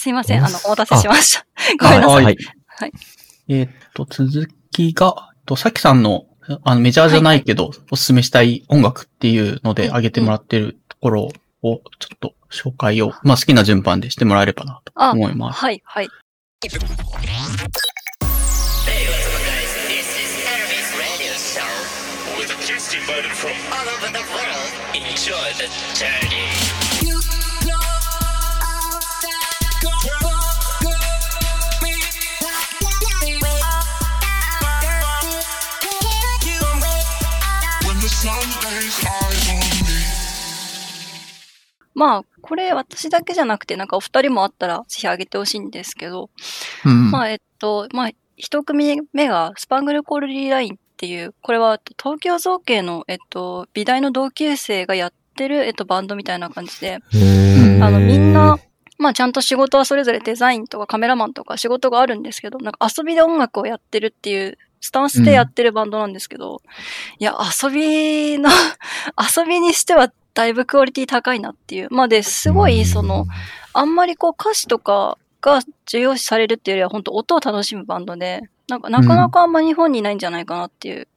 すいません、あの、お待たせしました。ごめんなさい。はい。はいえーっと、続きが、とさきさんの、あの、メジャーじゃないけど、おすすめしたい音楽っていうのでうん挙げてもらってるところを、ちょっと紹介を、まあ好きな順番でしてもらえればなとあ、思います。はい、はい。Hey, what's up, まあ、これ私だけじゃなくて、なんかお二人もあったらぜひあげてほしいんですけど、うん。まあ、えっと、まあ、一組目がスパングルコールリーラインっていう、これは東京造形の、えっと、美大の同級生がやってる、えっと、バンドみたいな感じで、あの、みんな、まあちゃんと仕事はそれぞれデザインとかカメラマンとか仕事があるんですけど、なんか遊びで音楽をやってるっていうスタンスでやってるバンドなんですけど、いや、遊びの、遊びにしてはだいぶクオリティ高いなっていう。まあで、すごい、その、あんまりこう歌詞とかが重要視されるっていうよりは、本当音を楽しむバンドで、なんかなかなかあんま日本にいないんじゃないかなっていう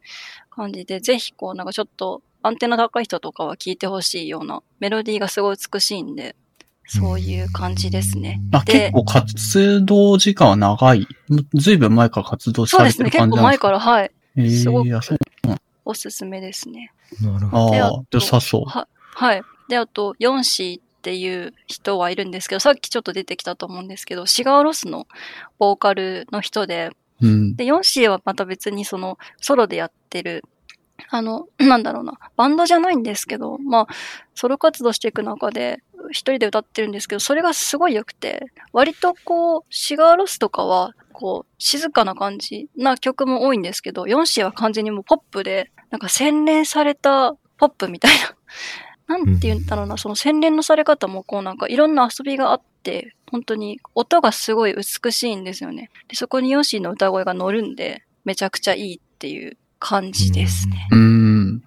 感じで、ぜひこうなんかちょっとアンテナ高い人とかは聴いてほしいようなメロディーがすごい美しいんで、そういう感じですね。あ、で結構活動時間は長い？ずいぶん前から活動されてるそうですね。結構感じなんですか前から、はい。えーすごくおすすめですね。なるほど。でああ、良さそう。は、はい。で、あと、ヨンシーっていう人はいるんですけど、さっきちょっと出てきたと思うんですけど、シガーロスのボーカルの人で、うん。で、ヨンシーはまた別にその、ソロでやってる、あの、なんだろうな、バンドじゃないんですけど、まあ、ソロ活動していく中で、一人で歌ってるんですけど、それがすごい良くて、割とこう、シガーロスとかは、こう、静かな感じな曲も多いんですけど、ヨンシーは完全にもうポップで、なんか洗練されたポップみたいな。なんて言うんだろうな、その洗練のされ方もこうなんかいろんな遊びがあって、本当に音がすごい美しいんですよね。で、そこにヨンシーの歌声が乗るんで、めちゃくちゃいいっていう感じですね。うん。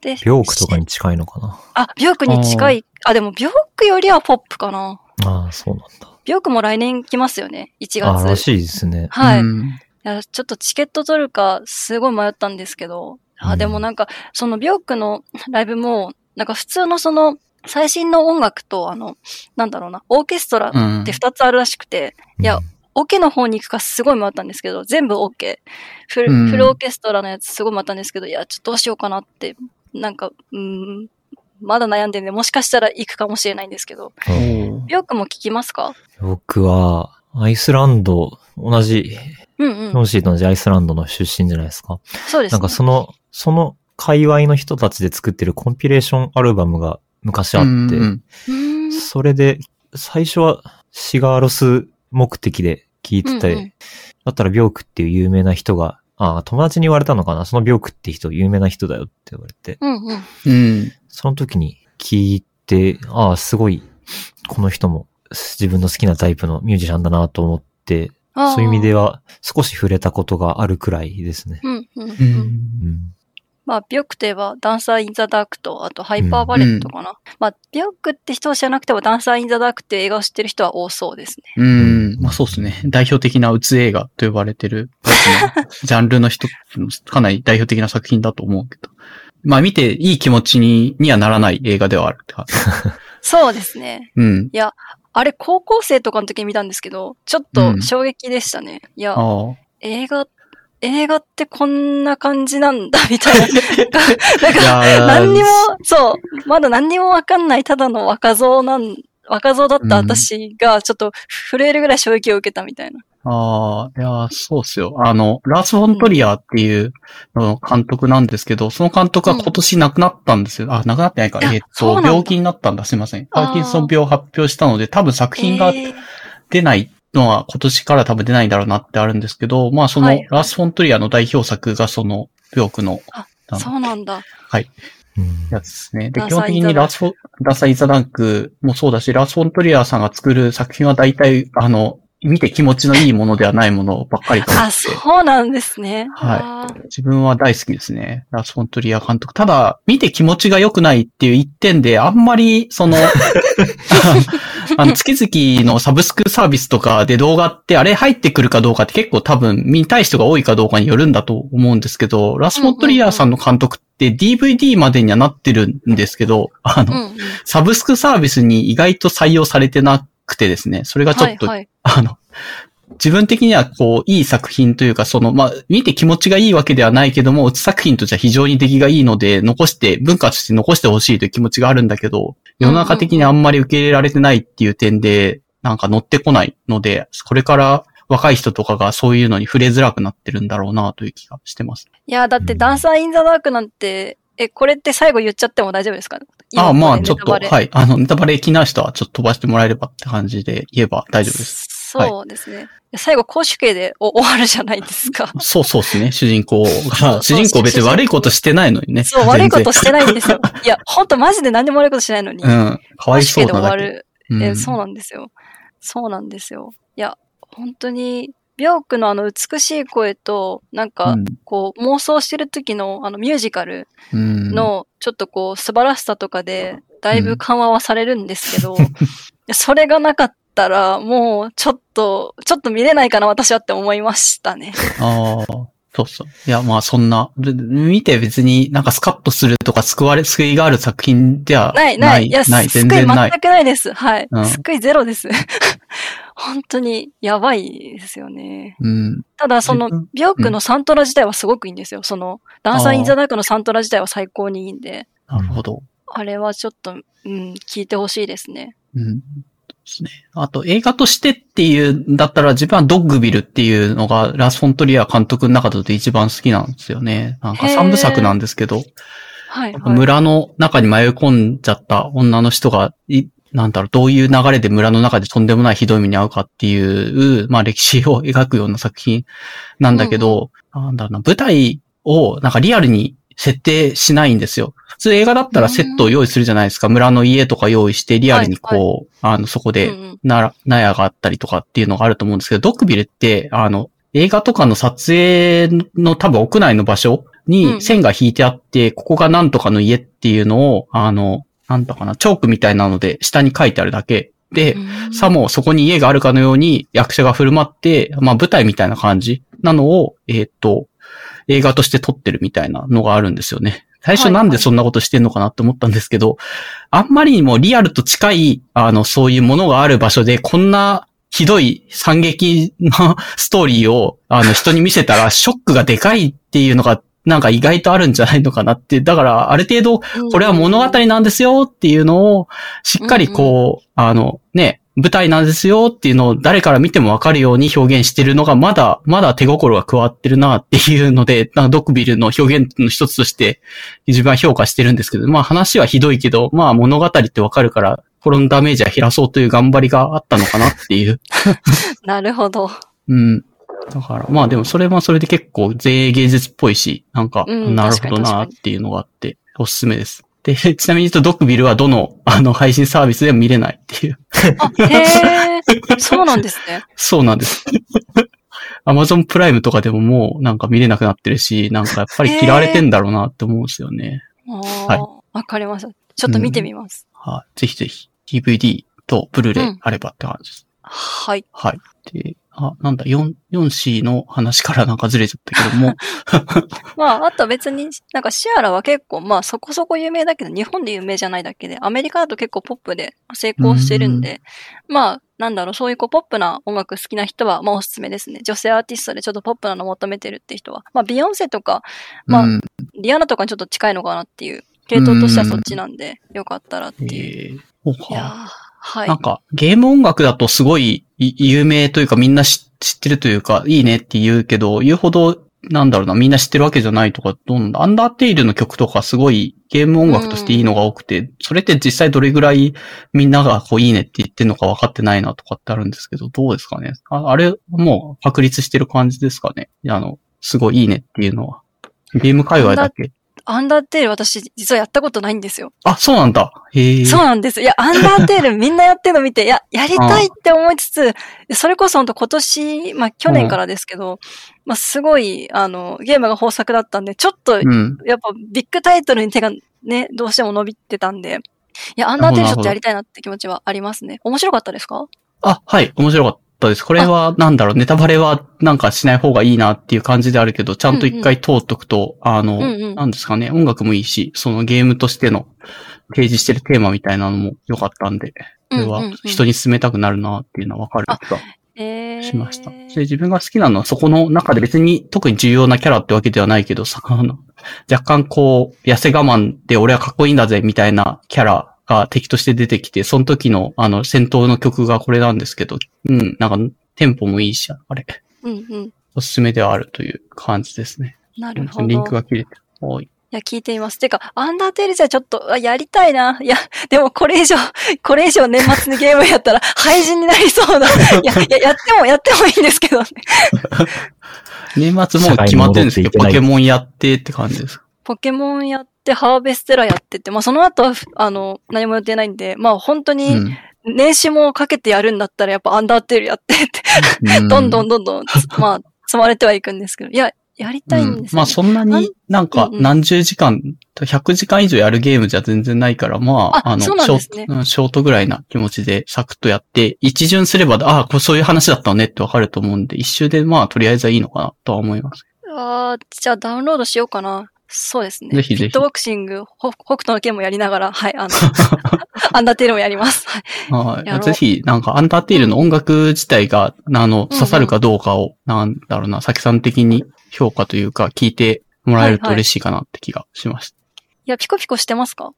で、ビョークとかに近いのかな？あ、ビョークに近い。あ、でもビョークよりはポップかな。ああ、そうなんだ。ビョークも来年来ますよね。1ああ、ら月。しいですね。はい。いうんや、ちょっとチケット取るか、すごい迷ったんですけど、あ、うんでもなんか、そのビョークの ライブも、なんか普通のその、最新の音楽と、あの、なんだろうな、オーケストラっうんて二つあるらしくて、いやオケの方に行くかすごい迷ったんですけど、全部オケ。フル,、うんフルオーケストラのやつすごい迷ったんですけど、いや、ちょっとどうしようかなって、なんか、うーん、まだ悩んでるんで、もしかしたら行くかもしれないんですけど、うんおービョークも聞きますか？僕は、アイスランド、同じ、うんうん。ノンシーと同じアイスランドの出身じゃないですか。そうです、ね。なんかその、その界隈の人たちで作ってるコンピレーションアルバムが昔あって、うんうんうーんそれで、最初はシガーロス目的で聞いてて、うんうんだったらビョークっていう有名な人が、ああ、友達に言われたのかな？そのビョークって人有名な人だよって言われて、うんうん。うん。その時に聞いて、ああ、すごい、この人も自分の好きなタイプのミュージシャンだなと思って、そういう意味では少し触れたことがあるくらいですね。うんうんうん。うんうん。まあ、ビョークといえば、ダンサー・イン・ザ・ダークと、あと、ハイパーバラッドかな。まあ、ビョークって人を知らなくても、ダンサー・イン・ザ・ダークっていう映画を知ってる人は多そうですね。うん。まあそうですね。代表的なうつ映画と呼ばれてる、ジャンルの一つのかなり代表的な作品だと思うけど。まあ見ていい気持ちににはならない映画ではある。そうですね。うん。いや、あれ、高校生とかの時に見たんですけど、ちょっと衝撃でしたね。いや、ああ。映画、映画ってこんな感じなんだ、みたいな。なんいか、何にも、そう、まだ何にもわかんない、ただの若造なん、若造だった私が、ちょっと震えるぐらい衝撃を受けたみたいな。ああ、いやー、そうっすよ。あの、ラース・フォントリアーっていうの監督なんですけど、その監督は今年亡くなったんですよ。あ、亡くなってないか。えっと、病気になったんだ。すいません。パーキンソン病を発表したので、多分作品がえー出ないのは今年から多分出ないんだろうなってあるんですけど、まあその、はい。ラース・フォントリアーの代表作がその、病句のあそうなんだ。うん。やつですね。で、基本的にラースフォ、ラーサ・イザ・ダンクもそうだし、ラース・フォントリアーさんが作る作品は大体、あの、見て気持ちのいいものではないものばっかりと思あ。そうなんですね。はあー自分は大好きですね。ラス・フォントリア監督。ただ、見て気持ちが良くないっていう一点で、あんまり、その、あの、月々のサブスクサービスとかで動画って、あれ入ってくるかどうかって結構多分見たい人が多いかどうかによるんだと思うんですけど、ラス・フォントリアさんの監督って DVD までにはなってるんですけど、あの、うんうん。サブスクサービスに意外と採用されてなくてですね、それがちょっとはいはい。あの、自分的にはこう、いい作品というか、その、まあ、見て気持ちがいいわけではないけども、作品としては非常に出来がいいので、残して、文化として残してほしいという気持ちがあるんだけど、世の中的にあんまり受け入れられてないっていう点で、なんか乗ってこないので、これから若い人とかがそういうのに触れづらくなってるんだろうなという気がしてます。いや、だってダンサーインザダークなんて、え、これって最後言っちゃっても大丈夫ですか？ああ、まあ、今ちょっと、はい。あの、ネタバレ気な人はちょっと飛ばしてもらえればって感じで言えば大丈夫です。そうですね。いや最後、公主刑でお終わるじゃないですか。そうそうですね。主人公が、主人公別に悪いことしてないのにね。そう、悪いことしてないんですよ。いや、ほんとマジで何でも悪いことしてないのに。うん。かわいそうなだけ。公主刑で終わる。うんえ、そうなんですよ。そうなんですよ。いや、本当に、ビョークのあの美しい声と、なんか、うんこう、妄想してる時のあのミュージカルうん、の、ちょっとこう、素晴らしさとかで、だいぶ緩和はされるんですけど、いやそれがなかったら、もう、ちょっと、ちょっと見れないかな、私はって思いましたね。ああ、そうそう。いや、まあそんな、で見て別になんかスカッとするとか救われ、救いがある作品ではない、な、ないい。いや、ない、救い全全然ない。くないです。はい。うん救いゼロです。本当に、やばいですよね。うん。ただ、そのビョークのサントラ自体はすごくいいんですよ。その、ダンサー・イン・ザ・ダークのサントラ自体は最高にいいんで、なるほど。あれはちょっと、うん、聞いてほしいですね。うん。ですね。あと映画としてっていうんだったら自分はドッグビルっていうのがラス・フォントリア監督の中だと一番好きなんですよね。なんか三部作なんですけど、はい、はい。村の中に迷い込んじゃった女の人が、いなんだろう、どういう流れで村の中でとんでもないひどい目に遭うかっていう、まあ歴史を描くような作品なんだけど、なんだろうな、舞台をなんかリアルに設定しないんですよ。普通映画だったらセットを用意するじゃないですか。村の家とか用意してリアルにこう、あの、そこでうんうん。な、納屋があったりとかっていうのがあると思うんですけど、ドッグビルって、あの、映画とかの撮影の多分屋内の場所うん。に線が引いてあって、ここがなんとかの家っていうのを、あの、なんとかな、チョークみたいなので下に書いてあるだけ。で、うん。さもそこに家があるかのように役者が振る舞って、まあ舞台みたいな感じ。なのを、えーっと、映画として撮ってるみたいなのがあるんですよね。最初なんでそんなことしてんのかなって思ったんですけど、あんまりにもリアルと近い、あの、そういうものがある場所で、こんなひどい惨劇の ストーリーを、あの、人に見せたら、ショックがでかいっていうのが、なんか意外とあるんじゃないのかなって。だから、ある程度、これは物語なんですよっていうのを、しっかりこう、あの、ね、舞台なんですよっていうのを誰から見てもわかるように表現してるのが、まだ、まだ手心が加わってるなっていうので、なんかドックビルの表現の一つとして、自分は評価してるんですけど、まあ話はひどいけど、まあ物語ってわかるから、このダメージは減らそうという頑張りがあったのかなっていう。なるほど。うん。だから、まあでもそれはそれで結構前衛芸術っぽいし、なんか、うんなるほどなっていうのがあって、おすすめです。で、ちなみに言うとドックビルはどの、あの、配信サービスでも見れないっていう。あ、へえ、そうなんですね。そうなんです。アマゾンプライムとかでももうなんか見れなくなってるし、なんかやっぱり嫌われてんだろうなって思うんですよね。あはいあ、わかりました。ちょっと見てみます。はい。ぜひぜひ、DVD とブルーレうんイあればって感じです。はい。はい。で、あ、なんだ、4、4C の話からなんかずれちゃったけども、まあ、あとは別に、なんかシアラは結構、まあそこそこ有名だけど、日本で有名じゃないだけで、アメリカだと結構ポップで成功してるんで、まあ、なんだろう、そういうこうポップな音楽好きな人は、まあおすすめですね。女性アーティストでちょっとポップなの求めてるって人は。まあ、ビヨンセとか、まあうんリアナとかにちょっと近いのかなっていう、系統としてはそっちなんで、よかったらっていう。ういやーか。はいなん。か、ゲーム音楽だとすごい有名というかみんな知ってるというか、いいねって言うけど、言うほど、なんだろうな、みんな知ってるわけじゃないとか、どんアンダーテイルの曲とかすごいゲーム音楽としていいのが多くて、それって実際どれぐらいみんながこういいねって言ってるのか分かってないなとかってあるんですけど、どうですかね？ああれ、もう確立してる感じですかね？あの、すごいいいねっていうのは。ゲーム界隈だけ。アンダーテール私実はやったことないんですよ。あ、そうなんだ。へえ。そうなんです。いや、アンダーテールみんなやってるの見て、いや、やりたいって思いつつ、それこそ本当今年、まあ去年からですけど、まあすごい、あの、ゲームが豊作だったんで、ちょっと、うん。やっぱビッグタイトルに手がね、どうしても伸びてたんで、いや、アンダーテールちょっとやりたいなって気持ちはありますね。面白かったですか？あ、はい。面白かったです。これは、なんだろう、ネタバレはなんかしない方がいいなっていう感じであるけど、ちゃんと一回通っとくと、あの、うんうん。なんですかね、音楽もいいし、そのゲームとしての提示してるテーマみたいなのも良かったんで、これはうんうん。うん人に勧めたくなるなっていうのはわかる気がえー、しました。で、自分が好きなのはそこの中で別に特に重要なキャラってわけではないけど、さ、あの、若干こう、痩せ我慢で俺はかっこいいんだぜみたいなキャラが敵として出てきて、その時のあの戦闘の曲がこれなんですけど、うん、なんかテンポもいいし、あれ、うんうん。おすすめではあるという感じですね。なるほど。リンクが切れてる。はい。いや、聞いています。てか、アンダーテールじゃちょっと、あやりたいな。いや、でもこれ以上、これ以上年末にゲームやったら、廃人になりそうな。いや、いや、やっても、やってもいいんですけどね。年末もう決まってるんですけど、ポケモンやってって感じです。ポケモンやって、ハーベステラやってて、まあその後は、あの、何も予定ないんで、まあ本当うに、ん。年始もかけてやるんだったら、やっぱアンダーテールやってって、うどんどんどんどん、まあ、積まれてはいくんですけど、いや、やりたいんですよ、ねまあそんなになんかうんうん何十時間、100時間以上やるゲームじゃ全然ないから、まあ、ああの、ねショートうんショートぐらいな気持ちでサクッとやって、一巡すれば、ああ、そういう話だったのねってわかると思うんで、一周でまあとりあえずはいいのかなとは思います。ああ、じゃあダウンロードしようかな。そうですね。ぜひぜひフィットボクシング、ほ北斗の剣もやりながら、はい、あの、アンダーテールもやります。はい。ぜひ、なんか、アンダーテイルの音楽自体が、あの、刺さるかどうかを、なんだろうな、さきさん的に評価というか、聞いてもらえるとはいはい嬉しいかなって気がしました。いや、ピコピコしてますか？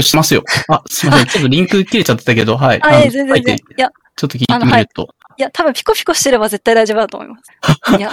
しますよ。あ、すいません。ちょっとリンク切れちゃってたけど、はい。あ、のいや、全然全然。いや、ちょっと聞いてみると。いや、多分ピコピコしてれば絶対大丈夫だと思います。いや、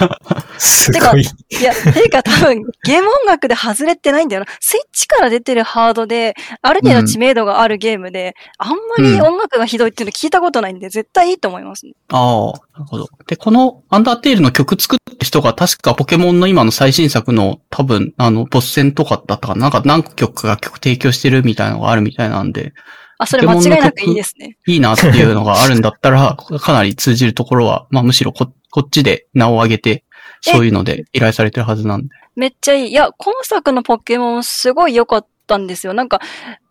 すごい。いや、ていうか多分、ゲーム音楽で外れてないんだよな。スイッチから出てるハードで、ある程度知名度があるゲームで、あんまり音楽がひどいっていうの聞いたことないんで、絶対いいと思いますね。ああ、なるほど。で、このアンダーテイルの曲作った人が確かポケモンの今の最新作の多分、あの、ボス戦とかだったかななんか何曲か曲提供してるみたいなのがあるみたいなんで、あ、それ間違いなくいいですね。いいなっていうのがあるんだったら、かなり通じるところは、まあむしろここっちで名を上げて、そういうので依頼されてるはずなんで。めっちゃいい。いや、今作のポケモンすごい良かったんですよ。なんか、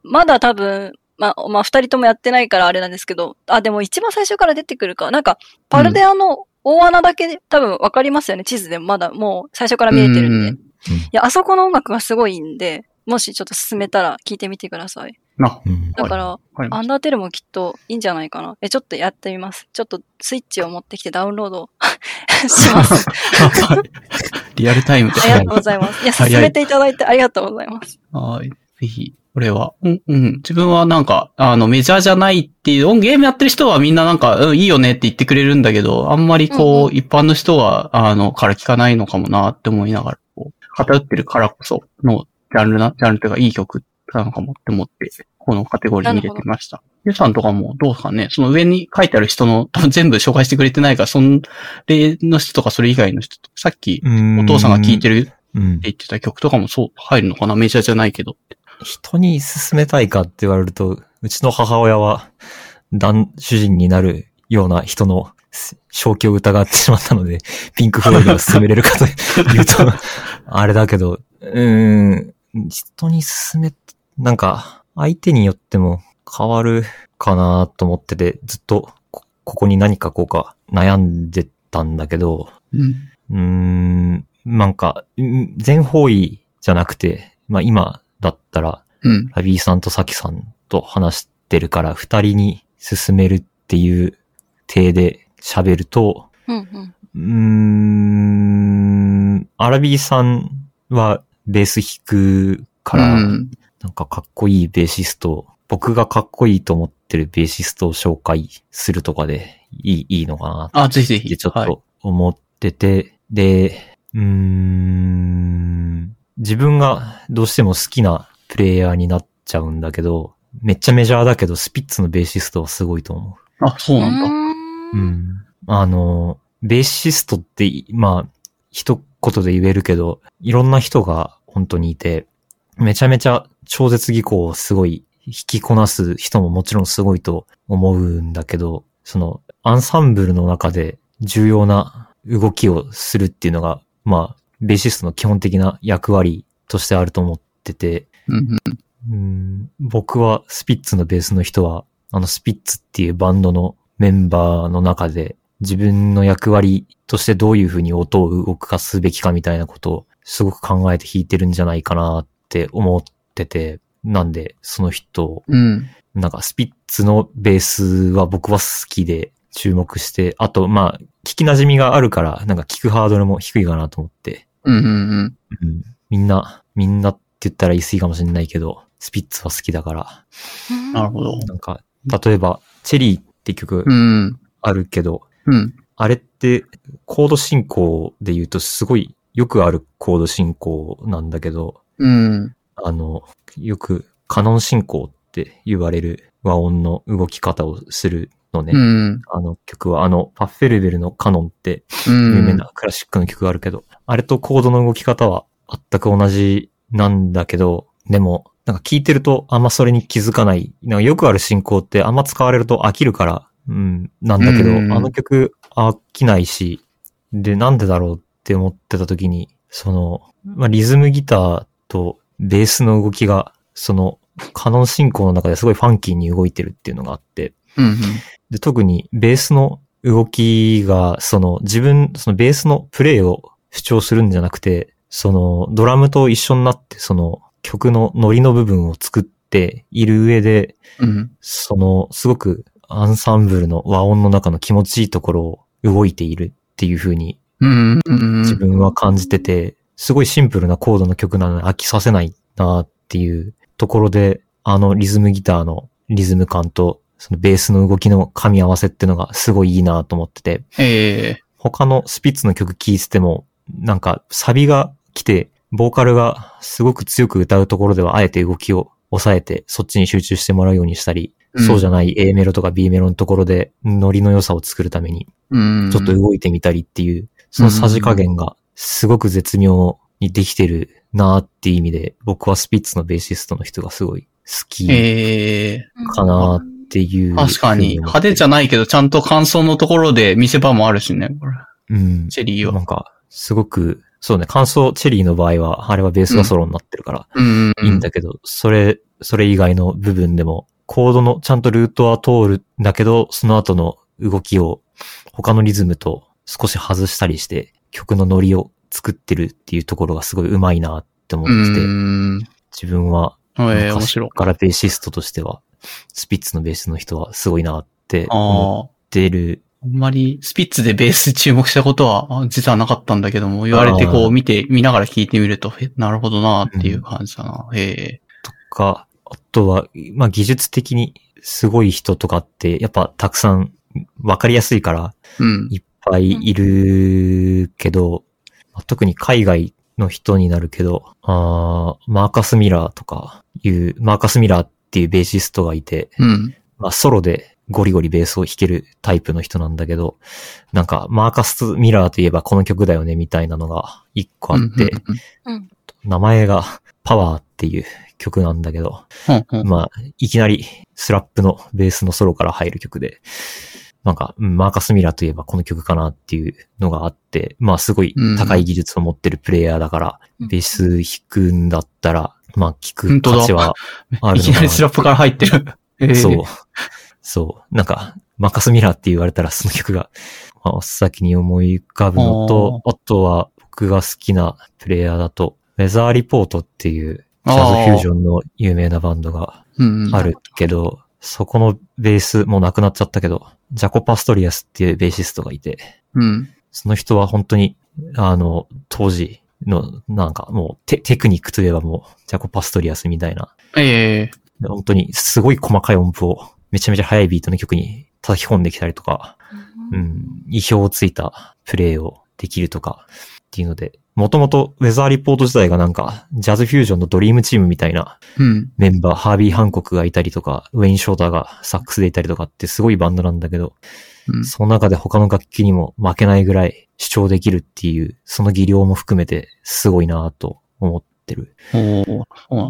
まだ多分、まあ、まあ、二人ともやってないからあれなんですけど、あ、でも一番最初から出てくるか。なんか、パルデアの大穴だけで多分わかりますよね。地図でもまだもう最初から見えてるんで。うんいや、あそこの音楽がすごいんで、もしちょっと進めたら聞いてみてください。あ、うんだから、わかりましアンダーテールもきっといいんじゃないかな。え、ちょっとやってみます。ちょっとスイッチを持ってきてダウンロード します。た。リアルタイムで。ありがとうございます。いや、進めていただいてありがとうございます。はい。ぜひ、これは、うん、うん。自分はなんか、あの、メジャーじゃないっていう、音ゲームやってる人はみんななんか、うん、いいよねって言ってくれるんだけど、あんまりこう、うん一般の人は、あの、から聞かないのかもなって思いながら、こう、偏ってるからこそのジャンルな、ジャンルというか、いい曲なのかもって思って、このカテゴリーに入れてみました。ゆうさんとかもどうですかねその上に書いてある人の、多分全部紹介してくれてないから、その例の人とかそれ以外の人と、さっき、お父さんが聴いてるってうん。言ってた曲とかもそう入るのかな？メジャーじゃないけど。人に勧めたいかって言われると、うちの母親は、男、主人になるような人の正気を疑ってしまったので、ピンクフロイドを勧めれるかと言うと、あれだけど、うーん、人に勧め、なんか、相手によっても変わるかなと思ってて、ずっとこ、ここに何書こうか悩んでたんだけど、うん。うーん、なんか、ん全方位じゃなくて、まあ今だったら、うん。ラビーさんとサキさんと話してるから、二人に進めるっていう体で喋ると、うんうん。うーん、アラビーさんはベース弾くから、うんなんかかっこいいベーシスト、僕がかっこいいと思ってるベーシストを紹介するとかでいい、いいのかなあ、ぜひぜひ。ってちょっはいと思ってて、で、うーん、自分がどうしても好きなプレイヤーになっちゃうんだけど、めっちゃメジャーだけど、スピッツのベーシストはすごいと思あ、そうなんだ。うん。あの、ベーシストって、まあ、一言で言えるけど、いろんな人が本当にいて、めちゃめちゃ超絶技巧をすごい弾きこなす人ももちろんすごいと思うんだけど、そのアンサンブルの中で重要な動きをするっていうのが、まあ、ベーシストの基本的な役割としてあると思ってて、うん僕はスピッツのベースの人は、あのスピッツっていうバンドのメンバーの中で自分の役割としてどういうふうに音を動かすべきかみたいなことをすごく考えて弾いてるんじゃないかなって思ってて、なんでその人、うん。なんかスピッツのベースは僕は好きで注目して、あとまあ聞き馴染みがあるからなんか聞くハードルも低いかなと思って、うんうんうん。うん、みんな、みんなって言ったら言い過ぎかもしれないけど、スピッツは好きだから、なるほど。なんか、例えば、チェリーって曲うん。あるけど、うん。あれってコード進行で言うとすごいよくあるコード進行なんだけど、うん。あの、よくカノン進行って言われる和音の動き方をするのね。うん。あの曲は、あの、パッフェルベルのカノンってうん。有名なクラシックの曲があるけど、あれとコードの動き方は全く同じなんだけど、でも、なんか聞いてるとあんまそれに気づかない。なんかよくある進行ってあんま使われると飽きるから、うん、なんだけど、うんあの曲飽きないし、で、なんでだろうって思ってた時に、その、まあ、リズムギターとベースの動きが、その、カノン進行の中ですごいファンキーに動いてるっていうのがあって、うん。で、特にベースの動きが、その自分、そのベースのプレイを主張するんじゃなくて、そのドラムと一緒になって、その曲のノリの部分を作っている上で、うん。そのすごくアンサンブルの和音の中の気持ちいいところを動いているっていう風に。自分は感じてて、すごいシンプルなコードの曲なのに飽きさせないなっていうところで、あのリズムギターのリズム感と、そのベースの動きの噛み合わせってのがすごいいいなと思ってて、ええ。他のスピッツの曲聴いてても、なんかサビが来て、ボーカルがすごく強く歌うところではあえて動きを抑えて、そっちに集中してもらうようにしたり、うんそうじゃない A メロとか B メロのところでノリの良さを作るために。ちょっと動いてみたりっていう、そのさじ加減がすごく絶妙にできてるなっていう意味で、僕はスピッツのベーシストの人がすごい好きええ。かなっていう。確かに。派手じゃないけど、ちゃんと感想のところで見せ場もあるしね、これ。うん。チェリーは。なんか、すごく、そうね、感想チェリーの場合は、あれはベースがソロになってるから、うん。いいんだけど、それ、それ以外の部分でも、コードのちゃんとルートは通るんだけど、その後の動きを他のリズムと少し外したりして、曲のノリを作ってるっていうところがすごい上手いなって思うってて、ん。自分はええ、面昔白い。からベーシストとしては、スピッツのベースの人はすごいなって思。ってる。あんまりスピッツでベース注目したことはあ実はなかったんだけども、言われてこう見て、見ながら聞いてみると、へなるほどなっていう感じだな。へえ。か、あとは、まあ技術的にすごい人とかって、やっぱたくさんわかりやすいから、うん。いっぱいいるけど、まあ特に海外の人になるけど、あーマーカス・ミラーとかいう、マーカス・ミラーっていうベーシストがいて、うん。まあソロでゴリゴリベースを弾けるタイプの人なんだけど、なんかマーカス・ミラーといえばこの曲だよねみたいなのが一個あって、うん名前がパワーっていう曲なんだけど、うんうん。まあ、いきなりスラップのベースのソロから入る曲で、なんか、うんマーカス・ミラーといえばこの曲かなっていうのがあって、まあすごい高い技術を持ってるプレイヤーだから、うんベース弾くんだったら、まあ聞く価値はある いきなりのかなスラップから入ってる。へえそう。そう。なんか、マーカス・ミラーって言われたらその曲が、まあ、先に思い浮かぶのと、あとは僕が好きなプレイヤーだと、ウェザーリポートっていうジャズフュージョンの有名なバンドがうん。あるけど、そこのベースもう亡くなっちゃったけど、ジャコ・パストリアスっていうベーシストがいて、うん。その人は本当に、あの、当時の、なんかもうテテクニックといえばもう、ジャコ・パストリアスみたいな、ええ。本当にすごい細かい音符をめちゃめちゃ速いビートの曲に叩き込んできたりとか、うん、意表をついたプレイをできるとかっていうので、もともとウェザーリポート自体がなんか、ジャズフュージョンのドリームチームみたいなうん。メンバー、ハービー・ハンコックがいたりとか、ウェイン・ショーターがサックスでいたりとかってすごいバンドなんだけど、うんその中で他の楽器にも負けないぐらい主張できるっていう、その技量も含めてすごいなと思っってる。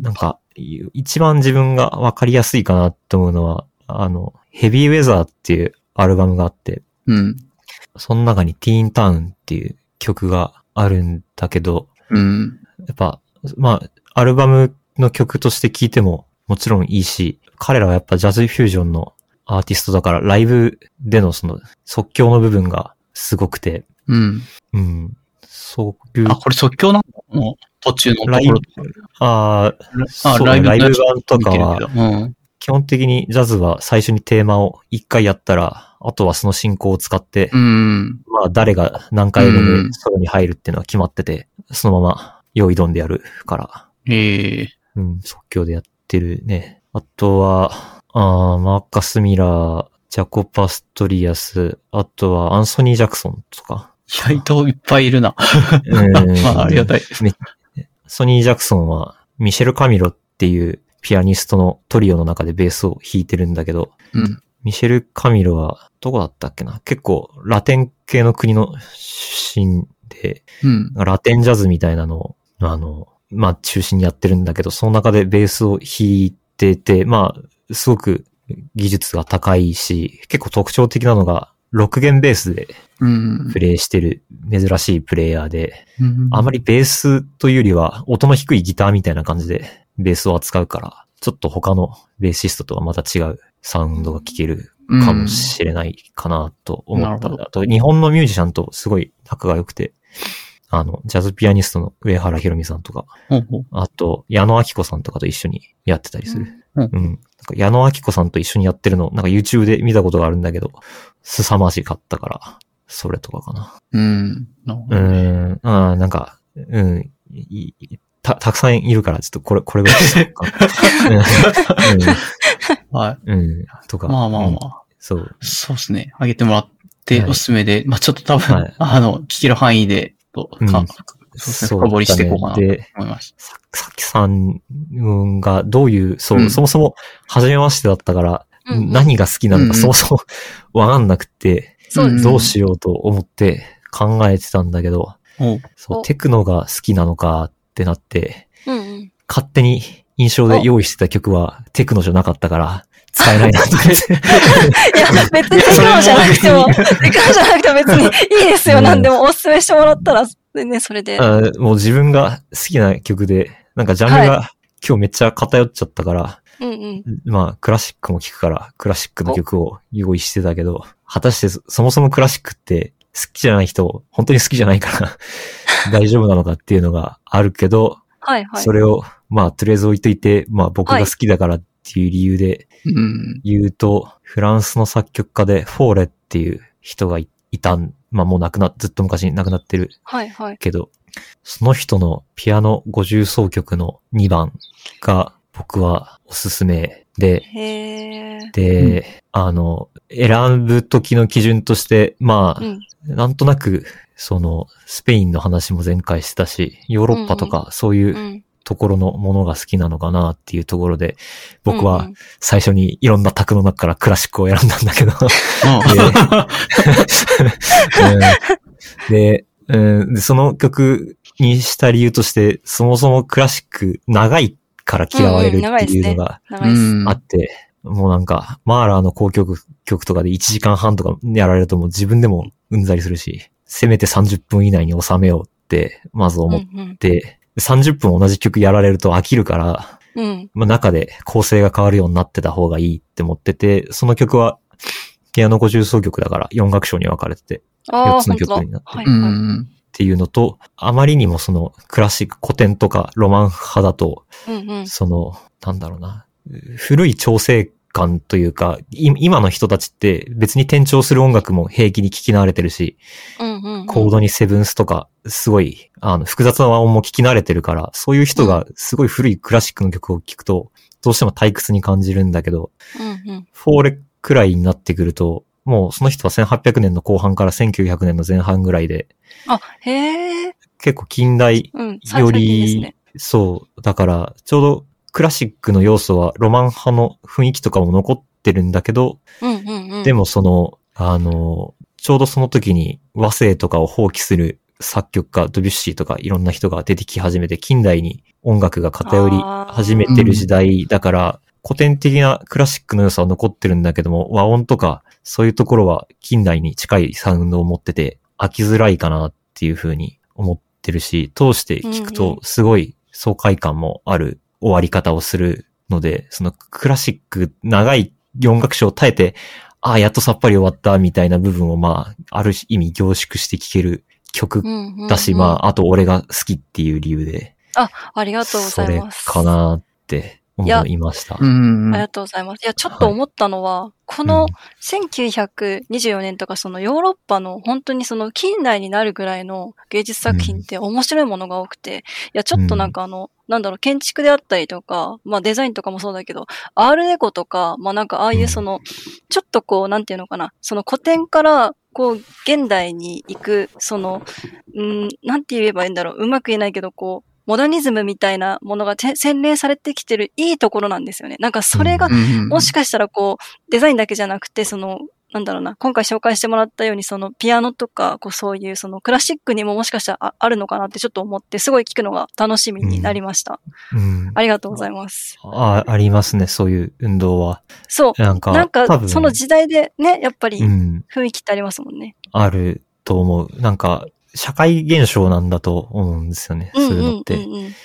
なんか、一番自分がわかりやすいかなと思うのは、あの、ヘビーウェザーっていうアルバムがあって、うん。その中にティーンタウンっていう曲があるんだけど、うん。やっぱ、まあ、アルバムの曲として聴いてももちろんいいし、彼らはやっぱジャズフュージョンのアーティストだから、ライブでのその即興の部分がすごくて、うん。うん。そういうあ、、これ即興なの？途中のとライブころとか。、あーあ、ライブ版とかはうん。基本的にジャズは最初にテーマを一回やったら、あとはその進行を使って、うん。まあ誰が何回目うんでソロに入るっていうのは決まってて、そのまま用意どんでやるから、ええうん、即興でやってるね。あとは、あーマーカス・ミラー、ジャコ・パストリアス、あとはアンソニー・ジャクソンとか。意外といっぱいいるな。うん まあ、ありがたいソニー・ジャクソンは、ミシェル・カミロっていうピアニストのトリオの中でベースを弾いてるんだけど、うん。ミシェル・カミロは、どこだったっけな？結構、ラテン系の国の出身で、うん。ラテンジャズみたいなのを、あの、まあ、中心にやってるんだけど、その中でベースを弾いてて、まあ、すごく技術が高いし、結構特徴的なのが、6弦ベースでうん。プレイしてる珍しいプレイヤーで、うん。あまりベースというよりは、音の低いギターみたいな感じでベースを扱うから、ちょっと他のベーシストとはまた違うサウンドが聴けるかもしれないかなと思った。あと、日本のミュージシャンとすごい仲が良くて、あの、ジャズピアニストの上原ひろみさんとか、ほうほう。あと、矢野明子さんとかと一緒にやってたりする。うんうん。なんか矢野明子さんと一緒にやってるの、なんか YouTube で見たことがあるんだけど、凄まじかったから、それとかかな。うん。うん、あーなんか、うん、いいた、たくさんいるから、ちょっとこれ、これぐらいにしようかは うん、うん、うん、とい。か。まあまあまうんあ。そう。そうですね。あげてもらってはいおすすめで、まあちょっと多分、はいあの、聞ける範囲で、と、か、うんそうですね、深掘りしていこうかなとで、思います。さ、さきさんがどういう、そう、うんそもそも、初めましてだったから、うんうん何が好きなのか、そもそもわかんなくて、そうです。どうしようと思って考えてたんだけど、そう、おテクノが好きなのかってなって、うんうん。勝手に印象で用意してた曲はテクノじゃなかったから、使えないなと思って。いや、別にテクノじゃなくて も、テクノじゃなくても別にいいですよ。うん何でもおすすめしてもらったら、ね、それで。あもう自分が好きな曲で、なんかジャンルが今日めっちゃ偏っちゃったから、うんうん。まあクラシックも聴くから、クラシックの曲を用意してたけど、果たしてそそもそもクラシックって好きじゃない人、本当に好きじゃないから 大丈夫なのかっていうのがあるけど、はいはい。それをまあとりあえず置いといて、まあ僕が好きだからっていう理由でうん。言うと、フランスの作曲家でフォーレっていう人がいいたん、まあもう亡くな、ずっと昔に亡くなってるはいはい。けど、その人のピアノ50奏曲の2番が僕はおすすめで、へー。で、あの、選ぶ時の基準として、まあ、うん。なんとなく、その、スペインの話も前回してたし、ヨーロッパとかそういううんところのものが好きなのかなっていうところで、僕は最初にいろんな卓の中からクラシックを選んだんだけど、うん。で、うん。で、その曲にした理由として、そもそもクラシック長いから嫌われるっていうのがあって、もうなんか、マーラーの交響曲とかで1時間半とかやられるともう自分でもうんざりするし、せめて30分以内に収めようって、まず思っうんて、30分同じ曲やられると飽きるから、うん。うん。まあ、中で構成が変わるようになってた方がいいって思ってて、その曲は、ピアノ50奏曲だから4楽章に分かれてて、ああ、4つの。曲になってうはいはい。ん。っていうのと、あまりにもそのクラシック、古典とかロマン派だと、うんうん。その、なんだろうな、古い調整感というか、い今の人たちって別に転調する音楽も平気に聴き慣れてるし、うんうんうん。コードにセブンスとか、すごい、あの、複雑な和音も聴き慣れてるから、そういう人がすごい古いクラシックの曲を聴くと、どうしても退屈に感じるんだけど、うんうん。フォーレくらいになってくると、もうその人は1800年の後半から1900年の前半ぐらいで、あ、へえ。結構近代うん。よ最近ですり、ね。そう、だから、ちょうどクラシックの要素はロマン派の雰囲気とかも残ってるんだけど、うんうんうん。でもその、あの、ちょうどその時に和声とかを放棄する作曲家、ドビュッシーとかいろんな人が出てき始めて、近代に音楽が偏り始めてる時代だから、古典的なクラシックの良さは残ってるんだけども、和音とかそういうところは近代に近いサウンドを持ってて飽きづらいかなっていうふうに思ってるし、通して聞くとすごい爽快感もある終わり方をするので、そのクラシック長い音楽賞を耐えて、ああ、やっとさっぱり終わったみたいな部分をまあ、ある意味凝縮して聴ける曲うんうんまあ、あと俺が好きっていう理由で、ありがとうござそれいます。かなって思いました。うんありがとうございます。いや、ちょっと思ったのは、この1924年とかそのヨーロッパの本当にその近代になるぐらいの芸術作品って面白いものが多くて、いや、ちょっとなんかあの、なんだろう、建築であったりとか、まあデザインとかもそうだけど、アールデコとか、まあなんかああいうその、ちょっとこう、なんていうのかな、その古典から、こう、現代に行く、その、うん、なんて言えばいいんだろう、うまく言えないけど、こう、モダニズムみたいなものがて洗練されてきてるいいところなんですよね。なんかそれがうんもしかしたらこう、デザインだけじゃなくて、その、なんだろうな、今回紹介してもらったように、そのピアノとか、こうそういうそのクラシックにももしかしたらああるのかなってちょっと思って、すごい聞くのが楽しみになりました。うん。ありがとうございます。あありますね、そういう運動は。そう。なんか、なんかその時代でね、やっぱりうん、雰囲気ってありますもんね。あると思う。なんか、社会現象なんだと思うんですよね、そういうのって。うんうんうん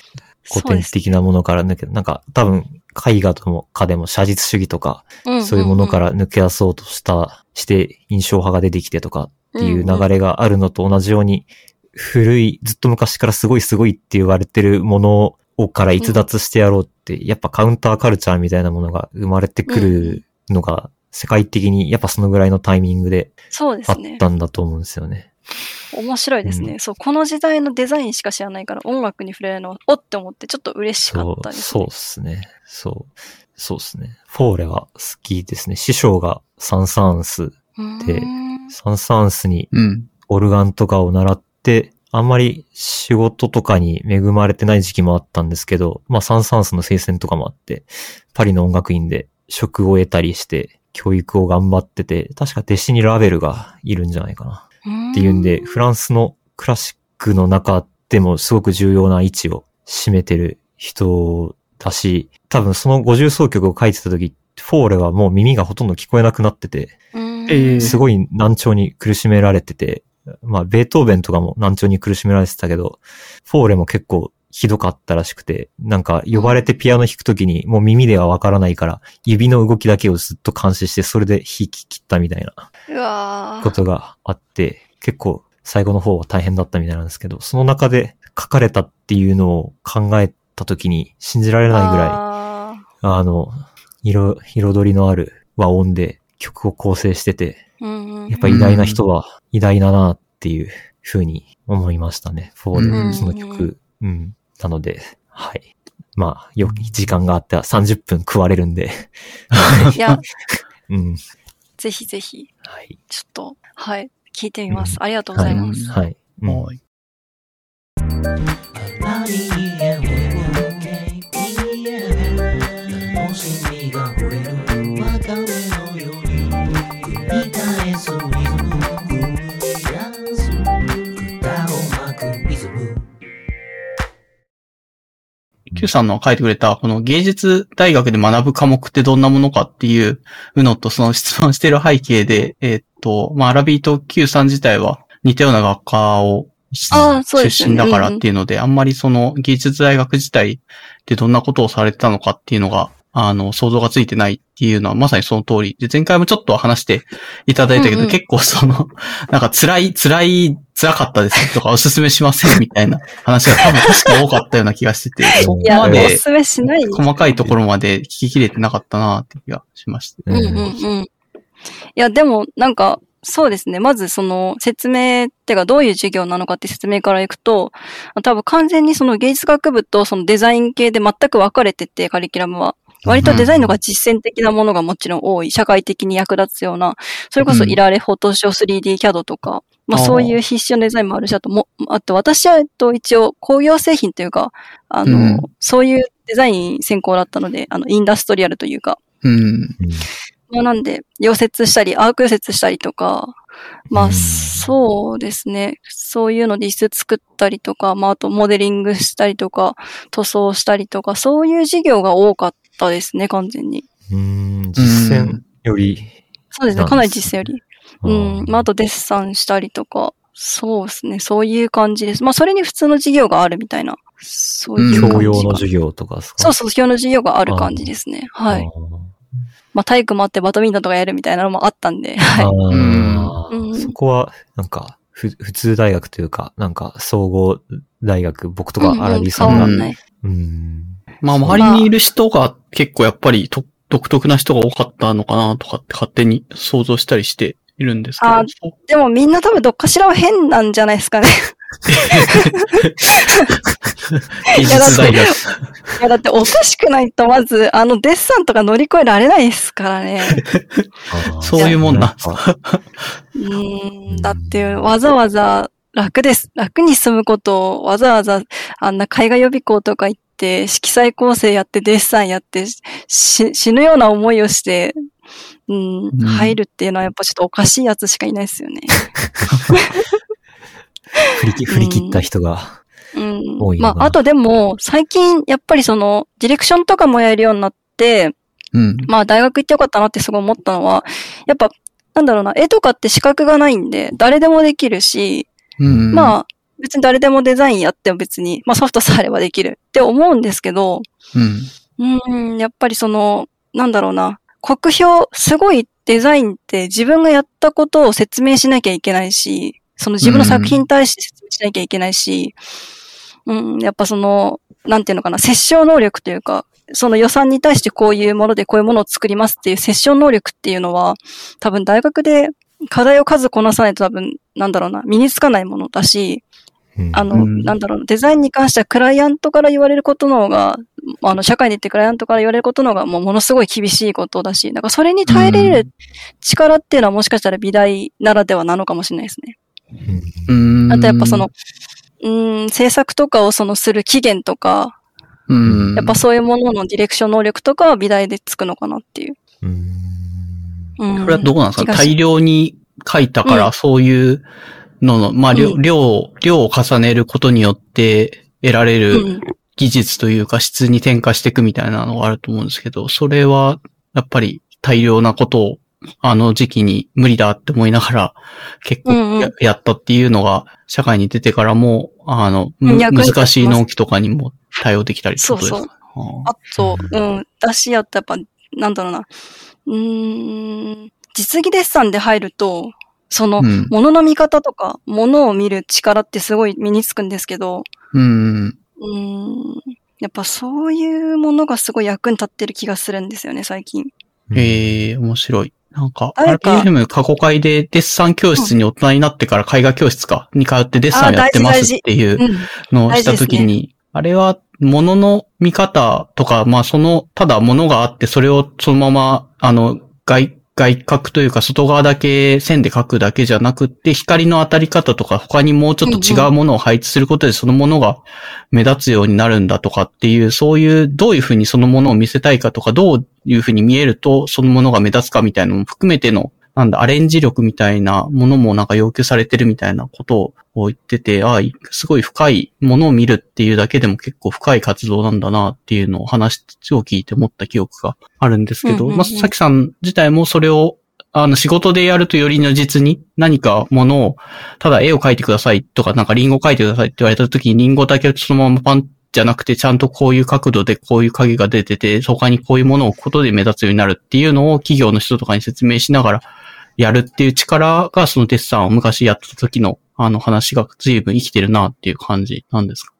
古典的なものから抜け、なんか多分絵画ともかでも写実主義とか、そういうものから抜け出そうとした、して印象派が出てきてとかっていう流れがあるのと同じように、古い、ずっと昔からすごいすごいって言われてるものをから逸脱してやろうって、やっぱカウンターカルチャーみたいなものが生まれてくるのが、世界的にやっぱそのぐらいのタイミングであっ。たんだと思うんですよね。面白いですね、うそう、この時代のデザインしか知らないから音楽に触れるの、おって思ってちょっと嬉しかったです、そうですね。そう。そうですね。フォーレは好きですね。師匠がサンサーンス、でサンサーンスにうん。オルガンとかを習って、あんまり仕事とかに恵まれてない時期もあったんですけど、まあサンサーンスの推薦とかもあって、パリの音楽院で職を得たりして、教育を頑張ってて、確か弟子にラベルがいるんじゃないかな。っていうんで、フランスのクラシックの中でもすごく重要な位置を占めてる人だし、多分その50奏曲を書いてた時、フォーレはもう耳がほとんど聞こえなくなってて、すごい難聴に苦しめられてて、まあ、ベートーベンとかも難聴に苦しめられてたけど、フォーレも結構ひどかったらしくて、なんか呼ばれてピアノ弾くときにもう耳ではわからないから、指の動きだけをずっと監視して、それで弾き切ったみたいなことがあって、結構最後の方は大変だったみたいなんですけど、その中で書かれたっていうのを考えたときに信じられないぐらい、ああの、色、彩りのある和音で曲を構成してて、やっぱ偉大な人は偉大だなっていう風に思いましたね。フォーうんル、その曲。うん。なので、はい。まあ、よ、時間があっては30分食われるんで。いや、うん。ぜひぜひ、はい。ちょっと、はい、聞いてみます。うんありがとうございます。うんはい。うんはい。も Q さんの書いてくれた、この芸術大学で学ぶ科目ってどんなものかっていうのと、その質問している背景で、えーっと、まあ、アラビーと Q さん自体は似たような学科を出身だからっていうので、あんまりその芸術大学自体でどんなことをされてたのかっていうのが、あの、想像がついてないっていうのはまさにその通り。で、前回もちょっと話していただいたけど、うんうん結構その、なんか辛い、辛い、辛かったですとかおすすめしませんみたいな話が多分確か多かったような気がしてて、そこまで。細かいところまで聞ききれてなかったなって気がしました。うんうんうん。いや、でも、なんか、そうですね。まず、その、説明ってか、どういう授業なのかって説明からいくと、多分完全にその芸術学部とそのデザイン系で全く分かれてて、カリキュラムは。割とデザインのが実践的なものがもちろん多い、社会的に役立つような、それこそイラレ、フォトショー、3D キャドとか、まあそういう必修のデザインもあるし、あとも、あと私は、えっと、一応工業製品というか、あの、うん。そういうデザイン専攻だったので、あの、インダストリアルというか、うん。まあなんで、溶接したり、アーク溶接したりとか、まあ、うん。そうですね。そういうので椅子作ったりとか、まあ、あとモデリングしたりとか、塗装したりとか、そういう事業が多かったですね、完全に。うーん、実践より、そうですね、かなり実践より。あうーん。まあ、あとデッサンしたりとか、そうですね、そういう感じです。まあ、それに普通の事業があるみたいな、そういう感じ。教養の授業とかですか？そうそう、教養の授業がある感じですね。はい。まあ、体育もあってバドミントンとかやるみたいなのもあったんで、はい。うんそこは、なんか、ふ、普通大学というか、なんか、総合大学、僕とかアラビさんが、変わんない。うん。まあ、周りにいる人が結構やっぱりと独特な人が多かったのかなとかって勝手に想像したりしているんですけど。あでもみんな多分どっかしらは変なんじゃないですかね。技術大学。いや、だっておかしくないとまず、あのデッサンとか乗り越えられないですからね。そういうもんなうーん、だってわざわざ楽です。楽に進むことをわざわざあんな絵画予備校とか行って、色彩構成やってデッサンやって、し死ぬような思いをして、うん、うん入るっていうのはやっぱちょっとおかしいやつしかいないですよね。振り切振り切った人が、うん多い。のかなまあ、あとでも、最近、やっぱりその、ディレクションとかもやるようになって、うん。まあ、大学行ってよかったなってすごい思ったのは、やっぱ、なんだろうな、絵とかって資格がないんで、誰でもできるし、うん。まあ、別に誰でもデザインやっても別に、まあソフトさえあればできるって思うんですけど、うん。うん、やっぱりその、なんだろうな、国標、すごいデザインって自分がやったことを説明しなきゃいけないし、その自分の作品に対して説明しなきゃいけないし、うん、やっぱその、なんていうのかな、接触能力というか、その予算に対してこういうものでこういうものを作りますっていう接触能力っていうのは、多分大学で課題を数こなさないと多分、なんだろうな、身につかないものだし、うんあの、うんなんだろう、デザインに関してはクライアントから言われることの方が、あの、社会に行ってクライアントから言われることの方がもうものすごい厳しいことだし、なんかそれに耐えれる力っていうのはもしかしたら美大ならではなのかもしれないですね。うんうん。あとやっぱその、うーん、制作とかをそのする期限とか、うん。やっぱそういうもののディレクション能力とかは美大でつくのかなっていう。うんうん、これはどうなんですか？大量に書いたから、うんそういうのの、まあ、量、うん。量、量を重ねることによって得られうるん。技術というか質に転化していくみたいなのがあると思うんですけど、それは、やっぱり大量なことを、あの時期に無理だって思いながら、結構うんうん。や,、やったっていうのが、社会に出てからも、あの、難しい納期とかにも対応できたりってことですか？そうああと、うん、だし、あとやっぱ、なんだろうな。うーん、実技デッサンで入ると、その、うん物の見方とか、物を見る力ってすごい身につくんですけど、うん。うーん、やっぱそういうものがすごい役に立ってる気がするんですよね、最近。ええ面白い。なんか、誰か RPFM 過去会でデッサン教室に大人になってから絵画教室か、に通ってデッサンやってますっていううん。のをしたときに、あれは物の見方とか、まあその、ただ物があってそれをそのまま、あの、外、外角というか外側だけ線で描くだけじゃなくて、光の当たり方とか他にもうちょっと違うものを配置することでそのものが目立つようになるんだとかっていう、そういうどういうふうにそのものを見せたいかとか、どういうふうに見えるとそのものが目立つかみたいなのも含めての、なんだ、アレンジ力みたいなものもなんか要求されてるみたいなことを言ってて、ああ、すごい深いものを見るっていうだけでも結構深い活動なんだなっていうのを話を聞いて思った記憶があるんですけど、うんうんうんまあ、さきさん自体もそれをあの、仕事でやるとより如実に何かものを、ただ絵を描いてくださいとか、なんかリンゴ描いてくださいって言われた時にリンゴだけそのままパンじゃなくて、ちゃんとこういう角度でこういう影が出てて、他にこういうものを置くことで目立つようになるっていうのを企業の人とかに説明しながらやるっていう力が、そのデッサンを昔やった時のあの話が随分生きてるなっていう感じなんですか？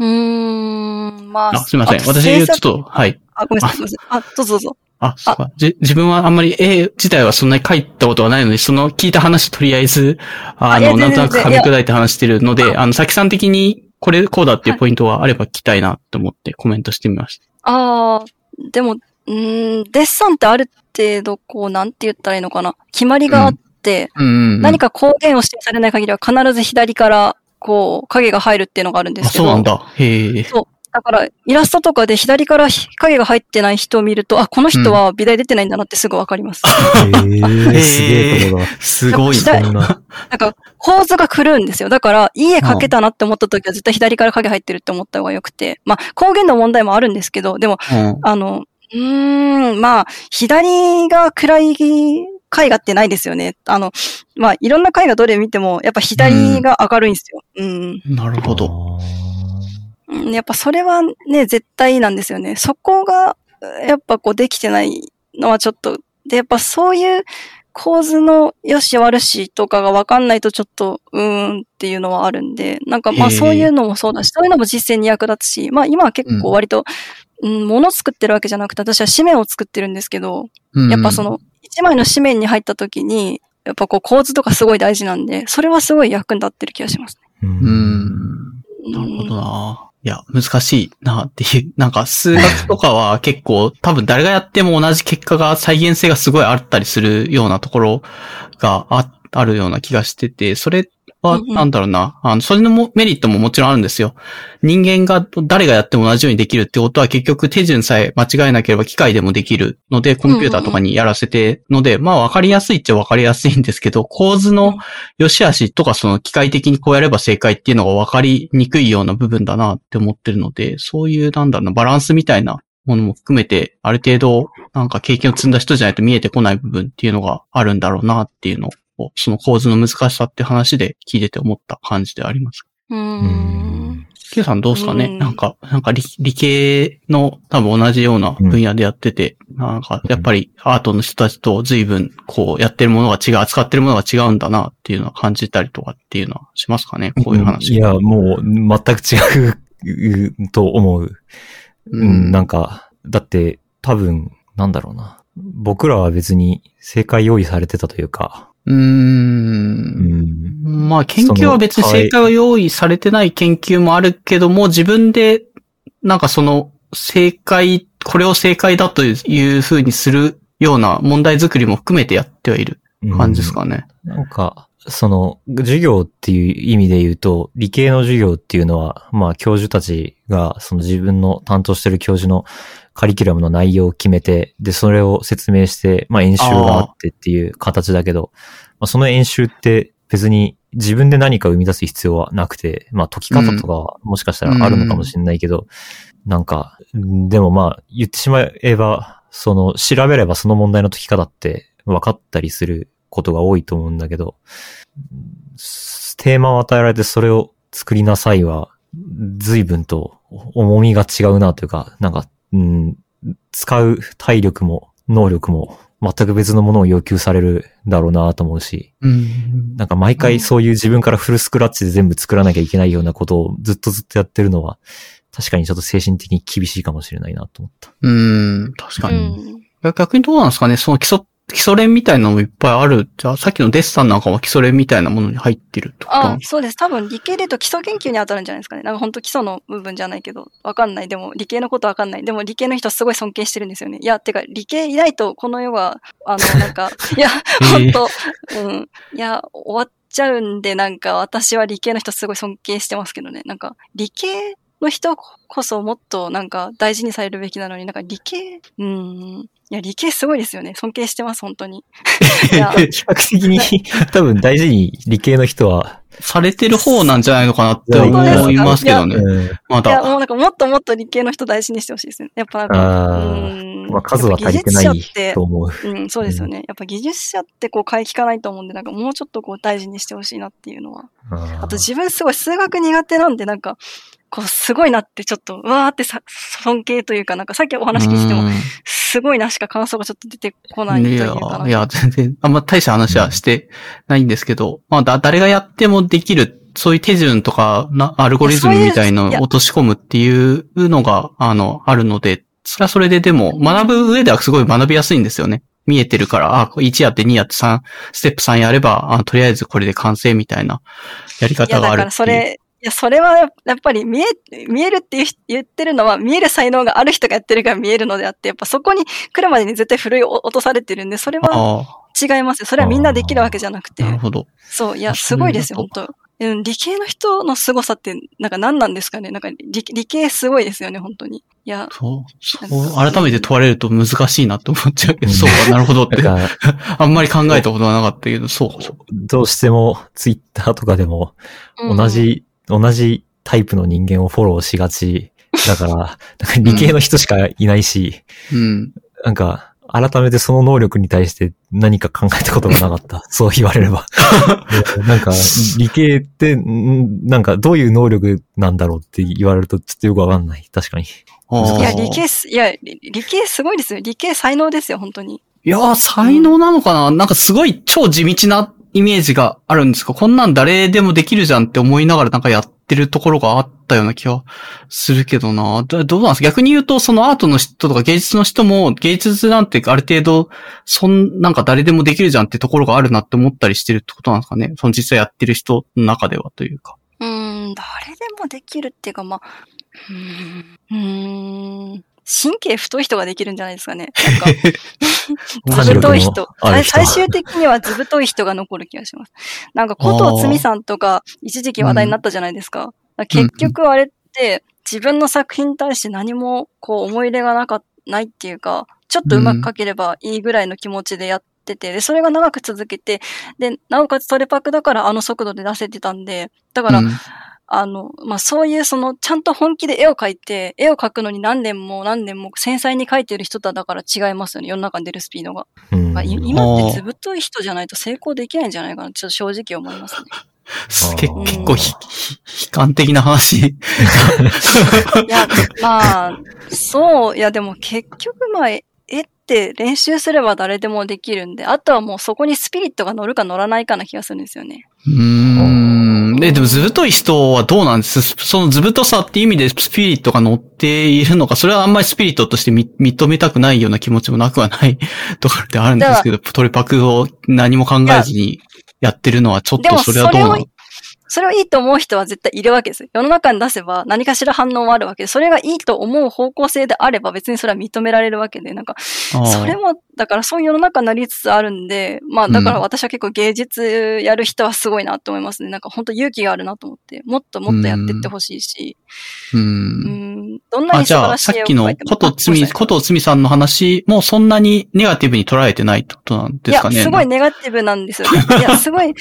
うーん、まあ。あ、すみません。私、ちょっと、はい。あ、ごめんなさい。あ、どうぞどうぞ。あ、そうか。じ、自分はあんまり絵自体はそんなに描いたことはないので、その聞いた話とりあえず、あの、なんとなく噛み砕いて話してるので、あの、さきさん的にこれ、こうだっていうポイントはあれば聞きたいなと思ってコメントしてみました。ああ、でも、うーん、デッサンってある程度、こう、なんて言ったらいいのかな。決まりがあって、うんうん、うん。何か光源を指定されない限りは必ず左から、こう、影が入るっていうのがあるんであ、すけど。そうなんだ。へえ。だから、イラストとかで左から影が入ってない人を見ると、あ、この人は美大出てないんだなってすぐわかります。へえ、すげえとこだ。すごいな。なんか、構図が狂うんですよ。だから、いい絵描けたなって思った時は絶対左から影入ってるって思った方が良くて。まあ、光源の問題もあるんですけど、でも、うんあの、うーん、まあ、左が暗い絵画ってないですよね。あの、まあ、いろんな絵画どれ見ても、やっぱ左が明るいんですよ。うん。なるほど。うんやっぱそれはね、絶対なんですよね。そこが、やっぱこうできてないのはちょっと、で、やっぱそういう構図の良し悪しとかがわかんないとちょっと、うーんっていうのはあるんで、なんかまあそういうのもそうだし、そういうのも実践に役立つし、まあ今は結構割と、うん、物作ってるわけじゃなくて、私は紙面を作ってるんですけど、うんやっぱそ、の、一枚の紙面に入った時に、やっぱこう構図とかすごい大事なんで、それはすごい役に立ってる気がしますう。うんん。ね。なるほどな。いや、難しいなっていう。なんか数学とかは結構多分誰がやっても同じ結果が再現性がすごいあったりするようなところがあ、あるような気がしてて、それはなんだろうな。あの、それのもメリットももちろんあるんですよ。人間が誰がやっても同じようにできるってことは結局手順さえ間違えなければ機械でもできるので、コンピューターとかにやらせてので、まあ分かりやすいっちゃ分かりやすいんですけど、構図の良し悪しとかその機械的にこうやれば正解っていうのが分かりにくいような部分だなって思ってるので、そういうなんだろうな、バランスみたいなものも含めて、ある程度なんか経験を積んだ人じゃないと見えてこない部分っていうのがあるんだろうなっていうのを、その構図の難しさって話で聞いてて思った感じであります。うんん。Q さんどうですかね、うんなんか、なんか理理系の多分同じような分野でやってて、なんかやっぱりアートの人たちと随分こうやってるものが違う、扱ってるものが違うんだなっていうのは感じたりとかっていうのはしますかね？こういう話。いや、もう、全く違うと思う。うん、なんか、だって、多分、なんだろうな。僕らは別に正解用意されてたというか、うー。うんん。まあ研究は別に正解は用意されてない研究もあるけども、自分でなんかその正解、これを正解だというふうにするような問題作りも含めてやってはいる感じですかね。なんか、その、授業っていう意味で言うと、理系の授業っていうのは、まあ、教授たちが、その自分の担当してる教授のカリキュラムの内容を決めて、で、それを説明して、まあ、演習があってっていう形だけど、まあ、その演習って別に自分で何か生み出す必要はなくて、まあ、解き方とかはもしかしたらあるのかもしれないけど、なんか、でもまあ、言ってしまえば、その、調べればその問題の解き方って分かったりすることが多いと思うんだけど、テーマを与えられてそれを作りなさいは、随分と重みが違うなというか、なんか、うん、使う体力も能力も全く別のものを要求されるだろうなと思うし、うん。なんか毎回そういう自分からフルスクラッチで全部作らなきゃいけないようなことをずっとずっとやってるのは、確かにちょっと精神的に厳しいかもしれないなと思った。うん。確かうに。ん。逆にどうなんですかね？その基礎、基礎練みたいなのもいっぱいある。じゃあさっきのデッサンなんかは基礎練みたいなものに入ってるとなんあ、そうです。多分理系で言うと基礎研究に当たるんじゃないですかね。なんか本当基礎の部分じゃないけど、わかんない。でも理系のことわかんない。でも理系の人すごい尊敬してるんですよね。いや、てか理系いないとこの世は、あの、なんか、いや、本当うん。いや、終わっちゃうんで、なんか私は理系の人すごい尊敬してますけどね。なんか理系の人こそもっとなんか大事にされるべきなのに、なんか理系、うん。いや、理系すごいですよね。尊敬してます、本当に。いや、比較的に多分大事に理系の人は、されてる方なんじゃないのかなって思いますけどね。うんまいや、もだ。うなんかもっともっと理系の人大事にしてほしいですね。やっぱなんか、あうーんまあ、数は足りてないやっぱ技術者ってと思う。うん、そうですよね。やっぱ技術者ってこう買い聞かないと思うんで、なんかもうちょっとこう大事にしてほしいなっていうのは。あと自分すごい数学苦手なんで、なんか、こうすごいなってちょっと、うわーってさ尊敬というか、なんかさっきお話聞いても、すごいなしか感想がちょっと出てこないというかな。、いや、全然、あんま大した話はしてないんですけど、まあ、だ、誰がやってもできる、そういう手順とか、な、アルゴリズムみたいのを落とし込むっていうのが、あの、あるので、それはそれででも、学ぶ上ではすごい学びやすいんですよね。見えてるから、あ、1やって2やって3、ステップ3やれば、あとりあえずこれで完成みたいなやり方があるいう。だからそれ、いや、それはやっぱり見え、見えるって言う言ってるのは、見える才能がある人がやってるから見えるのであって、やっぱそこに来るまでに絶対古い落とされてるんで、それはあ違いますよ。それはみんなできるわけじゃなくてあ、な。るほど。そう、いや、すごいですよ、本当いうん理系の人の凄さって、なんか何なんですかね？なんか理理系すごいですよね、本当に。いや、そう、そう、改めて問われると難しいなって思っちゃうけど、うんそうか、なるほどって。あんまり考えたことはなかったけど、そう。どうしてもツイッターとかでもうん同じ、同じタイプの人間をフォローしがち。だから、なんか理系の人しかいないし、うん。なんか、改めてその能力に対して何か考えたことがなかった。そう言われれば。なんか、理系って、んなんかどういう能力なんだろうって言われるとちょっとよくわかんない。確かに。いや、理系す、いや、理理系すごいですよ。理系才能ですよ、本当に。いやー、才能なのかな？なんかすごい超地道なイメージがあるんですか？こんなん誰でもできるじゃんって思いながらなんかやってるところがあったような気はするけどな。どうなんですか？逆に言うと、そのアートの人とか芸術の人も芸術なんてある程度、そん、なんか誰でもできるじゃんってところがあるなって思ったりしてるってことなんですかね？その実際やってる人の中ではというか。うん、誰でもできるっていうか、まあ、うん、うーん。神経太い人ができるんじゃないですかね。なんか、ずぶとい人。最終的にはずぶとい人が残る気がします。なんか、古藤つみさんとか、一時期話題になったじゃないですか。結局あれって、自分の作品に対して何も、こう、思い入れがなか、ないっていうか、ちょっとうまく描ければいいぐらいの気持ちでやってて、で、それが長く続けて、で、なおかつトレパクだからあの速度で出せてたんで、だから、うんあの、まあ、そういうその、ちゃんと本気で絵を描いて、絵を描くのに何年も何年も繊細に描いてる人とだから違いますよね。世の中に出るスピードが。うんまあい今ってずぶとい人じゃないと成功できないんじゃないかな。ちょっと正直思いますね。結構ひ、ひ悲観的な話。いや、まあ、そう、いやでも結局まあ、絵って練習すれば誰でもできるんで、あとはもうそこにスピリットが乗るか乗らないかな気がするんですよね。うーん。で、でもずぶとい人はどうなんです？そのずぶとさって意味でスピリットが乗っているのか、それはあんまりスピリットとしてみ認めたくないような気持ちもなくはない ところであるんですけど、トレパクを何も考えずにやってるのはちょっとそれはどうなの？それをいいと思う人は絶対いるわけですよ。世の中に出せば何かしら反応はあるわけで、それがいいと思う方向性であれば別にそれは認められるわけで、なんか、それも、だからそういう世の中になりつつあるんで、まあだから私は結構芸術やる人はすごいなと思いますね。なんか本当勇気があるなと思って、もっともっとやってってほしいし、う。うんん、どんなあ、に素晴じゃあ、らしい絵をさっきの描いてもことつみ、ことつみさんの話もそんなにネガティブに捉えてないってことなんですかね。いや、すごいネガティブなんですよね。いや、すごい、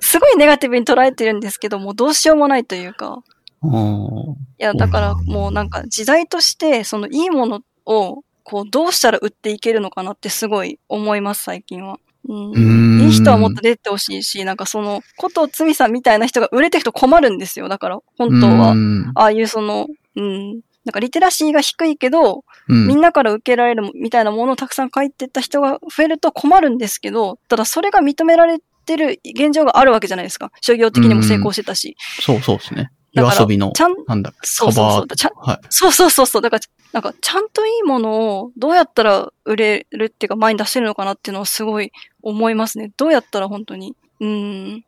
すごいネガティブに捉えてるんですけど、もうどうしようもないというか。うんいや、だからもうなんか時代として、そのいいものを、こう、どうしたら売っていけるのかなってすごい思います、最近は。うんいい人はもっと出てほしいし、なんかその、ことつみさんみたいな人が売れていくと困るんですよ。だから、本当はう。んああいうその、うん。なんかリテラシーが低いけど、うんみんなから受けられるみたいなものをたくさん書いてった人が増えると困るんですけど、ただそれが認められてる現状があるわけじゃないですか。商業的にも成功してたし。そうそうですね。夜遊びのちゃん、なんだ、そうそうそう。はい。そうそうそうそう。だから、なんか、ちゃんといいものをどうやったら売れるっていうか前に出せるのかなっていうのをすごい思いますね。どうやったら本当に。うん。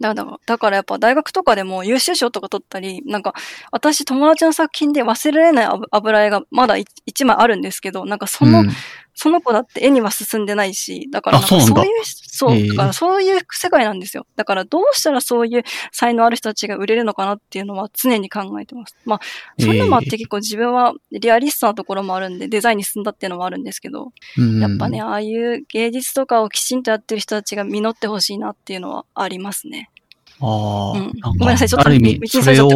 だから、だからやっぱ大学とかでも優秀賞とか取ったり、なんか、私友達の作品で忘れられない油絵がまだ一枚あるんですけど、なんかその、その子だって絵には進んでないし、だからそういう、そう、へえだからそういう世界なんですよ。だからどうしたらそういう才能ある人たちが売れるのかなっていうのは常に考えてます。まあ、そういうのもあって結構自分はリアリストなところもあるんで、デザインに進んだっていうのもあるんですけど、うんやっぱね、ああいう芸術とかをきちんとやってる人たちが実ってほしいなっていうのはありますね。ああ、うん。ごめんなさい、ちょっと道ある意味、にそれを。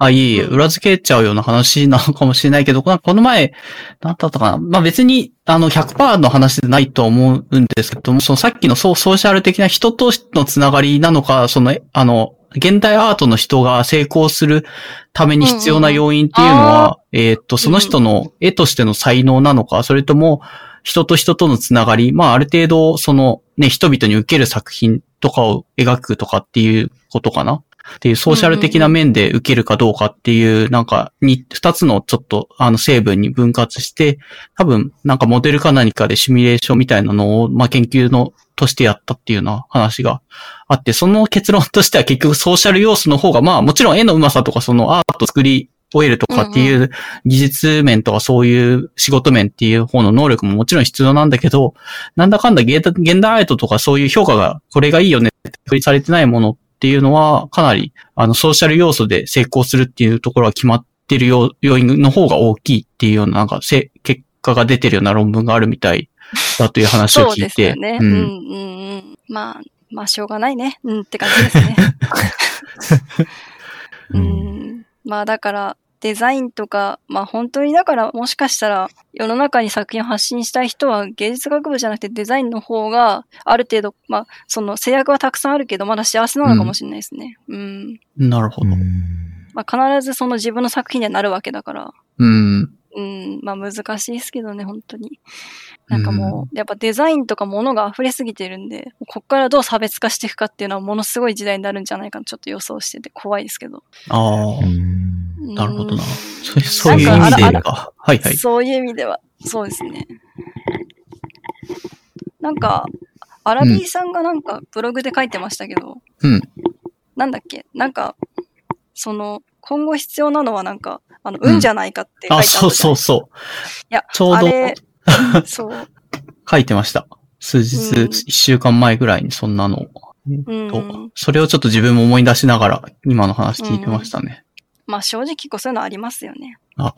あ、いえいえ、うん裏付けちゃうような話なのかもしれないけど、この前、なんだったかな。まあ別に、あの、100%の話でないと思うんですけども、そのさっきのソソーシャル的な人とのつながりなのか、その、えあの、現代アートの人が成功するために必要な要因っていうのは、えーっと、その人の絵としての才能なのか、それとも、人と人とのつながり、まあある程度、そのね、人々に受ける作品とかを描くとかっていうことかな。っていうソーシャル的な面で受けるかどうかっていう、なんか、に、二つのちょっと、あの、成分に分割して、多分、なんかモデルか何かでシミュレーションみたいなのを、まあ、研究の、としてやったっていうような話があって、その結論としては結局ソーシャル要素の方が、まあ、もちろん絵の上手さとか、そのアート作り終えるとかっていう技術面とかそういう仕事面っていう方の能力ももちろん必要なんだけど、なんだかんだ現代現代アートとかそういう評価が、これがいいよねって確立されてないものっていうのは、かなり、あの、ソーシャル要素で成功するっていうところは決まってる要要因の方が大きいっていうような、なんか、せ結果が出てるような論文があるみたいだという話をそうで聞いて。すよね。うん、うん、うん。まあ、まあ、しょうがないね。うんって感じですね。う うんん。まあ、だから、デザインとか、まあ本当にだからもしかしたら世の中に作品を発信したい人は芸術学部じゃなくてデザインの方がある程度、まあその制約はたくさんあるけどまだ幸せなのかもしれないですね。うん。なるほど。うんまあ必ずその自分の作品にはなるわけだから。うん。うん。まあ難しいですけどね、本当に。なんかもう、やっぱデザインとかものが溢れすぎてるんで、こっからどう差別化していくかっていうのはものすごい時代になるんじゃないかなちょっと予想してて怖いですけど。ああ、うんなるほどな。うんそうそういう意味でか。はいはい。そういう意味では、そうですね。なんか、アラビーさんがなんかブログで書いてましたけど、うん。なんだっけ？なんか、その、今後必要なのはなんか、あの、運じゃないかって書いてああ、ったじゃないそうそうそう。いや、ちょうどそう。書いてました。数日、うん一週間前ぐらいにそんなのを。うんとそれをちょっと自分も思い出しながら、今の話聞いてましたね。まあ正直こうそういうのありますよね。あ、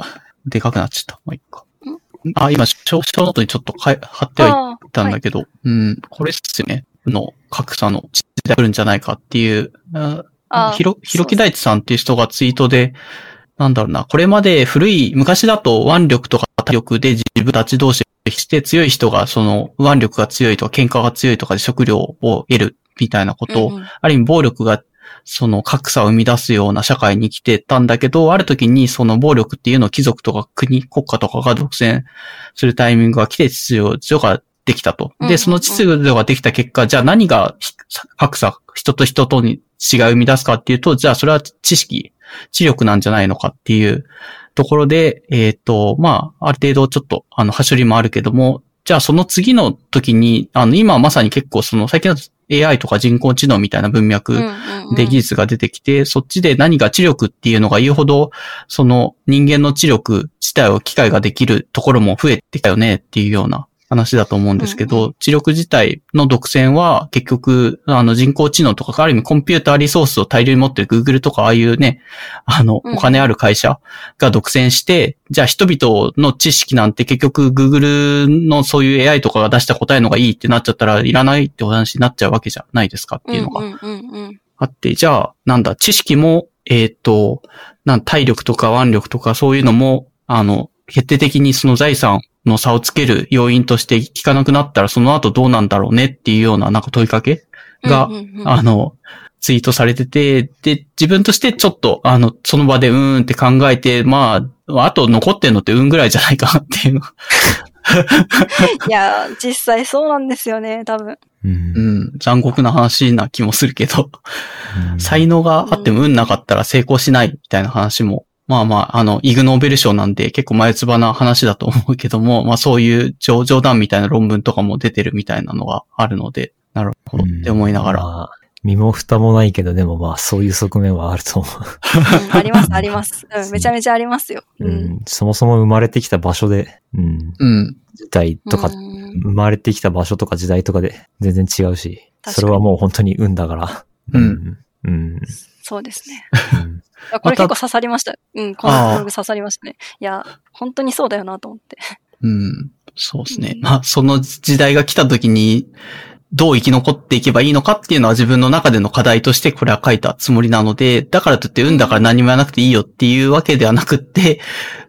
でかくなっちゃった。もう一個ん。あ、今、小小ノートにちょっとかい貼ってはいああたんだけど、うん、これっすよね。の格差の時代来るんじゃないかっていう、ああひろ、ひろき大地さんっていう人がツイートで、なんだろうな、これまで古い、昔だと腕力とか体力で自分たち同士して強い人がその腕力が強いとか喧嘩が強いとかで食料を得るみたいなことを、うんうん。ある意味暴力がその格差を生み出すような社会に来てたんだけど、ある時にその暴力っていうのを貴族とか国、国家とかが独占するタイミングが来て秩序ができたと。で、その秩序ができた結果、じゃあ何がひ格差、人と人とに違いを生み出すかっていうと、じゃあそれは知識、知力なんじゃないのかっていうところで、えっ、と、まあ、ある程度ちょっと、あの、はしょりもあるけども、じゃあその次の時に、あの、今まさに結構その、最近の AI とか人工知能みたいな文脈、うんうんうん。で技術が出てきて、そっちで何が知力っていうのが言うほど、その人間の知力自体を機械ができるところも増えてきたよねっていうような話だと思うんですけど、うん知力自体の独占は結局、あの人工知能とか、ある意味コンピューターリソースを大量に持ってる Google とかああいうね、あの、うん。お金ある会社が独占して、じゃあ人々の知識なんて結局 Google のそういう AI とかが出した答えのがいいってなっちゃったらいらないってお話になっちゃうわけじゃないですかっていうのがあって、じゃあ、なんだ、知識も、えっ、と、なん体力とか腕力とかそういうのも、あの、決定的にその財産の差をつける要因として効かなくなったらその後どうなんだろうねっていうようななんか問いかけが、うんうんうんあの、ツイートされてて、で、自分としてちょっと、あの、その場でうーんって考えて、まあ、あと残ってんのって運ぐらいじゃないかなっていうの。いや、実際そうなんですよね、多分。うんうん、残酷な話な気もするけど。うん才能があっても運なかったら成功しないみたいな話も、まあまあ、あの、イグノーベル賞なんで結構前つばな話だと思うけども、まあそういう冗冗談みたいな論文とかも出てるみたいなのがあるので、なるほどって思いながら。まあ身も蓋もないけど、でもまあそういう側面はあると思うんあります、あります。うん、めちゃめちゃありますよ。う。うん、そもそも生まれてきた場所で、うん、うん。時代とか、うん生まれてきた場所とか時代とかで全然違うし、それはもう本当に運だから。うん。うん。そうですね。これ結構刺さりました。うん、このブログ刺さりましたね。いや、本当にそうだよなと思って。うん。そうですね。まあ、その時代が来た時に、どう生き残っていけばいいのかっていうのは自分の中での課題としてこれは書いたつもりなので、だからといって運だから何もやらなくていいよっていうわけではなくって、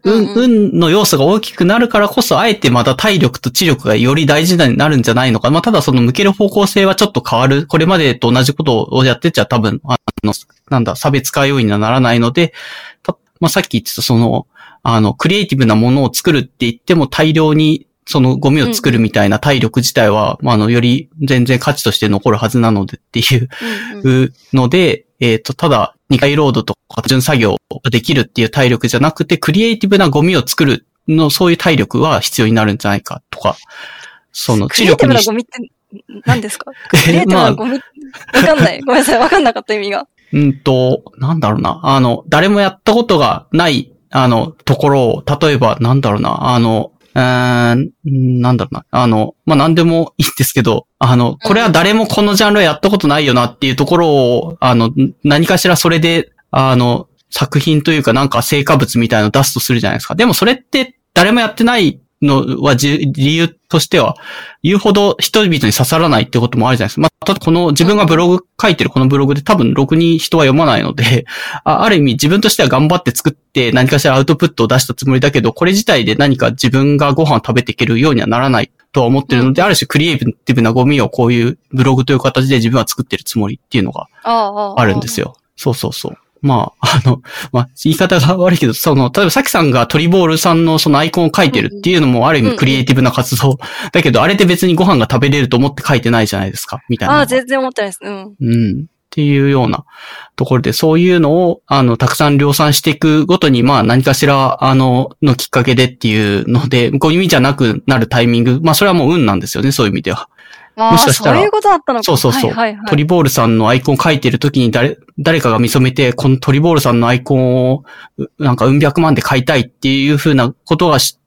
運、うんう運の要素が大きくなるからこそ、あえてまた体力と知力がより大事になるんじゃないのか。まあ、ただその向ける方向性はちょっと変わる。これまでと同じことをやってっちゃ多分、あの、なんだ、差別化要因にはならないので、たまあ、さっき言ってたその、あの、クリエイティブなものを作るって言っても大量にそのゴミを作るみたいな体力自体は、まあ、あの、より全然価値として残るはずなのでっていううんうんので、えっ、と、ただ、二回ロードとか純作業ができるっていう体力じゃなくて、クリエイティブなゴミを作るの、そういう体力は必要になるんじゃないかとか、そのクリエイティブなゴミって何ですか？クリエイティブなゴミ、わかんない。ごめんなさい。わかんなかった意味が。うんと、なんだろうな。あの、誰もやったことがない、あの、ところを、例えば、なんだろうな。あの、うーん、なんだろうな。あの、まあ、何でもいいんですけど、あの、これは誰もこのジャンルはやったことないよなっていうところを、あの、何かしらそれで、あの、作品というかなんか成果物みたいなのを出すとするじゃないですか。でもそれって誰もやってないのはじ理由としては、言うほど人々に刺さらないってこともあるじゃないですか。まあ、ただこの自分がブログ書いてるこのブログで多分ろくに人は読まないので、あある意味自分としては頑張って作って何かしらアウトプットを出したつもりだけど、これ自体で何か自分がご飯を食べていけるようにはならないとは思ってるので、ある種クリエイティブなゴミをこういうブログという形で自分は作ってるつもりっていうのがあるんですよ。そうそうそう。まあ、あの、まあ、言い方が悪いけど、その、例えばさきさんがトリボールさんのそのアイコンを書いてるっていうのもある意味クリエイティブな活動。だけど、あれで別にご飯が食べれると思って書いてないじゃないですか、みたいな。ああ、全然思ってないです。うん。うん。っていうようなところで、そういうのを、あの、たくさん量産していくごとに、まあ何かしら、あの、のきっかけでっていうので、こういう意味じゃなくなるタイミング、まあそれはもう運なんですよね、そういう意味では。もしかしたらそういうことだったのか。そうそうそう。はいはいはいトリボールさんのアイコン書いてる時に誰、誰かが見初めて、このトリボールさんのアイコンを、うなんか、うん百万で買いたいっていう風なことがし、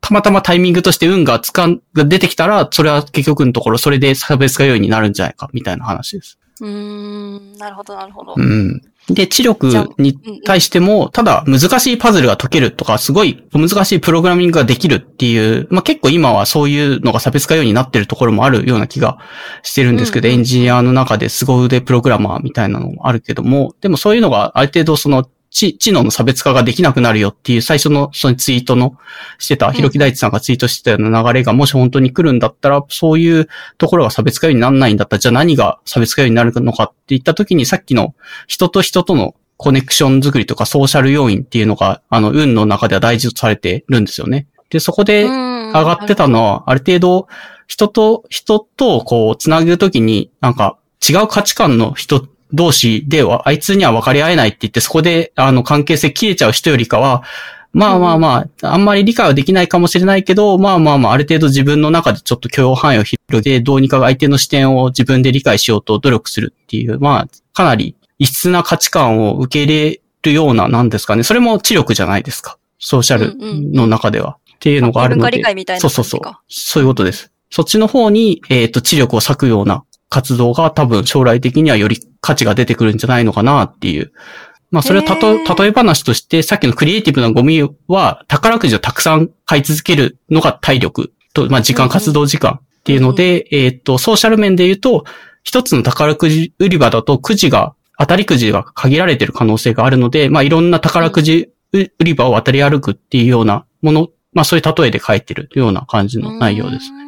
たまたまタイミングとして運がつかん、が出てきたら、それは結局のところ、それで差別化要因になるんじゃないか、みたいな話です。うーん、なるほど、なるほど。うん。で、知力に対しても、ただ難しいパズルが解けるとか、すごい難しいプログラミングができるっていう、まあ結構今はそういうのが差別化要因になってるところもあるような気がしてるんですけど、エンジニアの中で凄腕プログラマーみたいなのもあるけども、でもそういうのがある程度その知知能の差別化ができなくなるよっていう最初のそのツイートのしてた、ひろき大地さんがツイートしてたような流れがもし本当に来るんだったら、そういうところが差別化要因にならないんだったら、じゃあ何が差別化要因になるのかって言った時にさっきの人と人とのコネクション作りとかソーシャル要因っていうのが、あの、運の中では大事とされてるんですよね。で、そこで上上がってたのは、ある程度、人と人とこう、つなぐときに、なんか、違う価値観の人同士では、あいつには分かり合えないって言って、そこで、あの、関係性切れちゃう人よりかは、まあまあまあ、あんまり理解はできないかもしれないけど、まあまあまあ、ある程度自分の中でちょっと許容範囲を広げて、どうにか相手の視点を自分で理解しようと努力するっていう、まあ、かなり異質な価値観を受け入れるような、なんですかね。それも知力じゃないですか。ソーシャルの中では。っていうのがあるの文化で。理解みたいなそうそうそう。そういうことです。そっちの方に、えっ、と、知力を割くような活動が多分将来的にはより価値が出てくるんじゃないのかなっていう。まあ、それをたと、例え話として、さっきのクリエイティブなゴミは、宝くじをたくさん買い続けるのが体力と、まあ、時間、活動時間っていうので、えっ、と、ソーシャル面で言うと、一つの宝くじ売り場だとくじが、当たりくじが限られてる可能性があるので、まあ、いろんな宝くじ売り場を渡り歩くっていうようなもの、まあ、そういう例えで書いてるような感じの内容ですう。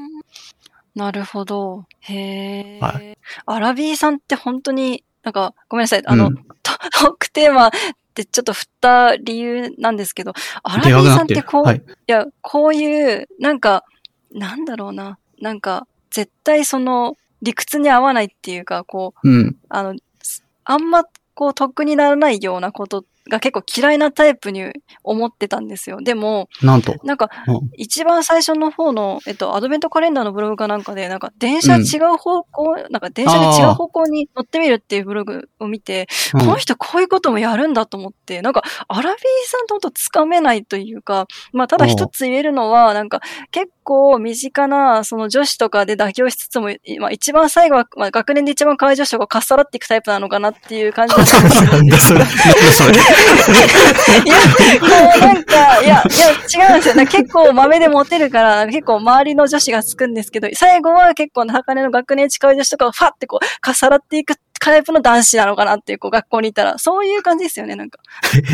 なるほど。へえ。はアラビーさんって本当に、なんか、ごめんなさい。あの、うんトトークテーマってちょっと振った理由なんですけど、アラビーでかくなんってこう、、はいい。や、こういう、なんか、なんだろうな。なんか、絶対その、理屈に合わないっていうか、こう、うん。あの、すあんま、こう、得にならないようなことが結構嫌いなタイプに思ってたんですよ。でも、なんと。なんか、うん一番最初の方の、えっと、アドベントカレンダーのブログかなんかで、なんか、電車うん違う方向、なんか、電車で違う方向に乗ってみるっていうブログを見て、うんこの人こういうこともやるんだと思って、なんか、アラビーさんとほんとつかめないというか、まあ、ただ一つ言えるのは、なんか、結構身近な、その女子とかで妥協しつつも、まあ、一番最後は、まあ、学年で一番可愛い女子とかかっさらっていくタイプなのかなっていう感じだったんですけどなんだそれ。なんだそれ。いや、こうなんか、いや、いや、違うんですよ。結構豆でモテるから、結構周りの女子がつくんですけど、最後は結構高根の学年近い女子とかをファってこう、かっさらっていくタイプの男子なのかなっていう、こう、学校にいたら。そういう感じですよね、なんか。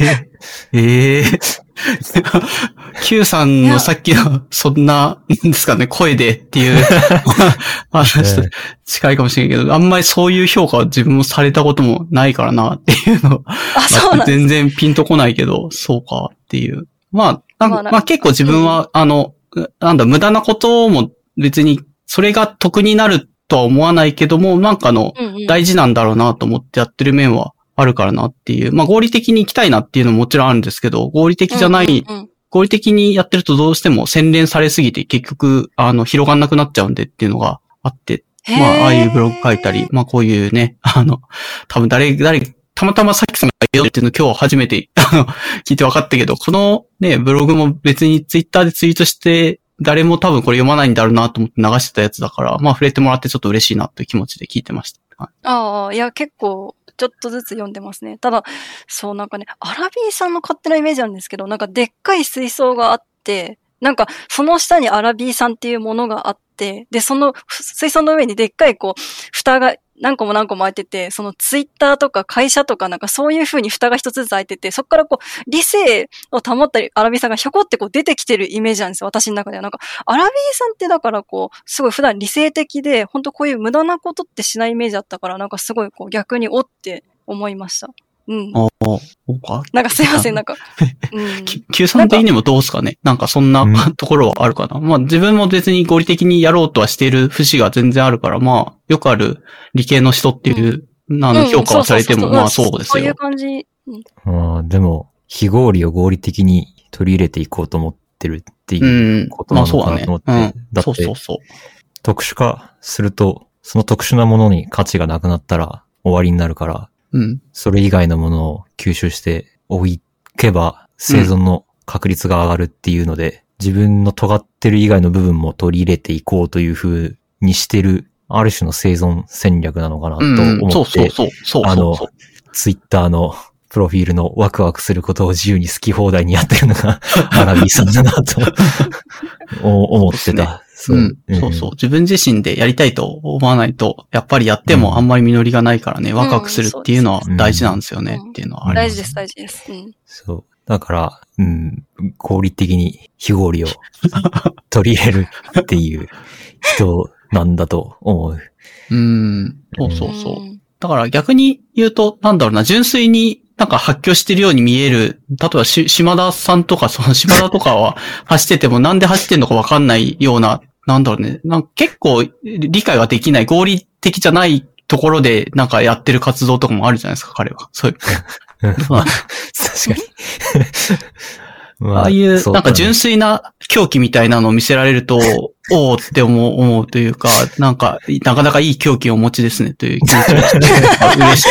ええ Q さんのさっきの、そんな、なんですかね、声でっていう 話と近いかもしれないけど、あんまりそういう評価は自分もされたこともないからなっていうのあ、そう。全然ピンとこないけど、そうかっていう。まあ、まあ結構自分は、あの、なんだ、無駄なことも別に、それが得になるとは思わないけども、なんかの、大事なんだろうなと思ってやってる面はあるからなっていう。まあ合理的に行きたいなっていうのももちろんあるんですけど、合理的じゃない、うんうん合理的にやってるとどうしても洗練されすぎて結局、あの、広がんなくなっちゃうんでっていうのがあって、まあ、ああいうブログ書いたり、まあこういうね、あの、多分誰、誰、たまたまさっきさんが言うっていうの今日初めて、あの、聞いて分かったけど、このね、ブログも別にツイッターでツイートして誰も多分これ読まないんだろうなと思って流してたやつだから、まあ触れてもらってちょっと嬉しいなという気持ちで聞いてました。はいああ、いや、結構、ちょっとずつ読んでますね。ただ、そう、なんかね、アラビーさんの勝手なイメージなんですけど、なんかでっかい水槽があって、なんか、その下にアラビーさんっていうものがあって、で、その水槽の上にでっかいこう、蓋が何個も何個も開いてて、そのツイッターとか会社とかなんかそういう風に蓋が一つずつ開いてて、そこからこう、理性を保ったり、アラビーさんがひょこってこう出てきてるイメージなんですよ、私の中では。なんか、アラビーさんってだからこう、すごい普段理性的で、本当こういう無駄なことってしないイメージだったから、なんかすごいこう逆におって思いました。うん。ああ、そうか。なんかすいません、なんか。うん。き Q さん的にもどうですかねなんかそんなうんところはあるかな、まあ自分も別に合理的にやろうとはしている節が全然あるから、まあよくある理系の人っていう、あのうん評価はされても、うまあそうですそういうよ。感じ。うんあーでも、非合理を合理的に取り入れていこうと思ってるってう。いうんことなのまあそうだね。かなと思って。うん。だってそうそう、そう。特殊化すると、その特殊なものに価値がなくなったら終わりになるから、うん。それ以外のものを吸収して置けば生存の確率が上がるっていうので、自分の尖ってる以外の部分も取り入れていこうという風にしてる、ある種の生存戦略なのかなとうんうん。思って、そうそうそう。そうあのそうそう。ツイッターのプロフィールのワクワクすることを自由に好き放題にやってるのがアラビーさんだなとお 思ってた。うん。そうそう。自分自身でやりたいと思わないと、やっぱりやってもあんまり実りがないからね、ワクワクするっていうのは大事なんですよね、うんっていうのはあります。大事です、大事です。うん。そう。だから、うん、合理的に非合理を 取り入れるっていう人なんだと思う。うん。そうそうそう。んだから逆に言うと、なんだろうな、純粋になんか発狂してるように見える。例えばし、島田さんとか、その島田とかは走っててもなんで走ってんのかわかんないような、なんだろうね。なんか結構理解ができない、合理的じゃないところでなんかやってる活動とかもあるじゃないですか、彼は。そういう。確かに。まああいう、なんか純粋な狂気みたいなのを見せられると、おおって思う、思うというか、なんか、なかなかいい狂気をお持ちですね、という気持ちが嬉しい。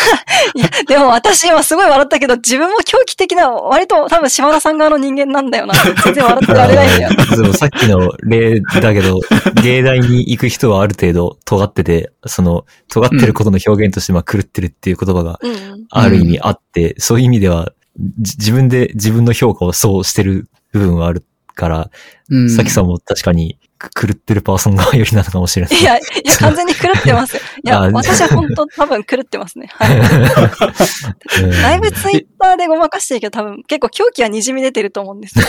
いや、でも私今すごい笑ったけど、自分も狂気的な、割と多分島田さん側の人間なんだよな。全然笑ってられないんだよ。でもさっきの例だけど、芸大に行く人はある程度尖ってて、その、尖ってることの表現として、まあ、狂ってるっていう言葉がうん。ある意味あって、そういう意味では、じ自分で自分の評価をそうしてる部分はあるから、うんさきさんも確かにく狂ってるパーソン側よりなのかもしれない。いや、いや、完全に狂ってますよ。いや、あ私は本当多分狂ってますね。はい。う んだいぶツイッターでごまかしてるけど、多分結構狂気は滲み出てると思うんですよ。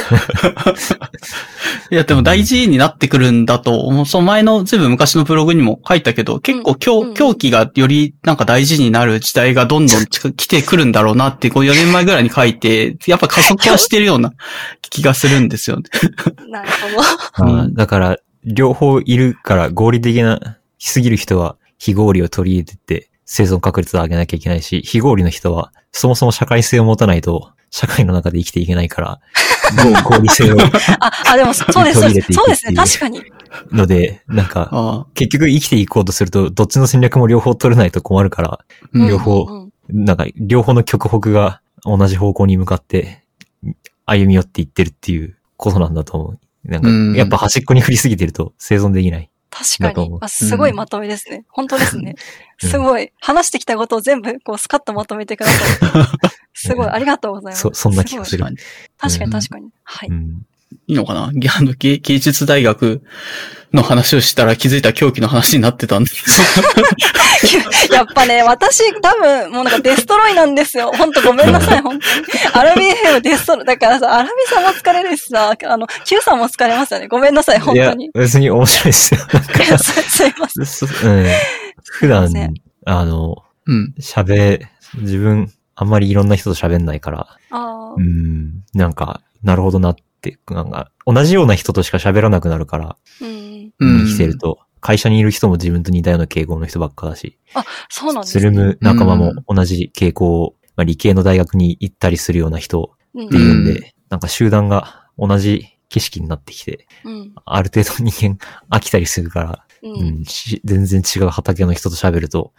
いや、でも大事になってくるんだと思う。その前のずいぶん昔のブログにも書いたけど、結構狂,、うん狂気がよりなんか大事になる時代がどんどん近来てくるんだろうなって、こう4年前ぐらいに書いて、やっぱ加速化してるような気がするんですよね。なるほど。だから、両方いるから合理的な、しすぎる人は非合理を取り入れてって生存確率を上げなきゃいけないし、非合理の人はそもそも社会性を持たないと社会の中で生きていけないから、合合理性をあ、あ、でもそうです、そうです。取り入れていくっていうそうですね、確かに。ので、なんか、結局生きていこうとすると、どっちの戦略も両方取れないと困るから、うん両方うんうんなんか、両方の極北が同じ方向に向かって歩み寄っていってるっていうことなんだと思う。なんかうん、やっぱ端っこに振りすぎてると生存できない。確。かにあ、すごいまとめですね。本当ですね。うんすごい。話してきたことを全部、こう、スカッとまとめてくださる。すごい。ありがとうございます。そ、そんな気がする確か。に。確かうんに確かに。はい。うん。いいのかな？ぎ あの芸芸術大学の話をしたら気づいた狂気の話になってたんで。やっぱね、私多分、もうなんかデストロイなんですよ。ほんとごめんなさい、本当に。アラビーヘムデストロイ。だからさ、アラビーさんも疲れるしさ、あの、Q さんも疲れますよね。ごめんなさい、本当に。い、別に面白いですよ。なんかやす すいません。そうん。普段あの、うん。喋、自分、あんまりいろんな人と喋んないから、あうん、なんか、なるほどなって、なんか、同じような人としか喋らなくなるから、あ、うん。うん。生きてると、会社にいる人も自分と似たような傾向の人ばっかだし、そうなんですね。つるむ仲間も同じ傾向を、まあ、理系の大学に行ったりするような人うんっていうんで、なんか集団が同じ景色になってきて、うん。ある程度人間飽きたりするから、う。うんん、し全然違う畑の人と喋ると、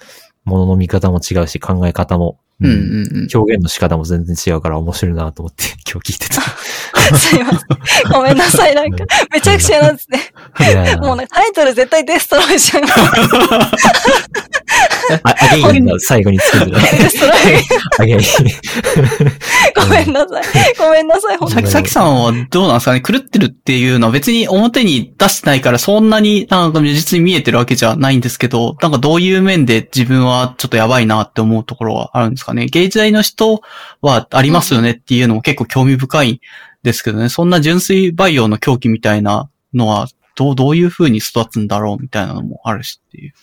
物の見方も違うし、考え方もうんうんうん。表現の仕方も全然違うから面白いなと思って 今日聞いてた。すいません。ごめんなさい。なんか、めちゃくちゃなんですね。もうなんかタイトル絶対デストロイじゃん。あアゲインが最後につけてる。デストロイ。アゲイン。ごめんなさい。ごめんなさい。本当にさき、さきさんはどうなんですかね？狂ってるっていうのは別に表に出してないからそんなになんか実に見えてるわけじゃないんですけど、なんかどういう面で自分はちょっとやばいなって思うところはあるんですかね芸時代の人はありますよねっていうのも結構興味深いんですけどね。そんな純粋培養の狂気みたいなのはどう、どういう風に育つんだろうみたいなのもあるしっていう。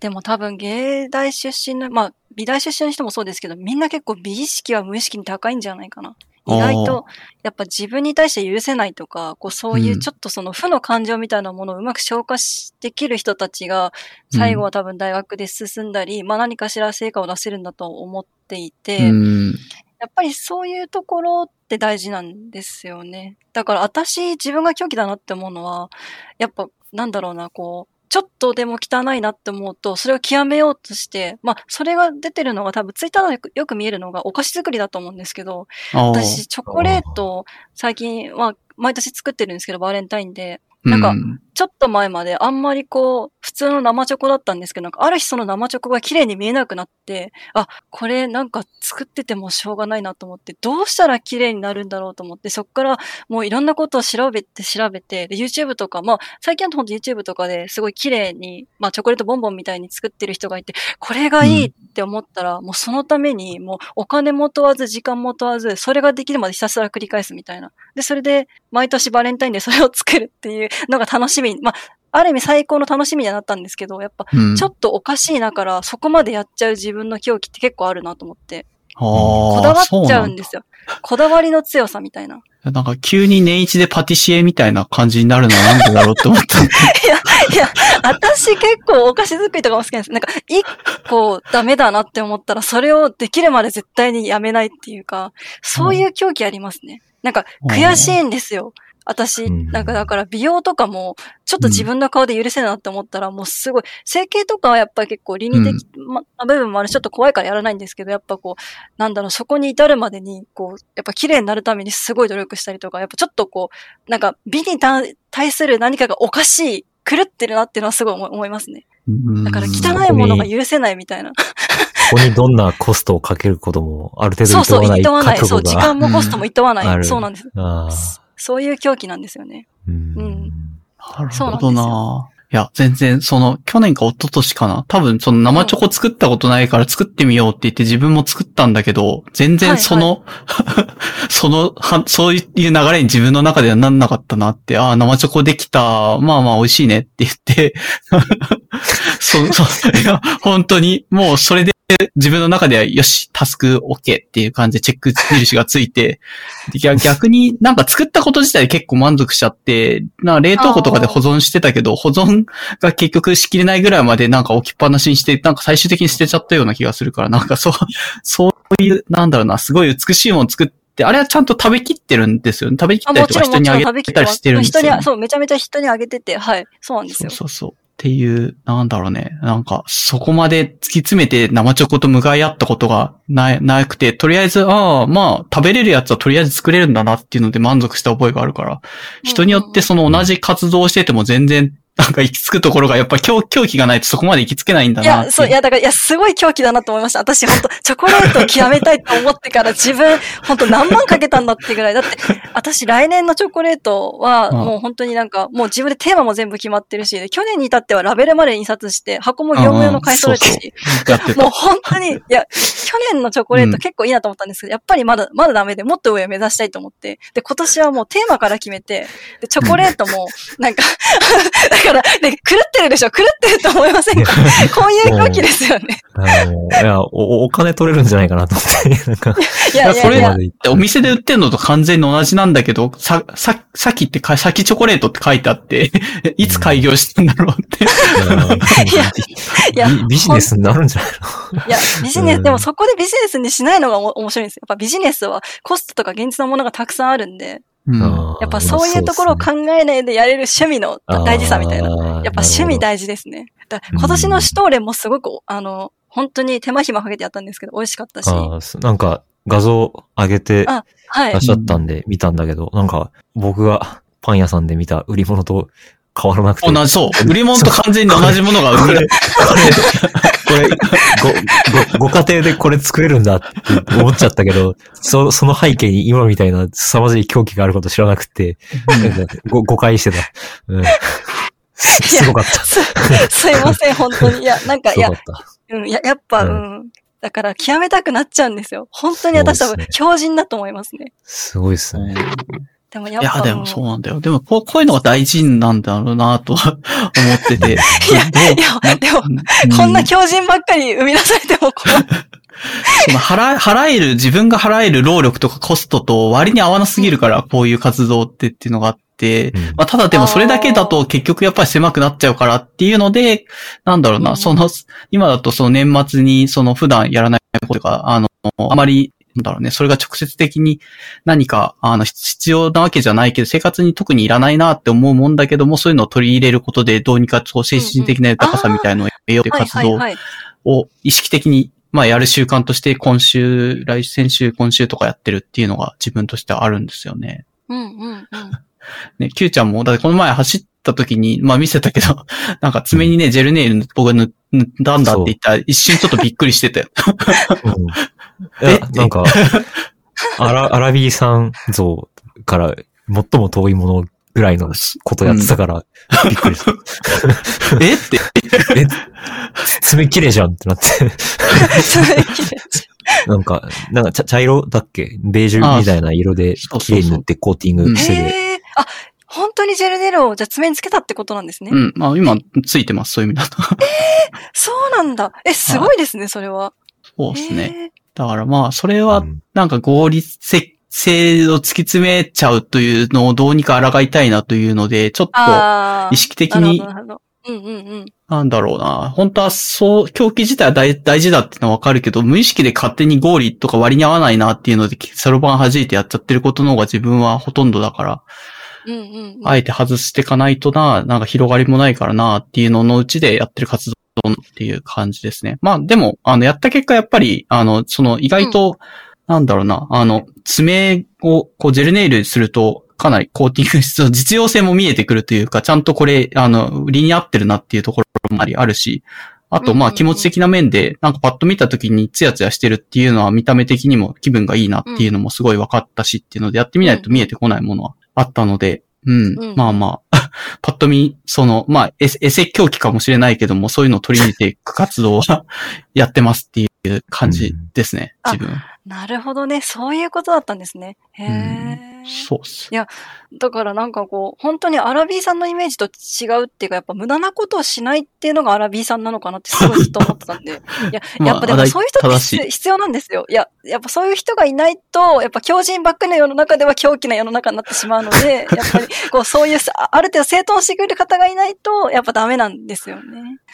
でも多分芸大出身の、まあ、美大出身の人もそうですけど、みんな結構美意識は無意識に高いんじゃないかな。意外と、やっぱ自分に対して許せないとか、こうそういうちょっとその負の感情みたいなものをうまく消化しできる人たちが、最後は多分大学で進んだり、まあ何かしら成果を出せるんだと思っていて、うん。やっぱりそういうところって大事なんですよね。だから私、自分が狂気だなって思うのは、やっぱ、なんだろうな、こう、ちょっとでも汚いなって思うと、それを極めようとして、まあ、それが出てるのが多分ツイッターでよく見えるのがお菓子作りだと思うんですけど、私、チョコレート、最近は毎年作ってるんですけど、バレンタインで。なんかうんちょっと前まであんまりこう、普通の生チョコだったんですけど、なんかある日その生チョコが綺麗に見えなくなって、あ、これなんか作っててもしょうがないなと思って、どうしたら綺麗になるんだろうと思って、そっからもういろんなことを調べて調べて、で YouTube とか、まあ最近はほんと YouTube とかですごい綺麗に、まあチョコレートボンボンみたいに作ってる人がいて、これがいいって思ったら、もうそのためにもうお金も問わず、時間も問わず、それができるまでひたすら繰り返すみたいな。で、それで毎年バレンタインでそれを作るっていうのが楽しみ。まあ、ある意味最高の楽しみにはなったんですけど、やっぱ、うんちょっとおかしいなから、そこまでやっちゃう自分の狂気って結構あるなと思って、あーこだわっちゃうんそですよ。こだわりの強さみたいな。なんか急に年一でパティシエみたいな感じになるのはなんでだろうって思った。いや、私結構お菓子作りとかも好きなんです。なんか、一個ダメだなって思ったら、それをできるまで絶対にやめないっていうか、そういう狂気ありますね。なんか、悔しいんですよ。私、うんなんかだから美容とかも、ちょっと自分の顔で許せないなって思ったら、もうすごい、整形とかはやっぱり結構倫理的まな部分もあるし、ちょっと怖いからやらないんですけど、やっぱこう、なんだろう、そこに至るまでに、こう、やっぱ綺麗になるためにすごい努力したりとか、やっぱちょっとこう、なんか美に対対する何かがおかしい、狂ってるなっていうのはすごい思いますね。だから汚いものが許せないみたいな。ここにどんなコストをかけることも、ある程度そうそう、厭わないいとわない。覚そう、時。間もコストもいとわない。そうなんです。そういう狂気なんですよね。うんうんなるほどな。いや、全然、その、去年か一昨年かな。多分、その生チョコ作ったことないから作ってみようって言って自分も作ったんだけど、全然その、その、は、そういう流れに自分の中ではなんなかったなって、ああ、生チョコできた、まあまあ美味しいねって言って、そう、そう、いや、本当に、もうそれで自分の中では、よし、タスク OK っていう感じでチェック印がついて、で逆逆になんか作ったこと自体結構満足しちゃって、な冷凍庫とかで保存してたけど、保存が結局しきれないぐらいまでなんか置きっぱなしにして、なんか最終的に捨てちゃったような気がするから、なんかそう、そういう、なんだろうな、すごい美しいものを作って、あれはちゃんと食べきってるんですよね。食べきったりとか人にあげたりしてるんですよ、ね。人に、そう、めちゃめちゃ人にあげてて、はい。そうなんですよ。そうそう。っていう、なんだろうね。なんか、そこまで突き詰めて生チョコと向かい合ったことがな、なくて、とりあえず、ああ、まあ、食べれるやつはとりあえず作れるんだなっていうので満足した覚えがあるから、人によってその同じ活動をしてても全然、なんか行き着くところがやっぱ狂狂気がないとそこまで行き着けないんだいや、なってそう、いや、だから、いや、すごい狂気だなと思いました。私、本当チョコレートを極めたいと思ってから自分、本当何万かけたんだってぐらい。だって、私、来年のチョコレートは、うんもう本当になんか、もう自分でテーマも全部決まってるし、で去年に至ってはラベルまで印刷して、箱も業務用の買い揃えたうんうんし、もう。本当に、いや、去年のチョコレート結構いいなと思ったんですけど、やっぱりまだ、まだダメで、もっと上を目指したいと思って、で、今年はもうテーマから決めて、で、チョコレートも、なんか、だから、ね、狂ってるでしょ。狂ってると思いませんか？こういう狂気ですよね。あの、いや、お、お金取れるんじゃないかなと思って、なんか、いやいやいや。それは、お店で売ってるのと完全に同じなんだけど、さ、さ、さっきってか、さきチョコレートって書いてあって、いつ開業したんだろうって。いやいやビビジネスになるんじゃないいや、ビジネス、うん。でもそこでビジネスにしないのがお面白いんですよ。やっぱビジネスはコストとか現実のものがたくさんあるんで、うんのやっぱそういうところを考えないでやれる趣味の大事さみたいな。なやっぱ趣味大事ですね。今年のシュトーレンもすごく、あの、本当に手間暇かけてやったんですけど、美味しかったし。なんか画像上げていらっ。しゃったんで見たんだけど、なんか僕がパン屋さんで見た売り物と変わらなくて。同じ、そう。売り物と完全に同じものが売れる。これ、ご、ご、ご家庭でこれ作れるんだって思っちゃったけど、そ、その背景に今みたいな凄まじい狂気があること知らなくて、ご誤解してた。うん。すすごかった。すすいません、本当に。いや、なんか、いや。うん、や、やっぱ、ううんん。だから、極めたくなっちゃうんですよ。本当に私多分そうで、標準だと思いますね。すごいっすね。でもやっぱ。いや、でもそうなんだよ。でもこう、こういうのが大事なんだろうなとは 思ってて。いや、いや、でも、うこんな強人ばっかり生み出されても困る。その払え、払える、自分が払える労力とかコストと割に合わなすぎるから、こういう活動ってっていうのがあって、うんまあ、ただでもそれだけだと結局やっぱり狭くなっちゃうからっていうので、なんだろうな、うんその、今だとその年末にその普段やらないことが、あの、あまり、なんだろうね、それが直接的に何か、あの、必要なわけじゃないけど、生活に特にいらないなって思うもんだけども、そういうのを取り入れることで、どうにかこう精神的な豊かさみたいのを得ようというはい活動。を意識的に、まあやる習慣として今週、来先週、今週とかやってるっていうのが自分としてはあるんですよね。うんうんうん。ね、Q ちゃんも、だってこの前走った時に、まあ見せたけど、なんか爪にね、ジェルネイル僕が塗塗ったんだって言ったら、一瞬ちょっとびっくりしてたよ。うん。いや、なんか、アラ、アラビーさん像から最も遠いものぐらいのことやってたから、びっくりした。え？って、え、爪綺麗じゃんってなって。それ綺麗なんか、なんか茶茶色だっけ？ベージュみたいな色で綺麗に塗ってコーティングしてて。へえ。あ、本当にジェルネイルをじゃあ爪につけたってことなんですね。うん、まあ今ついてます、そういう意味だと。そうなんだ。え、すごいですね、それは。そうですね。へえ。だからまあ、それはうんなんか合理性性を突き詰めちゃうというのをどうにか抗いたいなというので、ちょっと。意識的になるほどなるほど。うんうんうん。なんだろうな。本当はそう、狂気自体は大大事だってのはわかるけど、無意識で勝手に合理とか割に合わないなっていうので、そろばん弾いてやっちゃってることの方が自分はほとんどだから、うんうんうん。あえて外していかないとな、なんか広がりもないからなっていうののうちでやってる活動っていう感じですね。まあでも、あの、やった結果やっぱり、あの、その意外と、なんだろうな、あの、爪をこうジェルネイルすると、かなりコーティング質の実用性も見えてくるというか、ちゃんとこれ、あの、理に合ってるなっていうところもありあるし、あと、まあうんうんうん気持ち的な面で、なんかパッと見た時にツヤツヤしてるっていうのは見た目的にも気分がいいなっていうのもすごい分かったしっていうので、やってみないと見えてこないものはあったので、うん、うんまあまあ、パッと見、その、まあ、エセ狂気かもしれないけども、そういうのを取り入れていく活動は やってますっていう感じですね、うん自分。なるほどね。そういうことだったんですね。へえ。そうっす。だからなんかこう、本当にアラビーさんのイメージと違うっていうか、やっぱ無駄なことをしないっていうのがアラビーさんなのかなってすごいずっと思ってたんで。いや、まあやっぱでもそういう人って必必要なんですよ。いや、やっぱそういう人がいないと、やっぱ強人ばっかりの世の中では狂気な世の中になってしまうので、やっぱりこう、そういうさ、ある程度整頓してくれる方がいないと、やっぱダメなんですよね。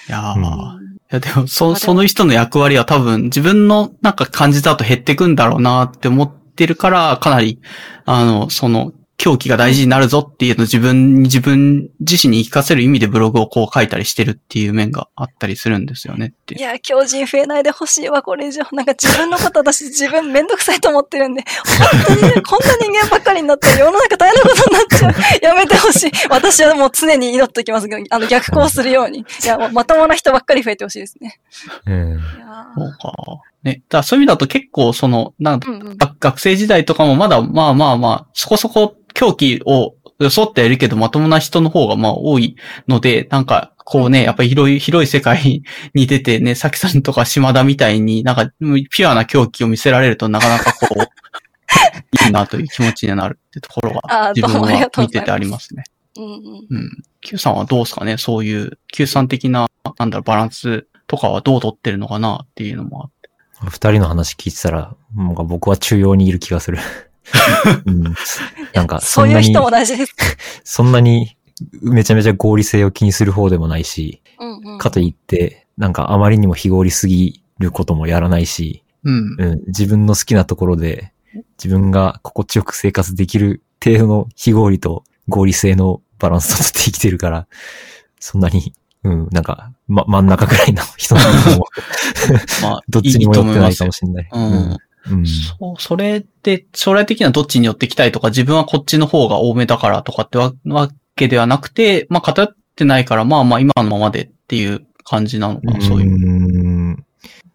いやー、うんいやでも、そ、その人の役割は多分自分のなんか感じだと減ってくんだろうなって思ってるから、かなり、あの、その、狂気が大事になるぞっていうのを自分に、自分自身に言い聞かせる意味でブログをこう書いたりしてるっていう面があったりするんですよねってい。や、強人増えないでほしいわ、これ以上。なんか自分のこと私 自分めんどくさいと思ってるんで、本当にね、こんな人間ばっかりになったら世の中大変なことになっちゃう。やめてほしい。私はもう常に祈っておきますけど、あの逆行するように。いや、まともな人ばっかり増えてほしいですね。うん。いやそうか。ね。だからそういう意味だと結構その、なんかーうんうん。学学生時代とかもまだまあまあまあ、そこそこ狂気を装ってはいるけど、まともな人の方がまあ多いので、なんか、こうね、やっぱり広い、広い世界に出てね、さきさんとか島田みたいになんか、ピュアな狂気を見せられるとなかなかこう、いいなという気持ちになるってところが、自分は見ててありますね。うんうん。うん。Q さんはどうですかねそういう、Q さん的な、なんだろう、バランスとかはどう取ってるのかなっていうのもあって。二人の話聞いてたら、なんか僕は中央にいる気がする。うん、なんか、そそなにうんいう人、も大事です。そんなに めちゃめちゃ合理性を気にする方でもないし、うんうん。かといって、なんかあまりにも非合理すぎることもやらないし、うん。うん、自分の好きなところで、自分が心地よく生活できる程度の非合理と合理性のバランスをとって生きてるから、そんなに、うん、なんか、ま、真ん中ぐらいの 人なのも、まあ、どっちにも寄ってないかもれしれない。ない。うん。うん。そう、それで、将来的にはどっちに寄ってきたいとか、自分はこっちの方が多めだからとかってわわけではなくて、まあ偏ってないから、まあまあ今のままでっていう感じなのかな、そういう。うん。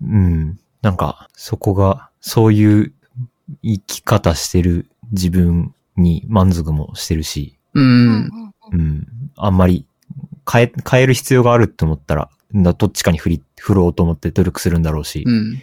うん。なんか、そこが、そういう生き方してる自分に満足もしてるし、うん。うんうん。あんまり変え、変える必要があるって思ったら、などっちかに振り、振ろうと思って努力するんだろうし、うん。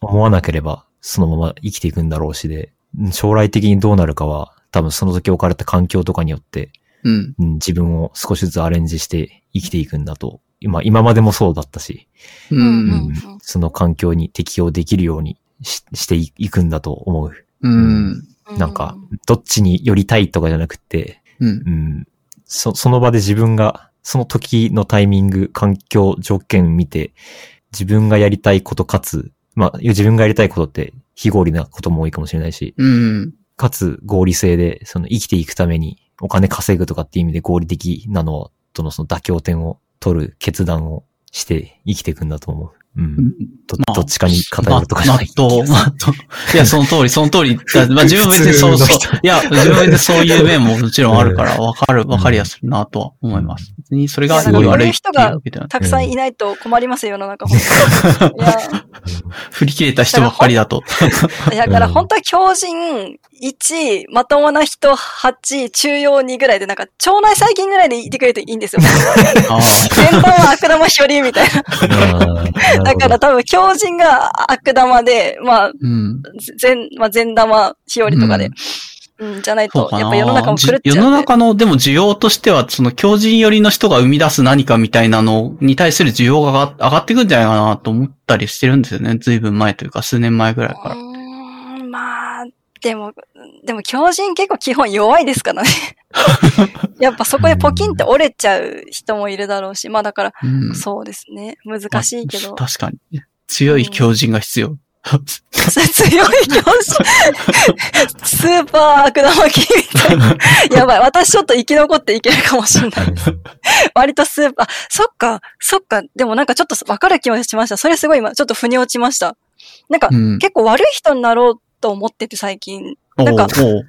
思わなければそのまま生きていくんだろうしで、うん将来的にどうなるかは、多分その時置かれた環境とかによって、うん。うん、自分を少しずつアレンジして生きていくんだと、今、今までもそうだったし、う。うんうんうんその環境に適応できるようにししていいくんだと思う。うん。うんなんか、どっちに寄りたいとかじゃなくて、うんう。ん、そその場で自分が、その時のタイミング、環境、条件見て、自分がやりたいことかつ、まあ、自分がやりたいことって非合理なことも多いかもしれないし、うん。かつ合理性で、その生きていくためにお金稼ぐとかっていう意味で合理的なのとのその妥協点を取る決断をして生きていくんだと思う。うん。どまあどっちかに偏るとかじゃない。ままっとう、まっとう。いや、その通り、その通り。だまあ自分別にそうそう。いや、自分別にそういう面ももちろんあるから、わかる、わかりやすいなとは思います。別にそれがいや良いいっていうわけではなくたくさんいないと困りますよ、世の中。本当にいや、振り切れた人ばっかりだと。だから本当は強靭1、まともな人8、中庸2ぐらいで、なんか腸内細菌ぐらいでいてくれていいんですよ。ああ。先端は悪玉日和みたいな。だから多分強靭が悪玉で、まあ、うん。善、まあ善玉日和とかで、うん、じゃないと。やっぱ世の中も狂っちゃじう。世の中の、でも需要としては、その強靭寄りの人が生み出す何かみたいなのに対する需要が上がってくんじゃないかなと思ったりしてるんですよね。ずいぶん前というか、数年前ぐらいから。まあ、でも、でも強靭結構基本弱いですからね。やっぱそこでポキンって折れちゃう人もいるだろうし、まあだから、うん。そうですね。難しいけど。まあ確かに。強い強靭が必要。強い教師。スーパー悪玉菌みたいな。やばい。私ちょっと生き残っていけるかもしれないです。割とスーパー、あ、そっか、そっか。でもなんかちょっとわかる気もしました。それすごい今、ちょっと腑に落ちました。なんか、うん。結構悪い人になろうと思ってて最近。なんかそう、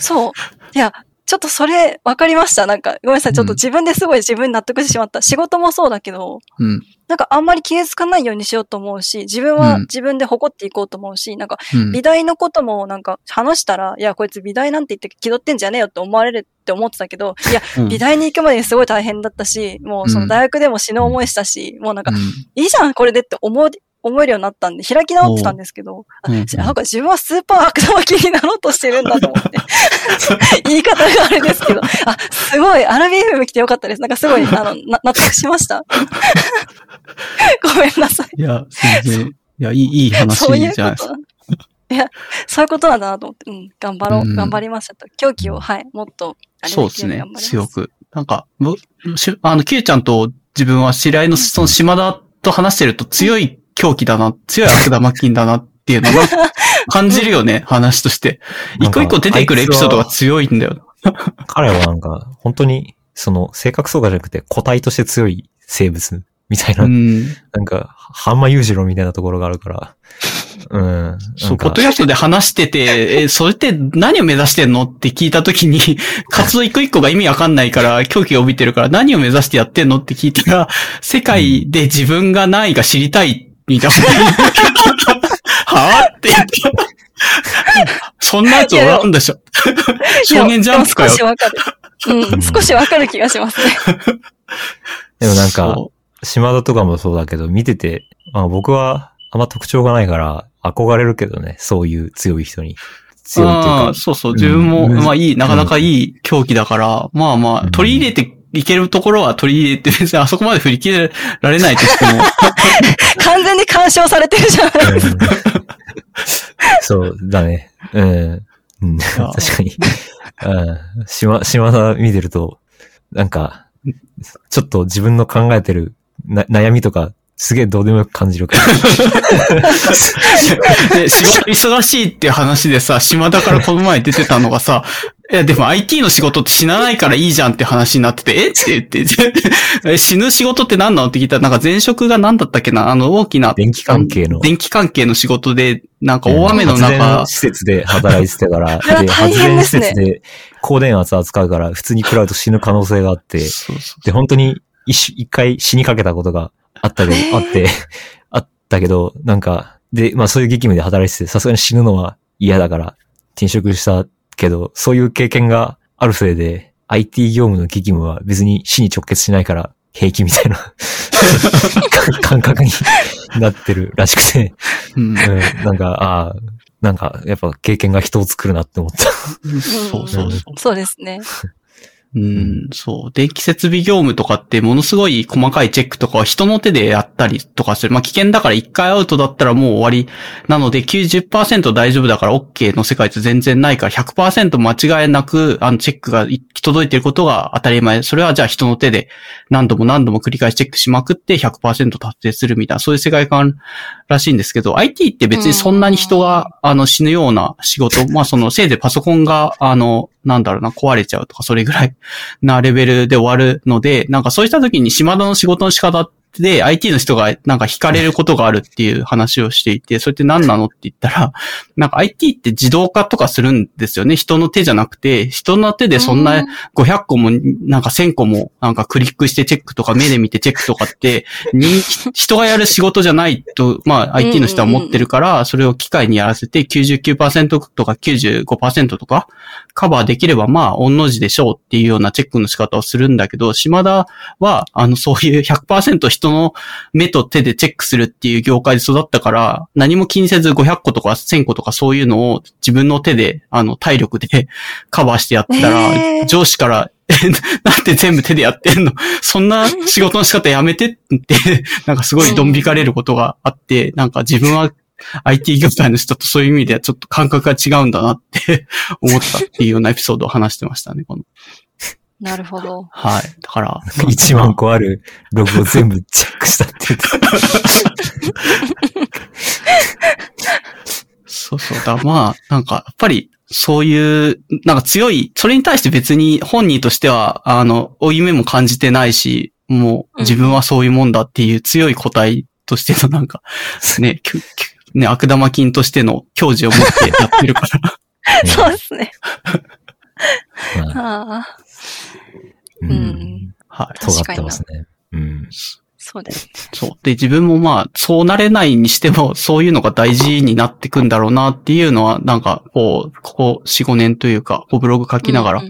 そう。いや、ちょっとそれ分かりました。なんか、ごめんなさい。ちょっと自分ですごい自分に納得してしまった。仕事もそうだけど、うん。なんかあんまり傷つかないようにしようと思うし、自分はうん自分で誇っていこうと思うし、なんかうん美大のこともなんか話したら、いや、こいつ美大なんて言って気取ってんじゃねえよって思われるって思ってたけど、いや、うん美大に行くまでにすごい大変だったし、もうその大学でも死ぬ思いしたし、もうなんか、うんいいじゃん、これでって思う、思えるようになったんで、開き直ってたんですけど、あうんなんか自分はスーパー悪玉菌になろうとしてるんだと思って。言い方があれですけど、あ、すごい、アラビ FM 来てよかったです。なんかすごい、あの、な納得しました？ごめんなさい。いや、全然、いや、いい、いい話じゃないですか。こと？いや、そういうことなんだなと思って、うん、頑張ろう、うん頑張りましたと。狂気を、はい、もっと、そうですね強。く。なんか、あの、キューちゃんと自分は知り合いの、その島田と話してると強い狂気だな、強い悪玉金だなっていうのが 感じるよね、話として。一個一個出てくるエピソードが強いんだよ。彼はなんか、本当に、その、性格そうかじゃなくて、個体として強い生物みたいな、うん。なんか、ハンマユージロみたいなところがあるから、うん。そう、ポッドキャストで話してて、え、それって何を目指してんのって聞いたときに、活動一個一個が意味わかんないから、狂気が帯びてるから、何を目指してやってんのって聞いたら、世界で自分が何位か知りたい、みたいな。はぁって言って。そんなやつおらんでしょ。少年ジャンプかよ少し。わかる。うん、少しわかる気がしますね。でもなんか、そ島田とかもそうだけど、見てて、まあ僕はあんま特徴がないから、憧れるけどね、そういう強い人に。強いっていうかそうそう、自分も、うんまあいい、なかなかいい狂気だから、まあまあ、うん取り入れていけるところは取り入れて、別にあそこまで振り切れられないとしても、完全に干渉されてるじゃないですか。うんそうだね。うん。うん、確かに。うん。島、島田見てると、なんか、ちょっと自分の考えてるな悩みとか、すげえどうでもよく感じるから。で、仕事忙しいっていう話でさ、島田からこの前出てたのがさ、いや、でも IT の仕事って死なないからいいじゃんって話になってて、え？って言って、え死ぬ仕事って何なのって聞いたら、なんか前職が何だったっけな？あの大きな。電気関係の。電気関係の仕事で、なんか大雨の発中電、施設で働いてたから、やで、大発電施設で高電圧扱うから、普通に食らうと死ぬ可能性があって、そうそうで、本当に一し一回死にかけたことがあったけど、あって、あったけど、なんか、で、まあそういう激務で働いてて、さすがに死ぬのは嫌だから転職したけど、そういう経験があるせいで、IT 業務の激務は別に死に直結しないから平気みたいな 感覚になってるらしくて、うんうん、なんか、ああ、なんか、やっぱ経験が人を作るなって思った。そうそうそう。そうですね。うん、そう。電気設備業務とかってものすごい細かいチェックとかは人の手でやったりとかする。まあ、危険だから1回アウトだったらもう終わり。なので90%大丈夫だから OK の世界って全然ないから100%間違いなく、あの、チェックが行き届いていることが当たり前。それはじゃあ人の手で何度も何度も繰り返しチェックしまくって100%達成するみたいな、そういう世界観らしいんですけど、IT って別にそんなに人が、あの、死ぬような仕事、まあ、その、せいぜいパソコンが、あの、なんだろうな、壊れちゃうとか、それぐらいなレベルで終わるので、なんかそうした時に島田の仕事の仕方っで IT の人がなんか惹かれることがあるっていう話をしていて、それって何なのって言ったら、なんか IT って自動化とかするんですよね。人の手じゃなくて、人の手でそんな500個も、なんか1000個も、なんかクリックしてチェックとか目で見てチェックとかって、に 人がやる仕事じゃないと、まあ IT の人は思ってるから、それを機械にやらせて99%とか95%とかカバーできればまあ、御の字でしょうっていうようなチェックの仕方をするんだけど、島田は、あの、そういう100%人の目と手でチェックするっていう業界で育ったから、何も気にせず500個とか1000個とかそういうのを自分の手で、あの、体力で カバーしてやってたら、えー上司から、え なんで全部手でやってんの？そんな仕事の仕方やめてって、なんかすごいドン引かれることがあって、なんか自分は IT 業界の人とそういう意味ではちょっと感覚が違うんだなって思ったっていうようなエピソードを話してましたね、この。なるほど。はい。だから。1万個あるログを全部チェックしたって言って。そうそう。だまあ、なんか、やっぱり、そういう、なんか強い、それに対して別に本人としては、あの、負い目も感じてないし、もう自分はそういうもんだっていう強い個体としての なんか、ね、きゅきゅね、悪玉菌としての矜持を持ってやってるから。そうですね。まあああ、ううんん。はい。尖ってますね。うん。そうです。そう。で、自分もまあ、そうなれないにしても、そういうのが大事になってくんだろうなっていうのは、なんか、こう、ここ4、5年というか、こうブログ書きながら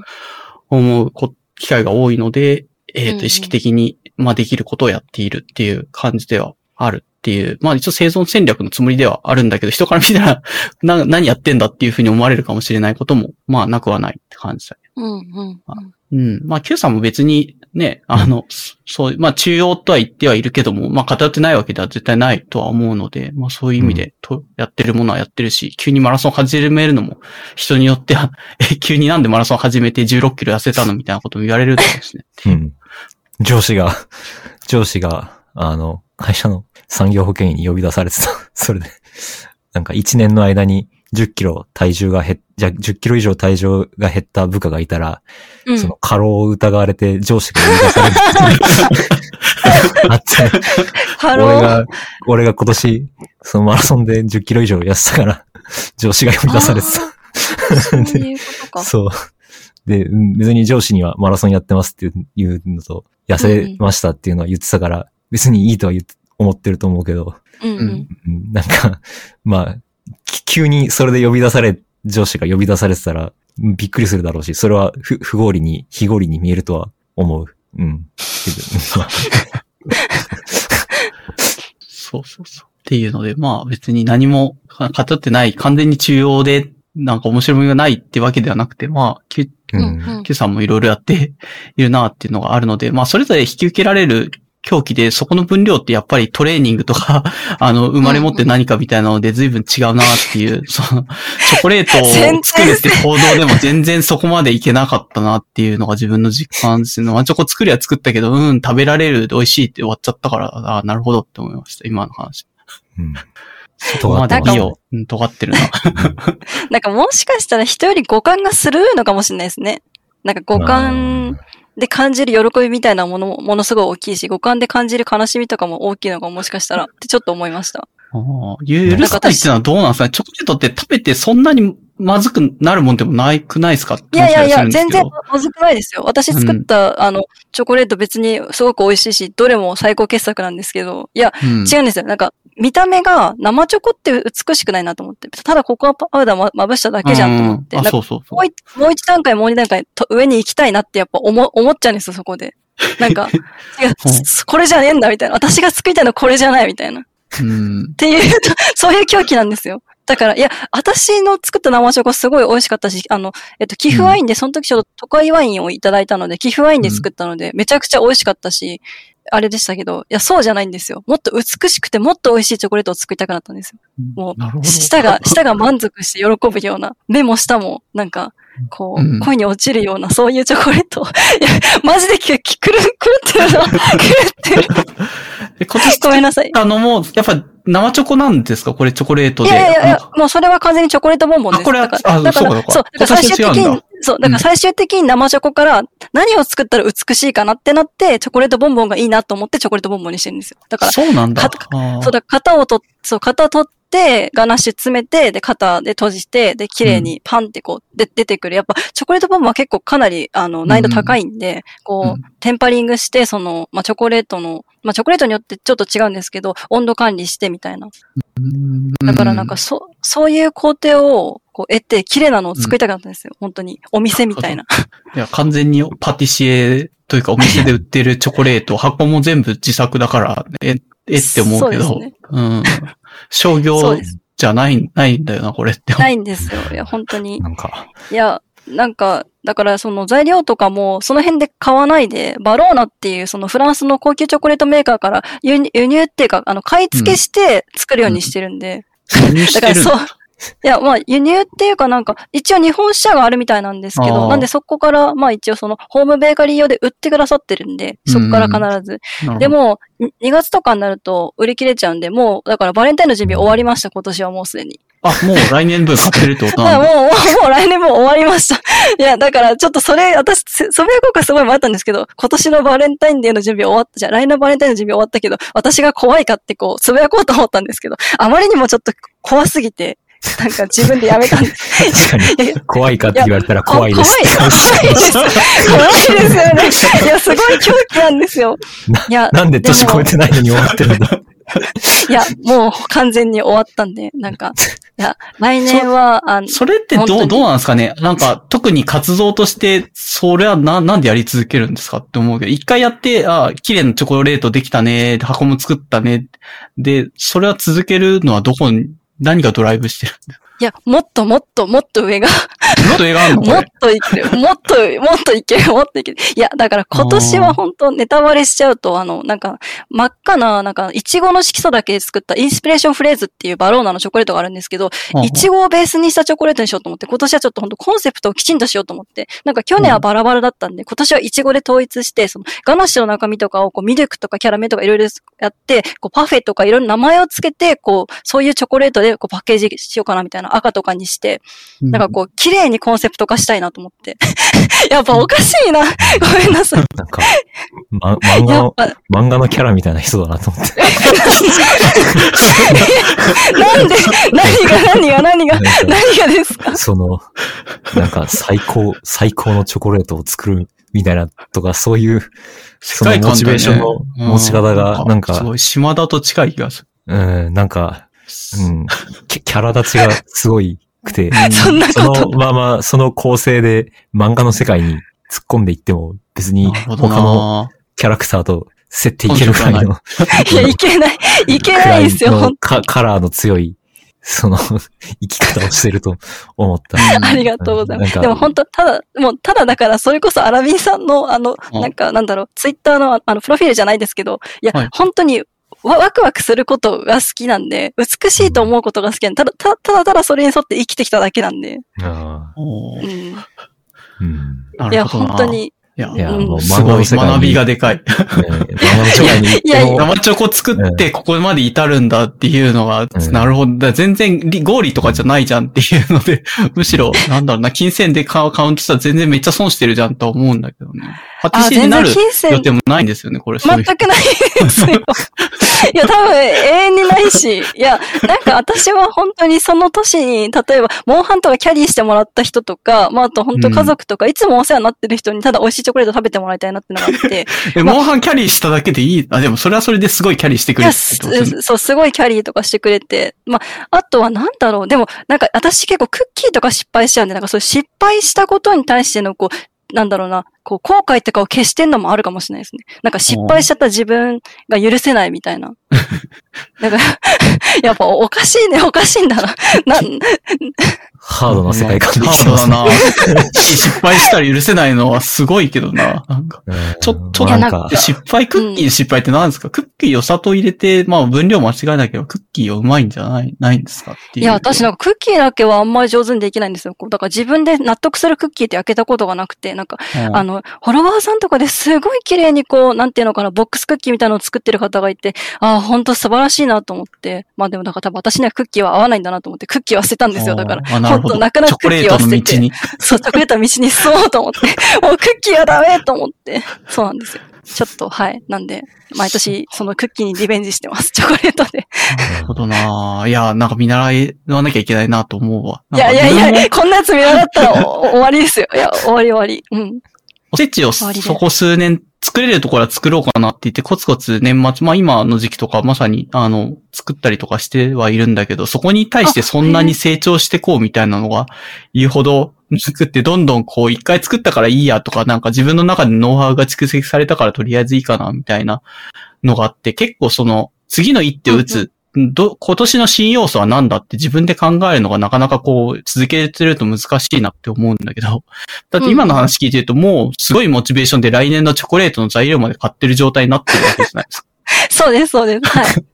思うこ機会が多いので、えっ、と、うんうん意識的に、まあ、できることをやっているっていう感じではあるっていう、まあ、一応生存戦略のつもりではあるんだけど、人から見たら、な、何やってんだっていうふうに思われるかもしれないことも、まあ、なくはないって感じだね。うんうんうん。まあ、Q さんも別にね、あの、そう、まあ、中央とは言ってはいるけども、まあ、偏ってないわけでは絶対ないとは思うので、まあ、そういう意味で、と、やってるものはやってるし、急にマラソン始めるのも、人によっては、え、急になんでマラソン始めて16キロ痩せたのみたいなことも言われるだろうしね。うん。上司が、上司が、あの、会社の産業保険医に呼び出されてた。それで、なんか1年の間に10キロ体重が減っ、じゃあ10キロ以上体重が減った部下がいたら、うん。その過労を疑われて上司が呼び出される。あって。俺が、俺が今年、そのマラソンで10キロ以上痩せたから、上司が呼び出されてた。そう。で、うん別に上司にはマラソンやってますっていうのと、痩せましたっていうのは言ってたから、別にいいとは言って思ってると思うけど、うんうん。うんなんか、まあ、き急にそれで呼び出され、上司が呼び出されてたら、うんびっくりするだろうし、それは不不合理に、非合理に見えるとは思う。うん。そうそうそう。っていうので、まあ、別に何もか偏ってない、完全に中央で、なんか面白みがないってわけではなくて、まあ、Q うん Q さんもいろいろやっているなっていうのがあるので、まあ、それぞれ引き受けられる狂気で、そこの分量ってやっぱりトレーニングとか、あの、生まれ持って何かみたいなので随分違うなっていう、その、チョコレートを作るって行動でも全然そこまでいけなかったなっていうのが自分の実感ですね。ワンチョコ作りは作ったけど、うん、食べられる、美味しいって終わっちゃったから、ああ、なるほどって思いました、今の話。うん尖ってまで美を、うん尖ってるな。なんかもしかしたら人より五感がするのかもしれないですね。なんか五感で感じる喜びみたいなものもものすごい大きいし、五感で感じる悲しみとかも大きいのがもしかしたらってちょっと思いました。ああ許さないっていうのはどうなんですかね？チョコレートって食べてそんなにまずくなるもんでもないくないですか？いやいやいや、全然まずくないですよ。私作った、あの、チョコレート別にすごく美味しいし、どれも最高傑作なんですけど、いや、うん違うんですよ。なんか、見た目が生チョコって美しくないなと思って。ただココアパウダーままぶしただけじゃんと思って。そうそうそうもう。一、もう一段階、もう二段階と上に行きたいなってやっぱ思、思っちゃうんですよ、そこで。なんか、違う、これじゃねえんだ、みたいな。私が作りたいのはこれじゃない、みたいな。っうん。ていう、そういう狂気なんですよ。だから、いや、私の作った生チョコすごい美味しかったし、あの、えっと、寄付ワインで、その時ちょっと都会ワインをいただいたので、寄付ワインで作ったので、めちゃくちゃ美味しかったし、あれでしたけど、いや、そうじゃないんですよ。もっと美しくて、もっと美味しいチョコレートを作りたくなったんですよ。もう。舌が、舌が満足して喜ぶような、目も舌も、なんか、こう、うん恋に落ちるような、そういうチョコレートを。いや、マジでき、きくる、狂ってるな。狂ってる。え今年ごめんなさい。あのもう、やっぱ生チョコなんですか？これチョコレートで。いやいやいやもうそれは完全にチョコレートボンボンです。あこれはだからあだからそうかそう、だから最終的にそう、だから最終的に生チョコから何を作ったら美しいかなってなって、チョコレートボンボンがいいなと思ってチョコレートボンボンにしてるんですよ。だから、そうなんだ。そうだ、型をと、そう、型取って、ガナッシュ詰めて、で、型で閉じて、で、綺麗にパンってこう、で、出てくる。やっぱ、チョコレートボンボンは結構かなり、あの、難易度高いんで、こう、うテンパリングして、その、まあ、チョコレートの、まあ、チョコレートによってちょっと違うんですけど、温度管理してみたいな。だからなんか、そ、そういう工程を、こう、得て、綺麗なのを作りたかったんですよ。本当に。お店みたいな。いや、完全にパティシエというかお店で売ってるチョコレート、箱も全部自作だから、え、えって思うけど、そうねうん。商業。じゃない、ないんだよな、これって。ないんですよ。いや、本当に。なんか、いや、なんか、だからその材料とかもその辺で買わないで、バローナっていうそのフランスの高級チョコレートメーカーから輸入輸入っていうか、あの、買い付けして作るようにしてるんで。だからそう。いや、まあ、輸入っていうかなんか、一応日本支社があるみたいなんですけあど、ーなんでそこから、まあ一応その、ホームベーカリー用で売ってくださってるんで、そこから必ず。で、も、2月とかになると売り切れちゃうんで、もう、だからバレンタインの準備終わりました、今年はもうすでに。あ、もう来年分買ってるってことなんだ。もう、もう、もう来年も終わりました。いや、だからちょっとそれ、私、そそれ効果すごい迷ったんですけど、今年のバレンタインデーの準備終わった、じゃあ来年のバレンタインの準備終わったけど、私が怖いかってこう、つぶやこうと思ったんですけど、あまりにもちょっと怖すぎて、なんか自分でやめたんです。確かに怖いかって言われたら怖いです。怖い怖いです。怖いですよね。いや、すごい狂気なんですよ。いや、なんで年超えてないのに終わってるんだ。いや、もう完全に終わったんで、なんか、いや、来年は、あの、それってどう、どうなんですかね？なんか、特に活動として、それはな、なんでやり続けるんですか？って思うけど、一回やって、あ、綺麗なチョコレートできたね、箱も作ったね。で、それは続けるのはどこに、何がドライブしてるんですかいや、もっともっともっと上が、もっと映画あんの？こもっれ。といける。もっと、もっといける。もっといける。いや、だから今年は本当ネタバレしちゃうと、あの、なんか、真っ赤な、なんか、いちごの色素だけで作ったインスピレーションフレーズっていうバローナのチョコレートがあるんですけど、いちごをベースにしたチョコレートにしようと思って、今年はちょっと本当コンセプトをきちんとしようと思って、なんか去年はバラバラだったんで、今年はいちごで統一して、その、ガナッシュの中身とかを、こう、ミルクとかキャラメルとかいろいろやって、こう、パフェとかいろいろ名前をつけて、こう、そういうチョコレートで、こう、パッケージしようかなみたいな赤とかにして、なんかこう、綺麗にコンセプト化したいなと思って。やっぱおかしいな。ごめんなさい。なんか、ま、漫画の、漫画のキャラみたいな人だなと思って。なんで、何が何が何が何がですか？その、なんか最高、最高のチョコレートを作るみたいなとか、そういう、そのモチベーションの持ち方が、なんか、すごい、島田と近い気がする。うん、なんか、うん、キャキャラ立ちがすごいくて、そんなそこと。のまま、その構成で漫画の世界に突っ込んでいっても、別に他のなキャラクターと競っていけるくらいの、いや、いけない。いけないですよ、カカラーの強い、その、生き方をしてると思った。ありがとうございます。なんかでも本当ただ、もう、ただだから、それこそアラビンさんの、あの、うんなんか、なんだろう、ツイッターの、あの、プロフィールじゃないですけど、いや、はい本当に、わワクワクすることが好きなんで、美しいと思うことが好きなんで、ただ、ただ、ただただそれに沿って生きてきただけなんで、あおーうん。ーうん。いや、本当。に、いや、いや、うんもうすごい学びがでかい。いや生チョコ作ってここまで至るんだっていうのが、うんなるほど。全然リ合理とかじゃないじゃんっていうので、むしろ、なんだろうな、金銭でカウントしたら全然めっちゃ損してるじゃんと思うんだけどね。パティあ、全シエになる然金銭予定もないんですよね、これ。全くないですよ。いや、多分永遠にないし、いや、なんか私は本当にその年に、例えば、モンハンとかキャリーしてもらった人とか、まあ、あと本当家族とか、いつもお世話になってる人にただ美味しいチョコレート食べてもらいたいなってのがあって、え、モンハンキャリーしただけでいい？あ、でもそれはそれですごいキャリーしてくれてそう、すごいキャリーとかしてくれて、まあ、あとはなんだろう、でも、なんか私結構クッキーとか失敗しちゃうんで、なんかそう失敗したことに対しての、こう、なんだろうな、こう、後悔とかを消してんのもあるかもしれないですね。なんか失敗しちゃった自分が許せないみたいな。だから、やっぱおかしいね、おかしいんだな。な、ハードな世界観で生きてますね。ハードだな。失敗したら許せないのはすごいけどな。なんかうんちょちょまあなんかいやなんか、失敗、クッキーの失敗って何ですか、クッキーお砂糖入れて、まあ分量間違えなければクッキーをうまいんじゃない、ないんですかっていう。いや、私なんかクッキーだけはあんまり上手にできないんですよ。こうだから自分で納得するクッキーって開けたことがなくて、なんか、うん、あの、フォロワーさんとかですごい綺麗にこう、なんていうのかな、ボックスクッキーみたいなのを作ってる方がいて、ああ、本当素晴らしいなと思って。まあでもだから多分私にはクッキーは合わないんだなと思って、クッキーは捨てたんですよ。だから、なるほど。本当泣く泣くクッキーは捨てて。そう、チョコレートの道に進もうと思って、もうクッキーはダメと思って。そうなんですよ。ちょっと、はい。なんで、毎年、そのクッキーにリベンジしてます。チョコレートで。なるほどないや、なんか見習わなきゃいけないなと思うわ。いやいやいや、こんなやつ見習ったらお終わりですよ。いや、終わり終わり。うん。おせちをそこ数年作れるところは作ろうかなって言って、コツコツ年末、まあ今の時期とかまさに、あの、作ったりとかしてはいるんだけど、そこに対してそんなに成長してこうみたいなのが言うほど作って、どんどんこう一回作ったからいいやとか、なんか自分の中でノウハウが蓄積されたからとりあえずいいかなみたいなのがあって、結構その、次の一手を打つ、ど、今年の新要素は何だって自分で考えるのがなかなかこう続けてると難しいなって思うんだけど、だって今の話聞いてるともうすごいモチベーションで来年のチョコレートの材料まで買ってる状態になってるわけじゃないですか。そうです、そうです。はい。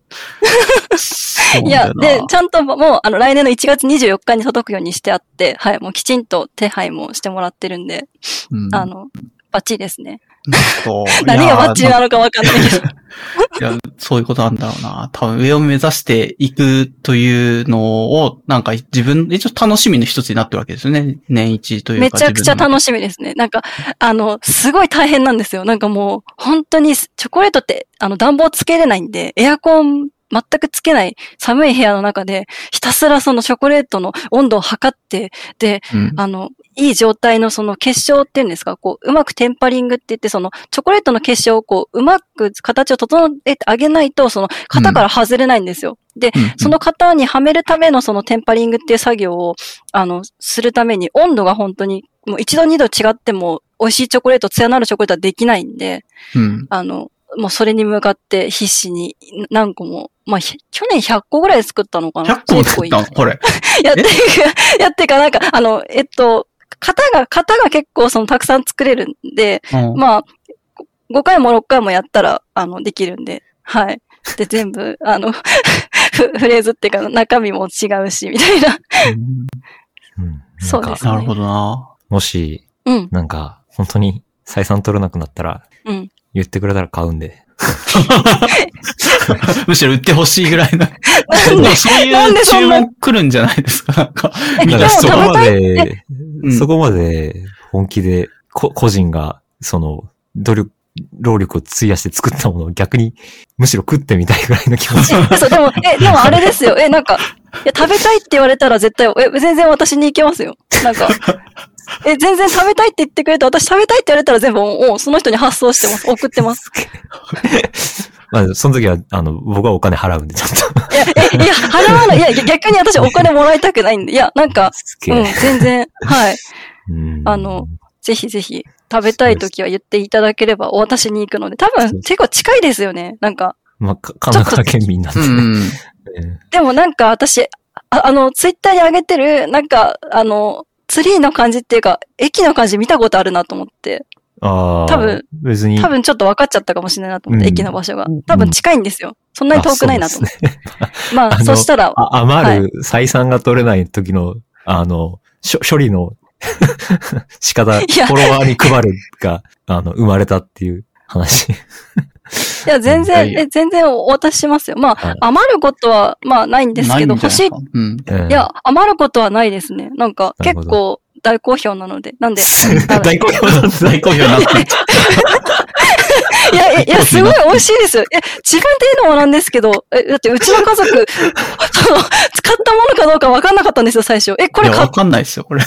いや、で、ちゃんともう、あの、来年の1月24日に届くようにしてあって、はい、もうきちんと手配もしてもらってるんで、うんあの、バッチリですね。何がバッチなのかわかんないけど。いや、そういうことなんだろうな。多分上を目指していくというのを、なんか自分、一応楽しみの一つになってるわけですよね。年一というか。めちゃくちゃ楽しみですね。なんか、あの、すごい大変なんですよ。なんかもう、本当に、チョコレートって、あの、暖房つけれないんで、エアコン全くつけない寒い部屋の中で、ひたすらそのチョコレートの温度を測って、で、うんあの、いい状態のその結晶っていうんですか、こう、うまくテンパリングって言って、その、チョコレートの結晶をこう、うまく形を整えてあげないと、その、型から外れないんですよ。で、うんうんその型にはめるためのそのテンパリングっていう作業を、あの、するために、温度が本当に、もう一度二度違っても、美味しいチョコレート、艶のあるチョコレートはできないんで、うん。あの、もうそれに向かって必死に何個も、まあ、ひ去年100個ぐらい作ったのかな？100個も作ったこれ。やっていく、やっていか、なんか、あの、えっと、型が、型が結構そのたくさん作れるんで、うんまあ、5回も6回もやったら、あの、できるんで、はい。で、全部、あの、フ フレーズっていうか中身も違うし、みたいな。うんそうですねなるほどな。もし、うん、なんか、本当に採算取れなくなったら、うん。言ってくれたら買うんで。むしろ売ってほしいぐらいな。なんでそうなんいう注でそんな文来るんじゃないですか。なんか、そこまで、うんそこまで本気で、こ個人が、その、努力、労力を費やして作ったものを逆に、むしろ食ってみたいぐらいの気持ち。そう、でも、え、でもあれですよ。え、なんか、いや、食べたいって言われたら絶対、え、全然私に行けますよ。なんか、え、全然食べたいって言ってくれて、私食べたいって言われたら全部、おその人に発送してます。送ってます。まあ、その時は、あの、僕はお金払うんで、ちょっと。いや、え、いや、払わない。いや、逆に私お金もらいたくないんで。いや、なんか、うん、全然、はい。うんあの、ぜひぜひ、食べたい時は言っていただければお渡しに行くので、多分結構近いですよね。なんか、まあ、か神奈川県民なんでね。うん。えでもなんか私、ああの、ツイッターに上げてる、なんか、あの、ツリーの感じっていうか、駅の感じ見たことあるなと思って、ああ、多分、別に、多分ちょっと分かっちゃったかもしれないなと思って、うん駅の場所が。多分近いんですよ。そんなに遠くないなと思って。ねまあ、あのそしたら、あ余る採算が取れない時の、あの、処理の 仕方、フォロワーに配るが、あの、生まれたっていう話。いや、全い然、やえ、全然お渡ししますよ。まはいあ、余ることは、まあ、ないんですけど、欲しい。うん。うんいや、余ることはないですね。なんか、結構大好評なので。なんで、大好評なんです大好評になってる。いや、いやいや、すごい美味しいですよ。え、自分で言うのもなんですけど、え、だってうちの家族、その、使ったものかどうか分かんなかったんですよ、最初。え、こいや、れ買っわかんないですよ、これ。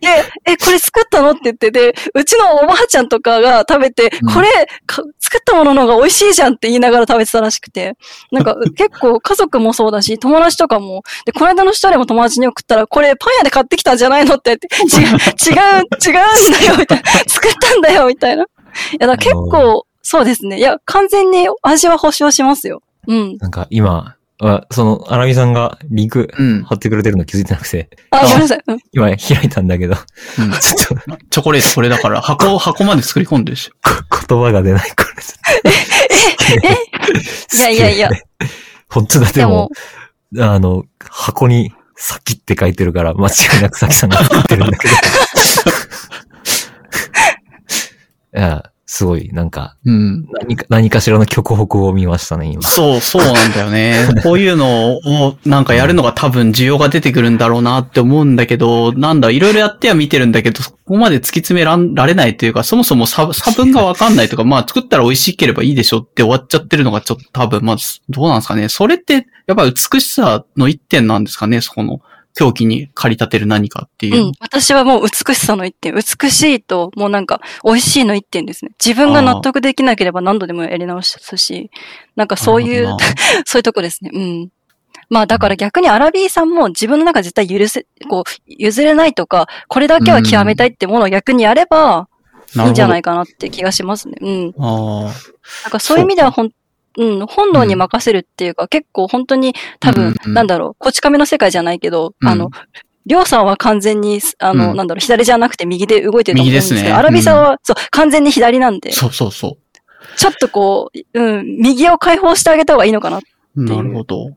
で、え、これ作ったのって言ってて、うちのおばあちゃんとかが食べて、うんこれか、作ったものの方が美味しいじゃんって言いながら食べてたらしくて、なんか 結構家族もそうだし、友達とかも、で、この間の一人も友達に送ったら、これパン屋で買ってきたんじゃないのって言って、違う、違う、違うんだよ、みたいな。作ったんだよ、みたいな。いや、だ結構、そうですね。いや、完全に味は保証しますよ。うん。なんか今、あその、アラミさんがリンクうん。貼ってくれてるの気づいてなくて、あ、ごめんなさい。うん今開いたんだけど、うん ちょっとチョコレートこれだから、箱、箱まで作り込んでるし。言葉が出ない、これ。いやいやいや。本当だ、ででもも、、あの、箱に、さきって書いてるから、間違いなくさきさんが作ってるんだけど。いや、すごい、なんか、うん。何か、何かしらの極北を見ましたね、今。そう、そうなんだよね。こういうのをなんかやるのが多分需要が出てくるんだろうなって思うんだけど、なんだ、いろいろやっては見てるんだけど、そこまで突き詰められないというか、そもそも差 差分がわかんないとか、まあ作ったら美味しければいいでしょって終わっちゃってるのがちょっと多分、まず、どうなんですかね。それって、やっぱ美しさの一点なんですかね、そこの。狂気に駆り立てる何かっていうう。ん。私はもう美しさの一点。美しいと、もうなんか、美味しいの一点ですね。自分が納得できなければ何度でもやり直すし、なんかそういう そういうとこですね。うん。まあだから逆にアラビーさんも自分の中で絶対許せ、こう、譲れないとか、これだけは極めたいってものを逆にやれば、いいんじゃないか。かなって気がしますね。うん。ああ。なんかそういう意味ではほん、うん、本能に任せるっていうか、結構本当に多分、うんうん。なんだろう、こち亀の世界じゃないけど、うん。あの、りょうさんは完全に、あの、うん。なんだろう、左じゃなくて右で動いてると思うんですけど、ね。アラビさんは、そう、完全に左なんで、そうそうそちょっとこう、うん、右を解放してあげた方がいいのかな。なるほど。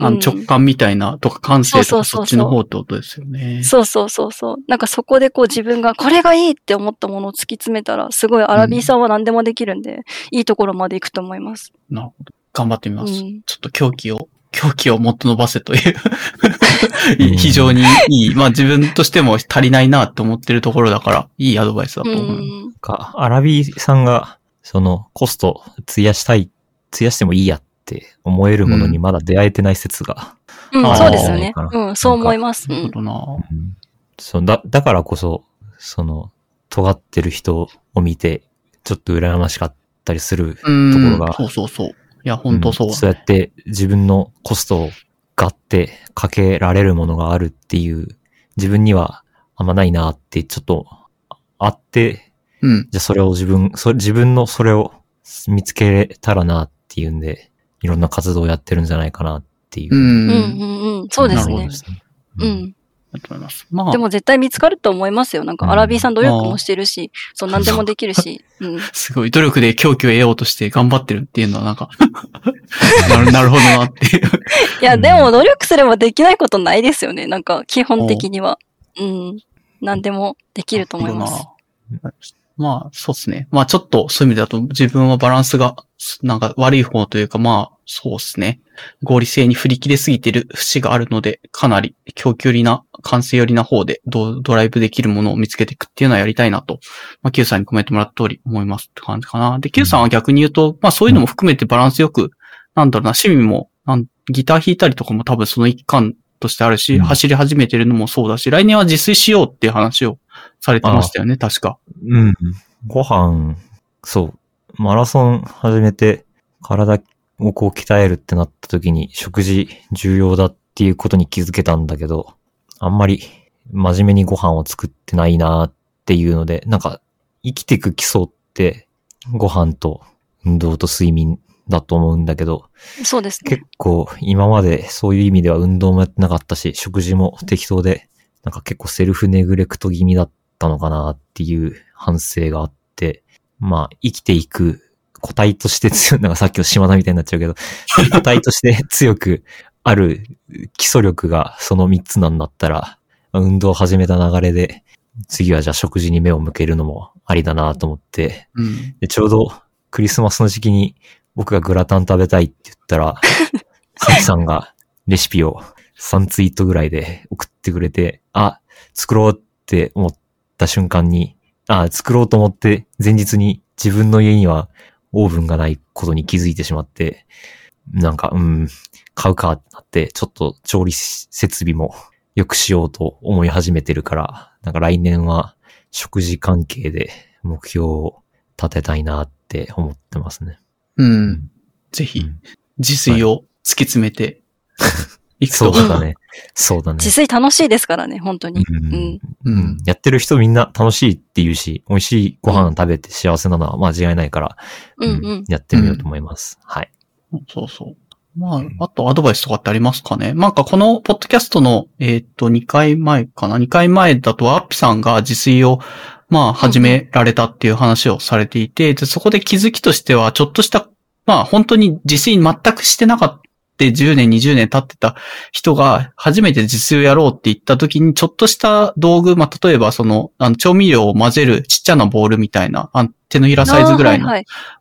あのうん直感みたいな、とか感性とかそっちの方ってことですよね。そうそうそうそう。なんかそこでこう自分がこれがいいって思ったものを突き詰めたら、すごいアラビーさんは何でもできるんで、いいところまで行くと思います。なるほど。頑張ってみます。うんちょっと狂気を、狂気をもっと伸ばせといううん 非常にいい。まあ自分としても足りないなって思ってるところだから、いいアドバイスだとう思う。ん。か、アラビさんが、その、コスト費やしたい、費やしてもいいやって思えるものにまだ出会えてない説が。うん、あーそうですよねうん、そう思います。うん。なるほどな。うんそうだ、だからこそ、その、尖ってる人を見て、ちょっと羨ましかったりする。うんところがそうそうそう。いや、本当そううん。そうやって自分のコストをガってかけられるものがあるっていう、自分にはあんまないなってちょっとあって、うん。じゃあそれを自分、そ自分のそれを見つけれたらなっていうんで、いろんな活動をやってるんじゃないかなっていう。うん。うん、うん、うん。そうですねなるほど。ね。うん。ありがとうございます。まあで、も絶対見つかると思いますよ。なんか、うんアラビーさん努力もしてるし、そう、何でもできるし。うん。すごい努力で狂気を得ようとして頑張ってるっていうのはなんか なる、なるほどなっていう。いや、うんでも努力すればできないことないですよね。なんか、基本的には。うん。何でもできると思います。まあ、そうですね。まあ、ちょっとそういう意味だと自分はバランスが、なんか悪い方というか、まあ、そうですね。合理性に振り切れすぎてる節があるので、かなり供給寄りな、完成寄りな方でドドライブできるものを見つけていくっていうのはやりたいなと、まあ、Q さんにコメントもらった通り思いますって感じかな。で、Q さんは逆に言うと、まあそういうのも含めてバランスよく、なんだろうな、趣味も、なんギター弾いたりとかも多分その一環としてあるし、うん走り始めてるのもそうだし、来年は自炊しようっていう話をされてましたよね、確か。うん。ご飯、そう。マラソン始めて、体をこう鍛えるってなった時に、食事重要だっていうことに気づけたんだけど、あんまり真面目にご飯を作ってないなっていうので、なんか、生きていく基礎って、ご飯と運動と睡眠だと思うんだけど、そうですね結。構今までそういう意味では運動もやってなかったし、食事も適当で、なんか結構セルフネグレクト気味だったのかなっていう反省があって、まあ生きていく個体として強い、なんかさっきの島田みたいになっちゃうけど、個体として強くある基礎力がその3つなんだったら、運動を始めた流れで次はじゃあ食事に目を向けるのもありだなと思って、うん。で、ちょうどクリスマスの時期に僕がグラタン食べたいって言ったら、サキさんがレシピを3ツイートぐらいで送ってくれて、あ、作ろうって思った瞬間に、あ、作ろうと思って前日に自分の家にはオーブンがないことに気づいてしまって、なんか、うん、買うかってなって、ちょっと調理設備も良くしようと思い始めてるから、なんか来年は食事関係で目標を立てたいなって思ってますね。うん。ぜひうん、自炊を突き詰めていくと。そうだね。そうだね。自炊楽しいですからね、本当に。ううんん。ううんん。やってる人みんな楽しいって言うし、美味しいご飯食べて幸せなのは間違いないから、うんうん。やってみようと思います。はい。そうそう。まあ、あとアドバイスとかってありますかね？なんかこのポッドキャストの、えーっと、2回前かな ?2 回前だとアッピさんが自炊を、まあ、始められたっていう話をされていて、で、そこで気づきとしては、ちょっとした、まあ、本当に自炊全くしてなかった。10年、20年経ってた人が初めて自炊をやろうって言った時に、ちょっとした道具、まあ、例えばその、あの、調味料を混ぜるちっちゃなボールみたいな、あ手のひらサイズぐらいの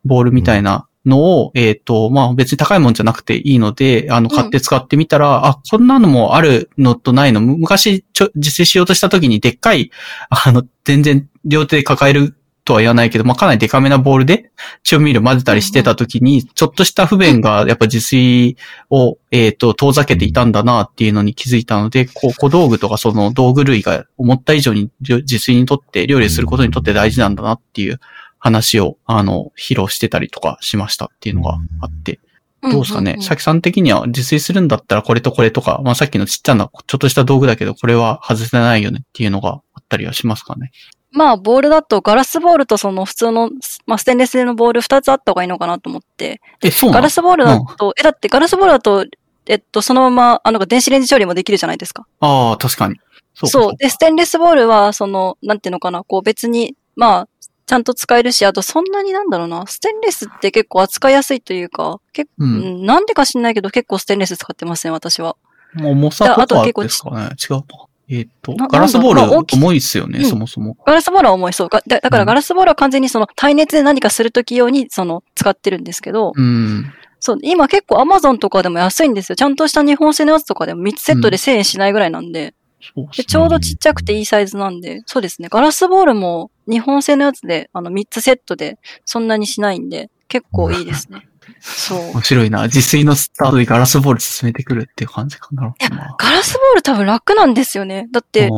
ボールみたいなのを、えっ、と、まあ別に高いもんじゃなくていいので、あの、買って使ってみたら、あ、こんなのもあるのとないの、む昔ちょ自炊しようとした時にでっかい、あの、全然両手で抱えるとは言わないけど、まあかなりデカめなボールで調味料混ぜたりしてた時に、ちょっとした不便がやっぱ自炊を、えっ、と、遠ざけていたんだなっていうのに気づいたので、こう、小道具とかその道具類が思った以上に自炊にとって、料理することにとって大事なんだなっていう話を、あの、披露してたりとかしましたっていうのがあって、どうですかね、んんんさきさん的には自炊するんだったらこれとこれとか、まあさっきのちっちゃな、ちょっとした道具だけど、これは外せないよねっていうのがあったりはしますかね？まあ、ボールだとガラスボールとその普通の、まあ、ステンレス製のボール2つあった方がいいのかなと思って。え、そうガラスボールだと、え、だってガラスボールだと、えっと、そのまま、あの、電子レンジ調理もできるじゃないですか。ああ、確かに。そうかそう。で、ステンレスボールは、その、なんていうのかな、こう別に、まあ、ちゃんと使えるし、あとそんなになんだろうな、ステンレスって結構扱いやすいというか、結構、ううんん、なんでか知んないけど結構ステンレス使ってますね、私は。もう重さとかあと結構ですかね違うのえっ、と、なガラスボールなんだまあ大き重いっすよね、うんそもそも。ガラスボールは重い、そう。がだだかうんらガラスボールは完全にその耐熱で何かするとき用にその使ってるんですけど、うん。そう、今結構 Amazon とかでも安いんですよ。ちゃんとした日本製のやつとかでも3つセットで1000円しないぐらいなんで、そうっすねでちょうどちっちゃくていいサイズなんで、そうですね。ガラスボールも日本製のやつで、あの3つセットでそんなにしないんで、結構いいですね。そう。面白いな。自炊のスタートでガラスボール進めてくるっていう感じかな。いや、ガラスボール多分楽なんですよね。だって、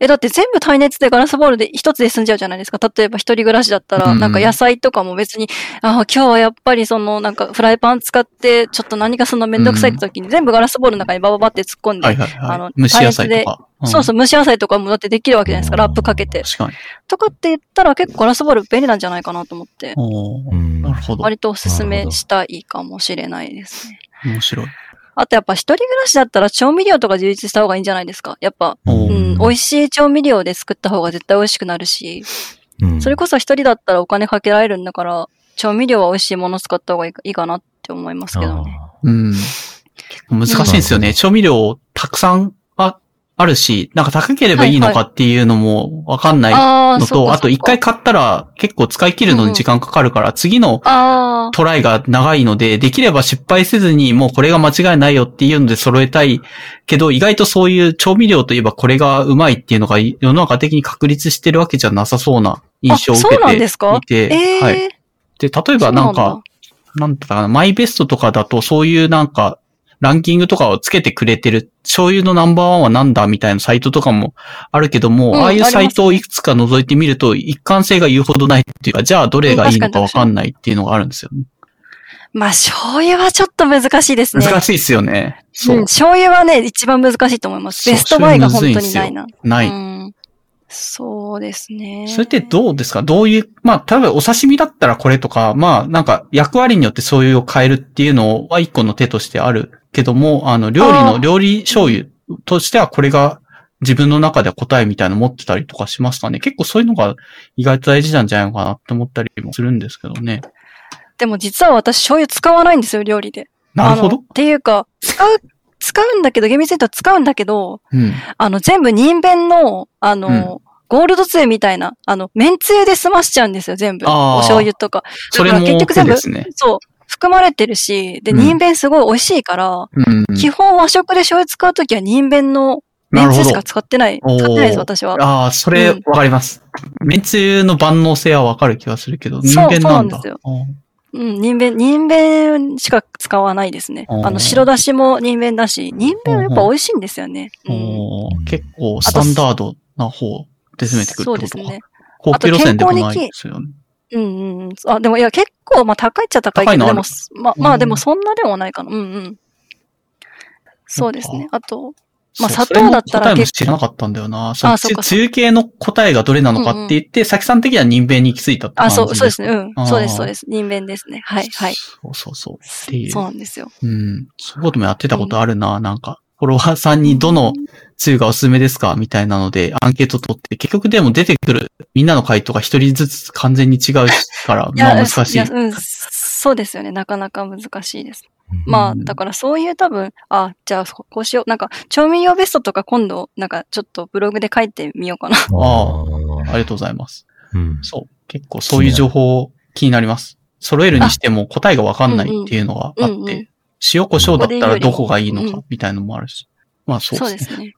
え、だって全部耐熱でガラスボールで一つで済んじゃうじゃないですか。例えば一人暮らしだったら、うんなんか野菜とかも別に、あ今日はやっぱりその、なんかフライパン使って、ちょっと何かそのめんどくさいって時に全部ガラスボールの中にバババって突っ込んで、はいはいはい。あの蒸し野菜とか。そうそう、蒸し野菜とかもだってできるわけじゃないですか。ラップかけて。確かに。とかって言ったら結構ガラスボール便利なんじゃないかなと思って、おなるほど。割とおすすめしたいかもしれないですね。面白い。あとやっぱ一人暮らしだったら調味料とか充実した方がいいんじゃないですか。やっぱ、うん、美味しい調味料で作った方が絶対美味しくなるし、うんそれこそ一人だったらお金かけられるんだから、調味料は美味しいもの使った方がいいかなって思いますけどね。あうん。難しいんですよね。調味料たくさんああるし、なんか高ければいいのかっていうのもわかんないのと、そうかあと一回買ったら結構使い切るのに時間かかるから、次のああ、トライが長いので、できれば失敗せずにもうこれが間違いないよっていうので揃えたいけど、意外とそういう調味料といえばこれがうまいっていうのが世の中的に確立してるわけじゃなさそうな印象を受けですか？ていて、ええはい。で、例えばなんか、なんだ。かな、マイベストとかだとそういうなんか、ランキングとかをつけてくれてる、醤油のナンバーワンはなんだみたいなサイトとかもあるけども、うんああいうサイトをいくつか覗いてみると、一貫性が言うほどないっていうか、じゃあどれがいいのかわかんないっていうのがあるんですよね。まあ、醤油はちょっと難しいですね。難しいですよね。そう。うん、醤油はね、一番難しいと思います。ベストバイが本当にないな。ない。うん。そうですね。それってどうですか？どういう、まあ、例えばお刺身だったらこれとか、まあ、なんか役割によってそういうを変えるっていうのは一個の手としてあるけども、あの、料理の、料理醤油としてはこれが自分の中では答えみたいなの持ってたりとかしますかね結構そういうのが意外と大事なんじゃないのかなって思ったりもするんですけどね。でも実は私醤油使わないんですよ、料理で。なるほどっ。ていうか、使う、使うんだけど、厳密に言うと使うんだけど、うん。あの、全部人弁の、あの、うんゴールドつゆみたいな、あの、麺つゆで済ましちゃうんですよ、全部。お醤油とか。それもだから結局全部手ですね。そう、含まれてるし、で、うん人弁すごい美味しいから、うん。基本和食で醤油使うときは人弁のなるほど麺つゆしか。使ってない。使ってないです、私は。ああ、それうんわかります。めんつゆの万能性はわかる気がするけど、人そう間なんだ。そうなんですようん、人弁、人弁しか使わないですね。あの、白だしも人弁だし、人弁はやっぱ美味しいんですよね。結構スタンダードな方で攻めてくるそうってことか。ですね。高級路線でもないあと健康にですよね。うんうんうん。あ、でもいや、結構、まあ高いっちゃ高いけど、でも、まあ、まうんあでもそんなでもないかな。うんうん。そうですね。あと、まあ砂糖だったらそれも答えも結構知らなかったんだよな。そのあそうか系の答えがどれなのかって言って、さきさん的には人弁に行き着いたって感あ、じそう、そうですね。かうん。そうです、そうです。人弁ですね。はい、はい。そうそうそう。っていうそうなんですよ。うん。そういうこともやってたことあるな、なんか。フォロワーさんにどのつゆがおすすめですか？みたいなので、アンケート取って、結局でも出てくるみんなの回答が一人ずつ完全に違うから、まあ難しい。やうん、そうですよね。なかなか難しいです。まあ、だからそういう多分、あ、じゃあこうしよう。なんか、調味料ベストとか今度、なんかちょっとブログで書いてみようかな。あありがとうございます。うん。そう。結構そういう情報気になります。揃えるにしても答えがわかんないっていうのがあうんうんって、塩胡椒だったらどこがいいのうんかみたいなのもあるし。まあそうそうですね。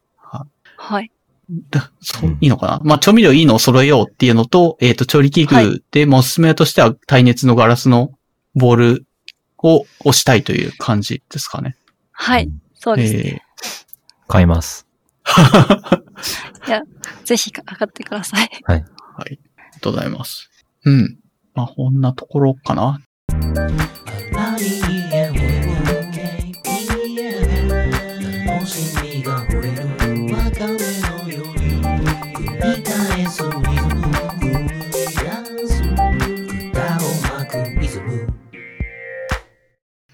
ははい。だそういいのかな？まあ調味料いいのを揃えようっていうのと、えっ、と、調理器具で、もうおすすめとしては耐熱のガラスのボールを押したいという感じですかね。はい。そうですね。え買います。ぜひ上がってください。ーはい。ありがとうございます。うん。まあ、こんなところかな。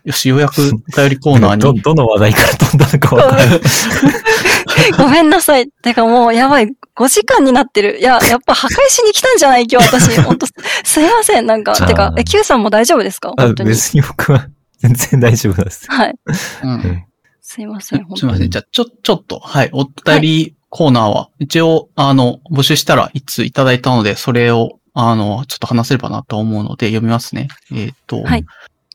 よし、ようやくお便りコーナー ど、に。どの話題から飛んだのかわかんない。ごめんなさい。てかもう、やばい。5時間になってる。いや、やっぱ破壊しに来たんじゃない？今日私。本当すいません。なんか、てか、え、Q さんも大丈夫ですか？あ本当に。別に僕は全然大丈夫です。はい。うんすいません。本すいません。じゃあ、ちょ、ちょっと、はい。お便りコーナーは、一応、あの、募集したら、いついただいたので、それを、あの、ちょっと話せればなと思うので、読みますね。えっ、と、はい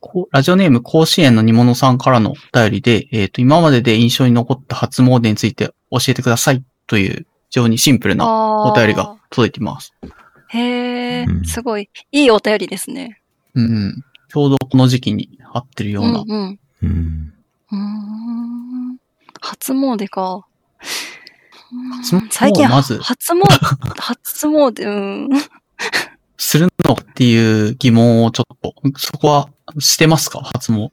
こうラジオネーム甲子園の煮物さんからのお便りで、えっ、と、今までで印象に残った初詣について教えてくださいという、非常にシンプルなお便りが届いています。へえう、んすごい。いいお便りですね。うん。ちょうどこの時期に合ってるよううんな。うん。うん。うーん。初詣か。初詣最近、まず初詣、初詣、うん。するのっていう疑問をちょっと、そこはしてますか？初詣。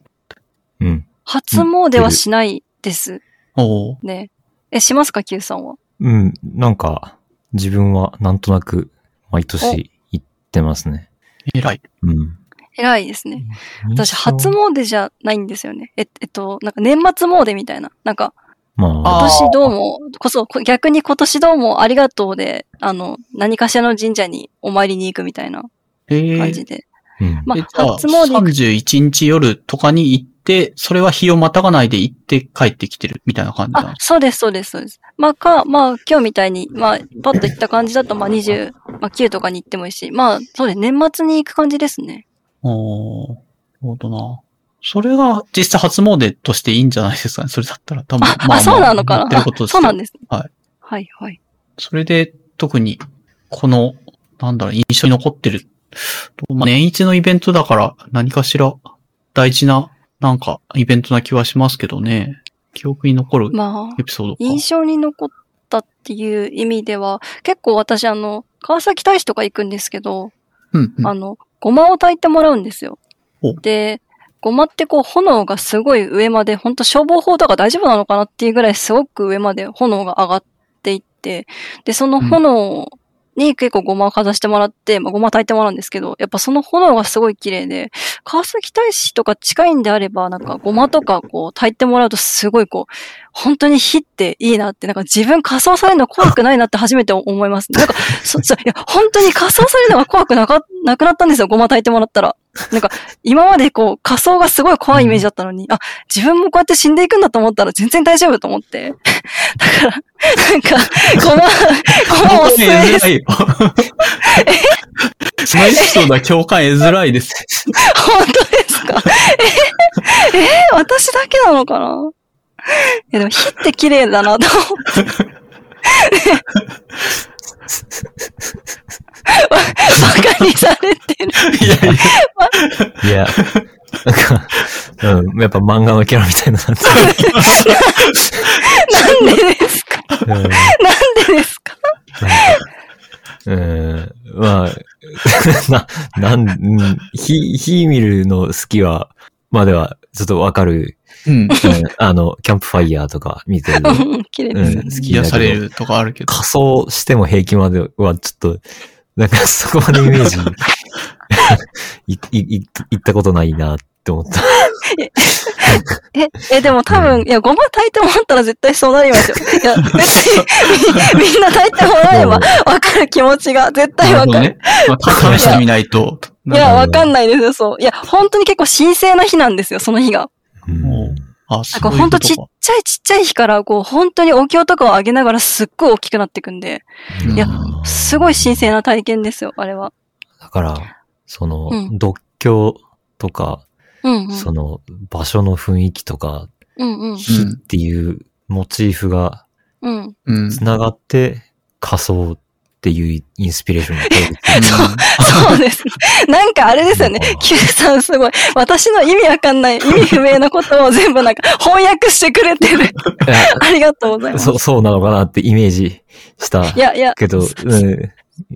うん。初詣はしないですおーね。え、しますか ?Q さんは。うん。なんか、自分はなんとなく毎年行ってますね。偉い。うん。偉いですね。私、初詣じゃないんですよね。え、えっと、なんか年末詣みたいな。なんか、まあ、あ今年どうも、こそ、こ逆に今年どうもありがとうで、あの、何かしらの神社にお参りに行くみたいなえ感じで。うん。まあ初詣行く31日夜とかに行って、それは日をまたがないで行って帰ってきてるみたいな感じなそうです、そうです、そうです。まあ、か、まあ、今日みたいに、まあ、パッと行った感じだと、まあ、20、まあ、9とかに行ってもいいし、まあ、そうです、年末に行く感じですね。おーなるほどな。それが実際初詣としていいんじゃないですかね？それだったら多分。あ、あそうなのかやってなることですそうなんです。はい。はい、はい。それで特に、この、なんだろう、印象に残ってる。まあ、年一のイベントだから何かしら大事な、なんか、イベントな気はしますけどね。記憶に残るまあ、エピソードか。印象に残ったっていう意味では、結構私、あの、川崎大使とか行くんですけど、うん、うん。あの、ごまを炊いてもらうんですよお。で、ごまってこう炎がすごい上まで、ほんと消防法とか大丈夫なのかなっていうぐらいすごく上まで炎が上がっていって、で、その炎に結構ごまをかざしてもらって、まあ、ごま炊いてもらうんですけど、やっぱその炎がすごい綺麗で、川崎大使とか近いんであれば、なんかごまとかこう炊いてもらうとすごいこう、本当に火っていいなって、なんか自分仮装されるの怖くないなって初めて思います。なんか、そ、そ、いや、本当に仮装されるのが怖くなか、なくなったんですよ、ごま炊いてもらったら。なんか、今までこう、仮装がすごい怖いイメージだったのに、あ、自分もこうやって死んでいくんだと思ったら全然大丈夫と思って。だから、なんか、ごま、ごまおすすめです。いよ。そのエピソードは共感得づらいです。本当ですか？え？え？私だけなのかな？いやでも火って綺麗だなと思って。バカにされてる。いやいや、いや、なんか、うん、やっぱ漫画のキャラみたいになってなんでですか？る。うんなんでですか？うん、まあ、な、なん、うん火、火見るの好きは、までは、ちょっとわかる。うん。うんあの、キャンプファイヤーとか見てる。うん綺麗です。うん、好き癒されるとかあるけど。仮装しても平気までは、ちょっと、なんかそこまでイメージ、い、い、い、いったことないなって思った。え、え、でも多分、いや、ごま炊いてもらったら絶対そうなりますよ。いや、別に、みみんな炊いてもらえばわかる気持ちが、絶対わかる。ね。まあ、試してみないと。いや、わかんないですよ、そう。いや、本当に結構神聖な日なんですよ、その日が。うんあ、なんそういうかほんちっこととか。ちゃいちっちゃい日から、こう、本当にお経とかを上げながらすっごい大きくなっていくんで、いや、すごい神聖な体験ですよ、あれは。だから、その、うん独協とか、うんうん。その、場所の雰囲気とか、うんうん。火っていうモチーフがうん。うん。繋がって、仮想っていうインスピレーションが取れるっていうそうですね。なんかあれですよね。Q さんすごい。私の意味わかんない、意味不明なことを全部なんか翻訳してくれてる。ありがとうございます。そう、そうなのかなってイメージしたいやいや、けど、うん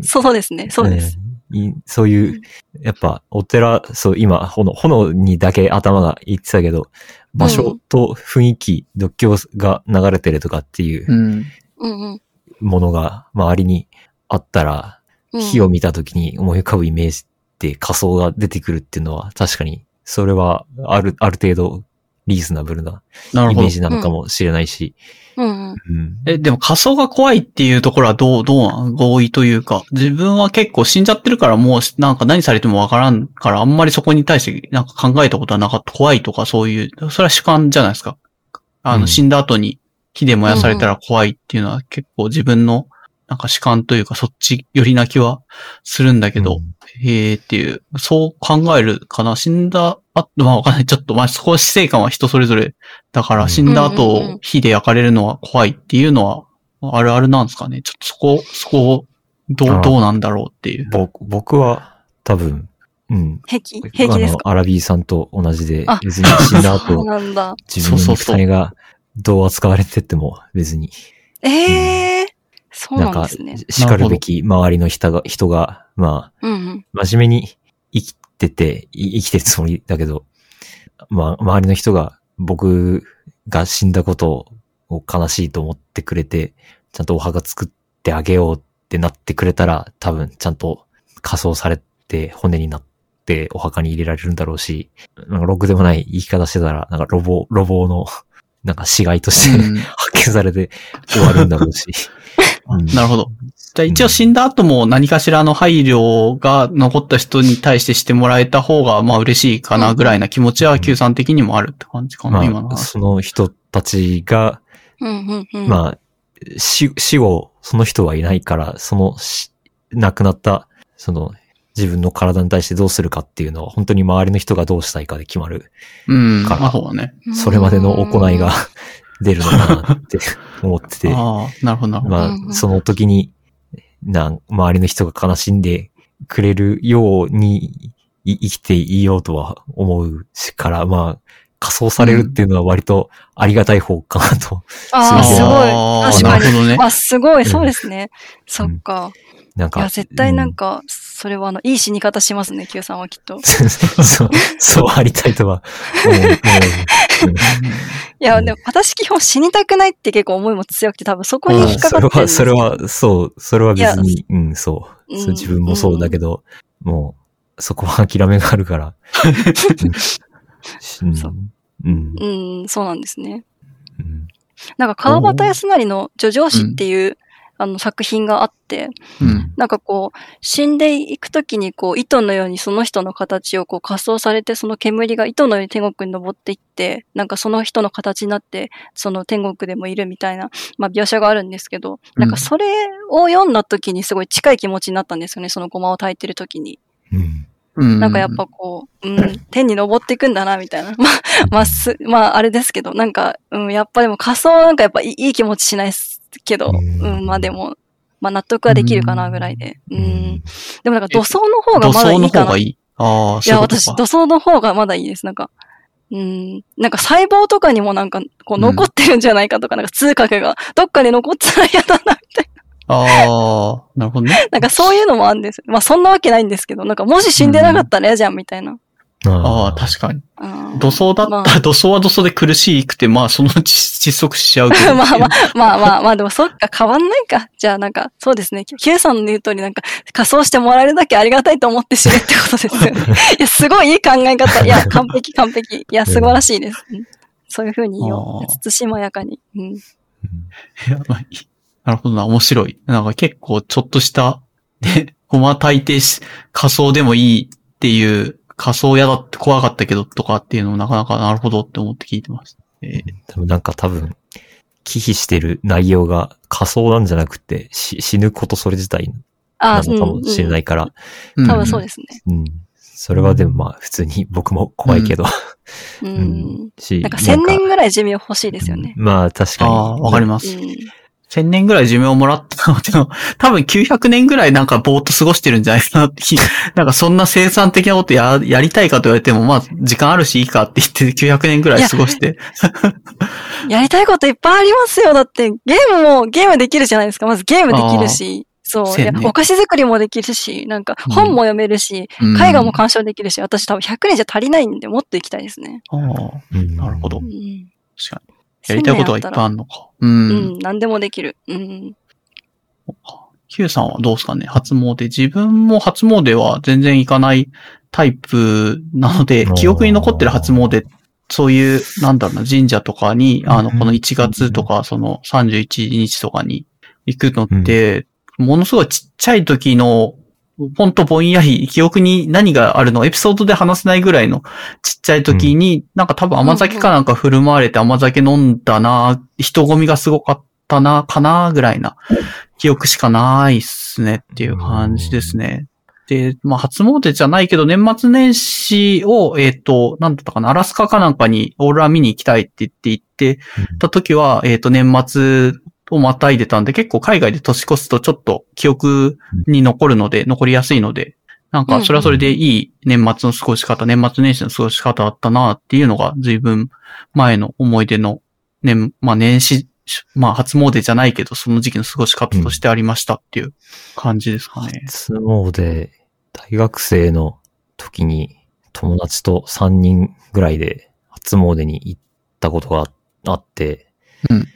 そうですね。そうです。うんいそういう、やっぱ、お寺、そう、今、炎、炎にだけ頭が言ってたけど、場所と雰囲気、独協が流れてるとかっていううん。うんうんものが周りにあったら、うん。火を見た時に思い浮かぶイメージって仮想が出てくるっていうのは、確かに、それは、ある、ある程度、リーズナブルななるほどイメー。ジなのかもしれないし、うんうん。うん。え、でも仮想が怖いっていうところはどう、どうなん？合意というか、自分は結構死んじゃってるからもうなんか何されてもわからんからあんまりそこに対してなんか考えたことはなかった。怖いとかそういう、それは主観じゃないですか。あの、うん死んだ後に火で燃やされたら怖いっていうのは結構自分のなんか主観というかそっち寄りな気はするんだけど、へえっていう、そう考えるかな。死んだ後、まあわかんない。ちょっと、まあそこは死生観は人それぞれだから、うん死んだうんうんうん後、火で焼かれるのは怖いっていうのは、あるあるなんですかね。ちょっとそこ、そこを、どう、どうなんだろうっていう。僕僕は、多分、うん。平気？平気ですか？あの、アラビーさんと同じであ、別に死んだ そう後、なんだ。自分の肉体がどう扱われてっても別に、ええー、そうなんかなんですね。、叱るべき周りの人が、人が、まあ、うんうん。真面目に生きてて、い生きてるつもりだけど、まあ、周りの人が僕が死んだことを悲しいと思ってくれて、ちゃんとお墓作ってあげようってなってくれたら、多分ちゃんと仮装されて骨になってお墓に入れられるんだろうし、なんかろくでもない生き方してたら、なんかロボ、ロボの、なんか死骸として、うん 発見されて終わるんだろうし。うんなるほど。じゃあ一応死んだ後も何かしらの配慮が残った人に対してしてもらえた方が、まあ嬉しいかなぐらいな気持ちは Q さん的にもあるって感じかな、今のまあ、話。その人たちが、うんうんうん。まあ、死、死後、その人はいないから、その死、亡くなった、その、自分の体に対してどうするかっていうのは、本当に周りの人がどうしたいかで決まる。うん。からまあそうだね。それまでの行いが出るのかなって思ってて、ああ、なるほど、なるほど。まうんうんあ、その時に、なん、周りの人が悲しんでくれるようにい生きていようとは思うしから、まあ、仮装されるっていうのは割とありがたい方かなと。ああ、すごい。確かに。なるほどね。あ、すごい、そうですね。そっか。なんか。いや、絶対なんうか、それはあの、いい死に方しますね、Q さんはきっと。そう、そうありたいとはいや、うんでも私基本死にたくないって結構思いも強くて多分そこに引っかそれは、かってるんですそれは、そう、それは別に、うん、そう。うんそう自分もそうだけど、もう、そこは諦めがあるから。うんそううん。うん、そうなんですね。うんなんか川端康成の叙情詩っていう、あの作品があって、うん。なんかこう、死んでいくときにこう、糸のようにその人の形をこう仮装されて、その煙が糸のように天国に登っていって、なんかその人の形になって、その天国でもいるみたいな、まあ描写があるんですけど、なんかそれを読んだときにすごい近い気持ちになったんですよね、そのゴマを炊いてるときに。うん。うん。なんかやっぱこう、うん、天に登っていくんだな、みたいな。まあ、まあ、す、まあ、あれですけど、なんか、うん、やっぱでも仮想なんかやっぱいいいい気持ちしないですけど、うんうん、まあでも、まあ納得はできるかな、ぐらいで。ううんん。でもなんか土葬の方が土まだいいかな。葬の方がいい？い。ああ、そういや、私、か。土葬の方がまだいいです。なんか、うん、なんか細胞とかにもなんか、こう残ってるんじゃないかとか、なんか痛覚がどっかに残ってたら嫌だな、みたいああ、なるほどね。な。なんかそういうのもあるんですよ。まあそんなわけないんですけど、なんかもし死んでなかったら嫌じゃん、みたいな。ああ、確かに。うん土葬だったまら、土葬は土葬で苦しくて、まあ、そのうち窒息しちゃうけど。ま あまあ、まあまあまあ、でもそっか、変わんないか。じゃあなんか、そうですね。Q さんの言う通りなんか、仮装してもらえるだけありがたいと思って死ぬってことですよね。いや、すごいいい考え方。いや、完璧完璧。いや、素晴らしいです。うんそういうふうに言おう慎まやかに。うん。いやまあいいなるほどな、面白い。なんか結構ちょっとした、ね、ごま炊いてし仮想でもいいっていう、仮想嫌だって怖かったけどとかっていうのもなかなかなるほどって思って聞いてます。えーでもなんか多分、忌避してる内容が仮想なんじゃなくて、し死ぬことそれ自体なのかもしれないいから、うん多分そうですね。うん。それはでもまあ普通に僕も怖いけど、う。うんし、なんか千年ぐらい寿命欲しいですよね。まあ確かに。ああ、わかります。うん。千年ぐらい寿命をもらったのでも、多分900年ぐらいなんかぼーっと過ごしてるんじゃないかなって。なんかそんな生産的なことや、やりたいかと言われても、まあ時間あるしいいかって言って900年ぐらい過ごして。やりたいこといっぱいありますよ。だって、ゲームも、ゲームできるじゃないですか。まずゲームできるし、そう。お菓子作りもできるし、なんか本も読めるし、うん絵画も鑑賞できるし、私多分100年じゃ足りないんで、もっと行きたいですね。ああ、うんなるほどう。ん。確かに。やりたいことはいっぱいあるのか。う。うんん、何でもできる。うん。Q さんはどうですかね？初詣。自分も初詣は全然行かないタイプなので記憶に残ってる初詣、そういう、なんだろうな、神社とかに、あの、うんこの1月とか、その31日とかに行くのって、ものすごいちっちゃい時の、ほんとぼんやり、記憶に何があるの、エピソードで話せないぐらいのちっちゃい時に、なんか多分甘酒かなんか振る舞われて甘酒飲んだな、人混みがすごかったな、かな、ぐらいな記憶しかないっすねっていう感じですね。で、まあ、初詣じゃないけど、年末年始を、えっ、と、なんだったかな、アラスカかなんかにオーロラ見に行きたいって言って行ってた時は、えっ、と、年末をまたいでたんで、結構海外で年越すとちょっと記憶に残るので、残りやすいので、なんか、それはそれでいい年末の過ごし方、年末年始の過ごし方だったなっていうのが、随分前の思い出の年、まあ年始、まあ初詣じゃないけど、その時期の過ごし方としてありましたっていう感じですかね。初詣、大学生の時に友達と3人ぐらいで初詣に行ったことがあって、うん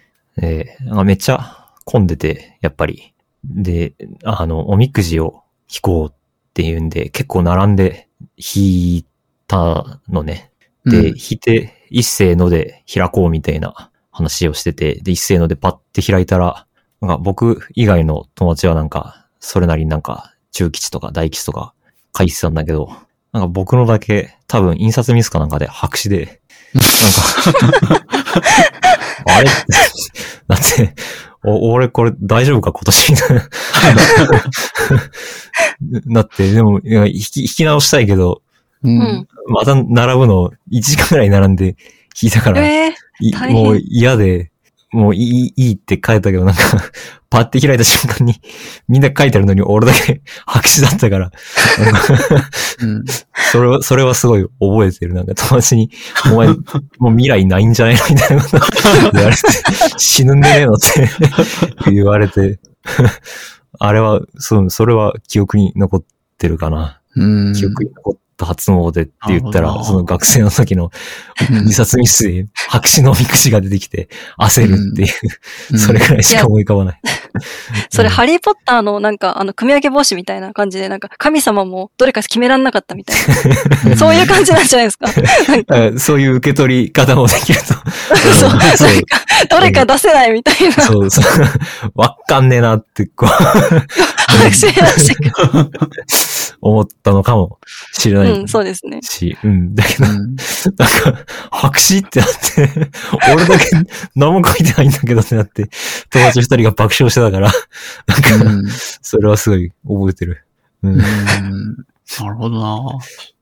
えーめっちゃ混んでて、やっぱり。で、あの、おみくじを引こうっていうんで、結構並んで引いたのね。で、うん引いて、一斉ので開こうみたいな話をしてて、で、一斉のでパッて開いたら、なんか僕以外の友達はなんか、それなりになんか、中吉とか大吉とか書いてたんだけど、なんか僕のだけ多分印刷ミスかなんかで白紙で、なんか、あれ？だって、お、俺これ大丈夫か？今年。みたいな。なって、でも、いや引き、引き直したいけど、ううん。ん。また並ぶの1時間くらい並んで引いたから、ええい大変。もう嫌で、もういい、いいって書いたけど、なんか、パッて開いた瞬間に、みんな書いてあるのに俺だけ白紙だったから。それは、それはすごい覚えてる。なんか友達に、お前、もう未来ないんじゃないのみたいなこと言われて、死ぬんでねえのって言われて、あれは、そう、それは記憶に残ってるかな。うん。記憶に残っった初詣って言ったら、その学生の時のうん二冊ミスで白紙のみくじが出てきて焦るっていう、うんそれくらいしか思い浮かばない。それ、うんハリーポッターのなんか、あの、組み分け帽子みたいな感じで、なんか、神様もどれか決めらんなかったみたいな。そういう感じなんじゃないですか。そういう受け取り方もできると。そう、そう、どれか出せないみたいな。そう、そう、わかんねえなって、こう、拍手らしく。思ったのかもしれない。うん、そうですね。し、うん。だけど、うんなんか、白紙ってなって、俺だけ何も書いてないんだけどってなって、友達二人が爆笑してたから、なんか、うんそれはすごい覚えてる。うん。うんなるほどな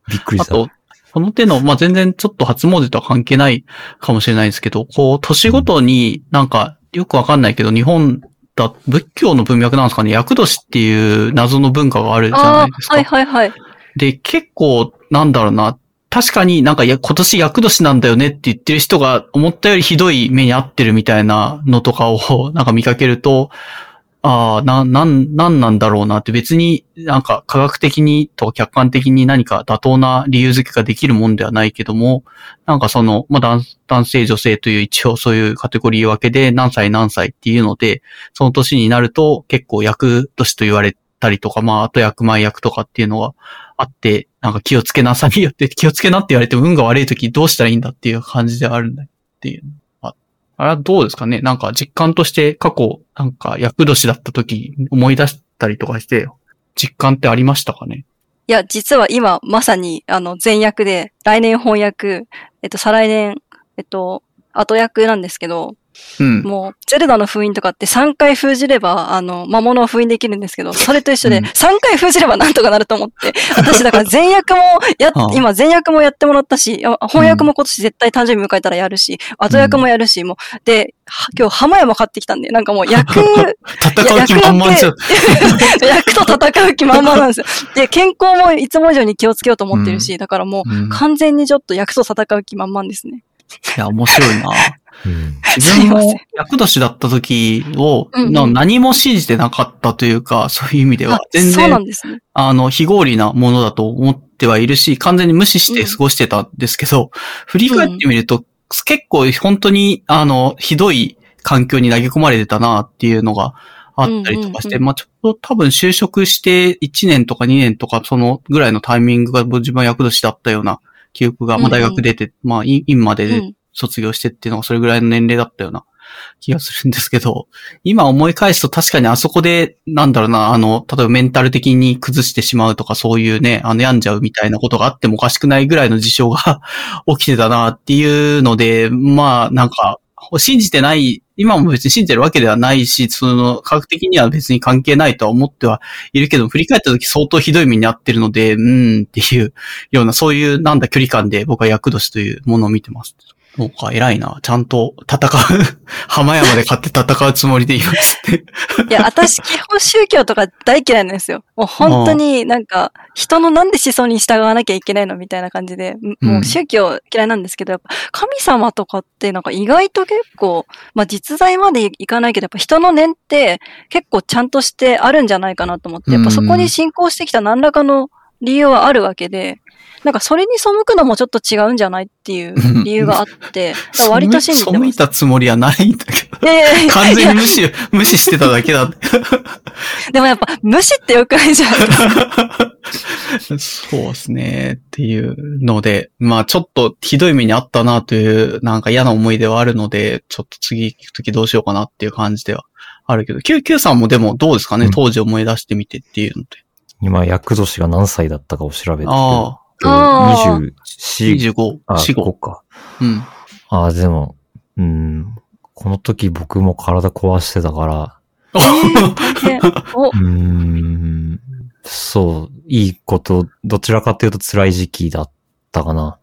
びっくりした。あと、この手の、まあ、全然ちょっと初詣とは関係ないかもしれないですけど、こう、年ごとになんか、よくわかんないけど、日本だ、仏教の文脈なんですかね、厄年っていう謎の文化があるじゃないですか。はいはいはい。で、結構、なんだろうな、確かになんかや今年厄年なんだよねって言ってる人が思ったよりひどい目に遭ってるみたいなのとかをなんか見かけると、ああ、な、なん、なんなんだろうなって別になんか科学的にと客観的に何か妥当な理由付けができるもんではないけども、なんかその、まあ、男性女性という一応そういうカテゴリー分けで何歳何歳っていうので、その年になると結構役年と言われたりとか、まあ、あと役前役とかっていうのがあって、なんか気をつけなさいよって、気をつけなって言われても運が悪い時どうしたらいいんだっていう感じであるんだっていう。あれはどうですかね？なんか実感として過去、なんか役年だった時思い出したりとかして、実感ってありましたかね？いや、実は今、まさに、あの、前役で、来年翻訳、えっと、再来年、えっと、後役なんですけど、うん。もう、ゼルダの封印とかって3回封じれば、あの、魔物を封印できるんですけど、それと一緒で、うん3回封じればなんとかなると思って、私だから前役もや今前役もやってもらったし、あ翻訳も今年絶対誕生日迎えたらやるし、後役もやるし、もう、で、は今日浜山買ってきたんで、なんかもう 役、戦う気満々じゃん。役と戦う気満々なんですよ。で、健康もいつも以上に気をつけようと思ってるし、だからもう、うん完全にちょっと役と戦う気満々ですね。いや、面白いな。うん。自分も役年だった時を、何も信じてなかったというか、そういう意味ではあ、全然。あの、非合理なものだと思ってはいるし、完全に無視して過ごしてたんですけど、振り返ってみると、結構本当に、あの、ひどい環境に投げ込まれてたなっていうのがあったりとかして、まあちょっと多分就職して1年とか2年とかそのぐらいのタイミングが自分は役年だったような記憶が、まあ大学出て、まあ院院まで。卒業してっていうのがそれぐらいの年齢だったような 気がするんですけど、今思い返すと確かにあそこで、なんだろうな、あの、例えばメンタル的に崩してしまうとかそういうね、あの、病んじゃうみたいなことがあってもおかしくないぐらいの事象が 起きてたなっていうので、まあ、なんか、信じてない、今も別に信じてるわけではないし、その、科学的には別に関係ないとは思ってはいるけど、振り返った時相当ひどい目に遭ってるので、うーんっていうような、そういうなんだ距離感で僕は役年というものを見てます。そうか、偉いな。ちゃんと戦う。浜山で勝って戦うつもりでいますって。いや、私、基本宗教とか大嫌いなんですよ。もう本当になんか、人のなんで思想に従わなきゃいけないのみたいな感じで、んもう宗教嫌いなんですけど、やっぱ神様とかってなんか意外と結構、まあ実在までいかないけど、やっぱ人の念って結構ちゃんとしてあるんじゃないかなと思って、やっぱそこに信仰してきた何らかの理由はあるわけで、なんかそれに背くのもちょっと違うんじゃないっていう理由があって、割と信じて背います。たつもりはないんだけど。いやいやいや完全に無視、無視してただけだ。でもやっぱ無視ってよくないじゃないですか。そうですね。っていうので、まあちょっとひどい目にあったなという、なんか嫌な思い出はあるので、ちょっと次行くときどうしようかなっていう感じではあるけど、Q, Q さんもでもどうですかね、うん当時思い出してみてっていうので。今、役年が何歳だったかを調べてる。ああー。24、25、あ、4、5 5。か。うん。ああ、でも、うん、この時僕も体壊してたから、うーん、そう、いいこと、どちらかというと辛い時期だったかな。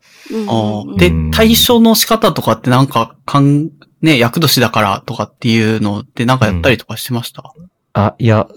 でうん、対処の仕方とかってなんか、かん、ね、役年だからとかっていうのってなんかやったりとかしてました、あ、いや、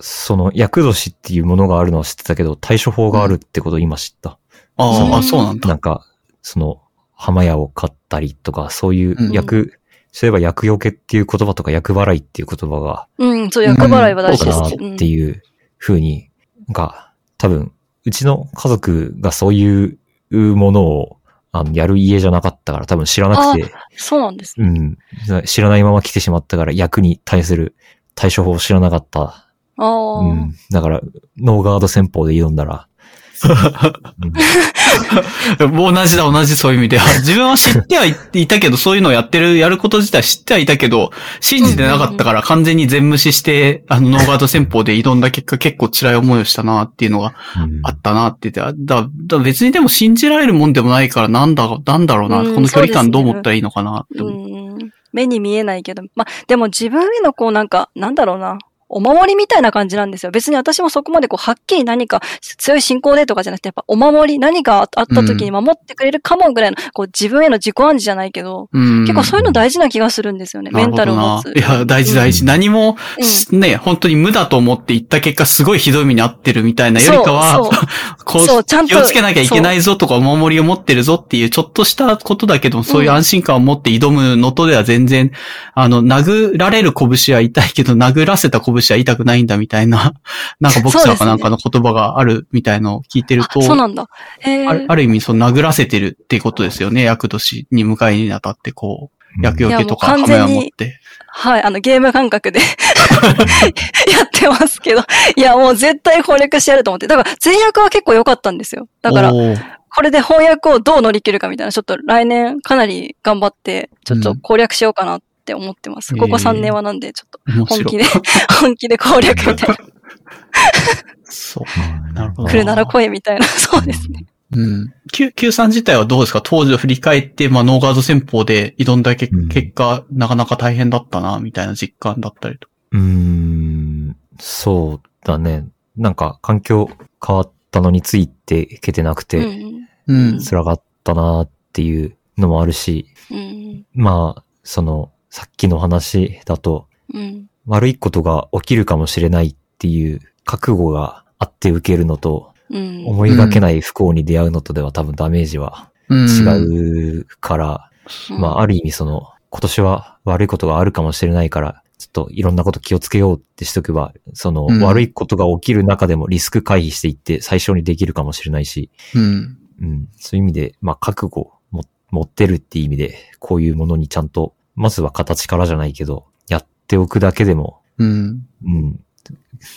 その、厄年っていうものがあるのは知ってたけど、対処法があるってことを今知った。ああ、うんあ、そうなんだ。なんか、その、浜屋を買ったりとか、そういううん役、そういえば役よけっていう言葉とか役払いっていう言葉が、うん、そう、役払いは大事です。っていう風に、なんか、多分、うちの家族がそういうものを、あの、やる家じゃなかったから多分知らなくて、そうなんですね。うん。知らないまま来てしまったから役に対する対処法を知らなかった。ああ、うん。だから、ノーガード戦法で挑んだら、もう同じだ、同じそういう意味で。自分は知ってはいたけど、そういうのをやってる、やること自体知ってはいたけど、信じてなかったから完全に全無視して、あの、ノーガード戦法で挑ん。だ結果結構辛い思いをしたなっていうのがあったなって言って、だ、だ別にでも信じられるもん。でもないからなん。だ、なん。だろうな、この距離感どう思ったらいいのかなって思う。目に見えないけど。ま、でも自分へのこうなん。か、なん。だろうな。お守りみたいな感じなんですよ。別に私もそこまでこう、はっきり何か強い信仰でとかじゃなくて、やっぱお守り、何かあった時に守ってくれるかもぐらいの、こう自分への自己暗示じゃないけど、うん結構そういうの大事な気がするんですよね。メンタルを持つ。いや、大事大事。うん何も、ね、本当に無だと思って言った結果、すごいひどい目に遭ってるみたいなよりかは、そうこうちゃんと気をつけなきゃいけないぞとか、お守りを持ってるぞっていう、ちょっとしたことだけども、そういう安心感を持って挑むのとでは全然、あの、殴られる拳は痛いけど、殴らせた拳は痛くないんだみたいな、なんかボクサーかなんかの言葉があるみたいのを聞いてると、あそうなんだ。へあるある意味、そう、殴らせてるっていうことですよね。役年に迎えにあたって、こう、役よけとか、カメラ持って。はい、あの、ゲーム感覚で やってますけど。いや、もう絶対攻略してやると思って。だから、前役は結構良かったんですよ。だから、これで翻訳をどう乗り切るかみたいな、ちょっと来年かなり頑張って、ちょっと攻略しようかなって思ってます。うんここ3年はなんで、ちょっと本気で、本気で攻略みたいな。そう。なるほど。来るなら来いみたいな、そうですね。うん。Q、さん自体はどうですか？当時を振り返って、まあ、ノーガード戦法で挑んだけ、うん結果、なかなか大変だったな、みたいな実感だったりと。うーん、そうだね。なんか環境変わったのについていけてなくうて、ん。うん。辛かったなっていうのもあるし、うん。まあ、その、さっきの話だと、うん。悪いことが起きるかもしれないっていう覚悟があって受けるのと、うん。思いがけない不幸に出会うのとでは多分ダメージはうん違うから、うんまあ、ある意味その、今年は悪いことがあるかもしれないから、ちょっといろんなこと気をつけようってしとけば、その、うん悪いことが起きる中でもリスク回避していって最小にできるかもしれないし、うん。うん、そういう意味で、まあ、覚悟をも持ってるっていう意味で、こういうものにちゃんと、まずは形からじゃないけど、やっておくだけでも、うん。うん、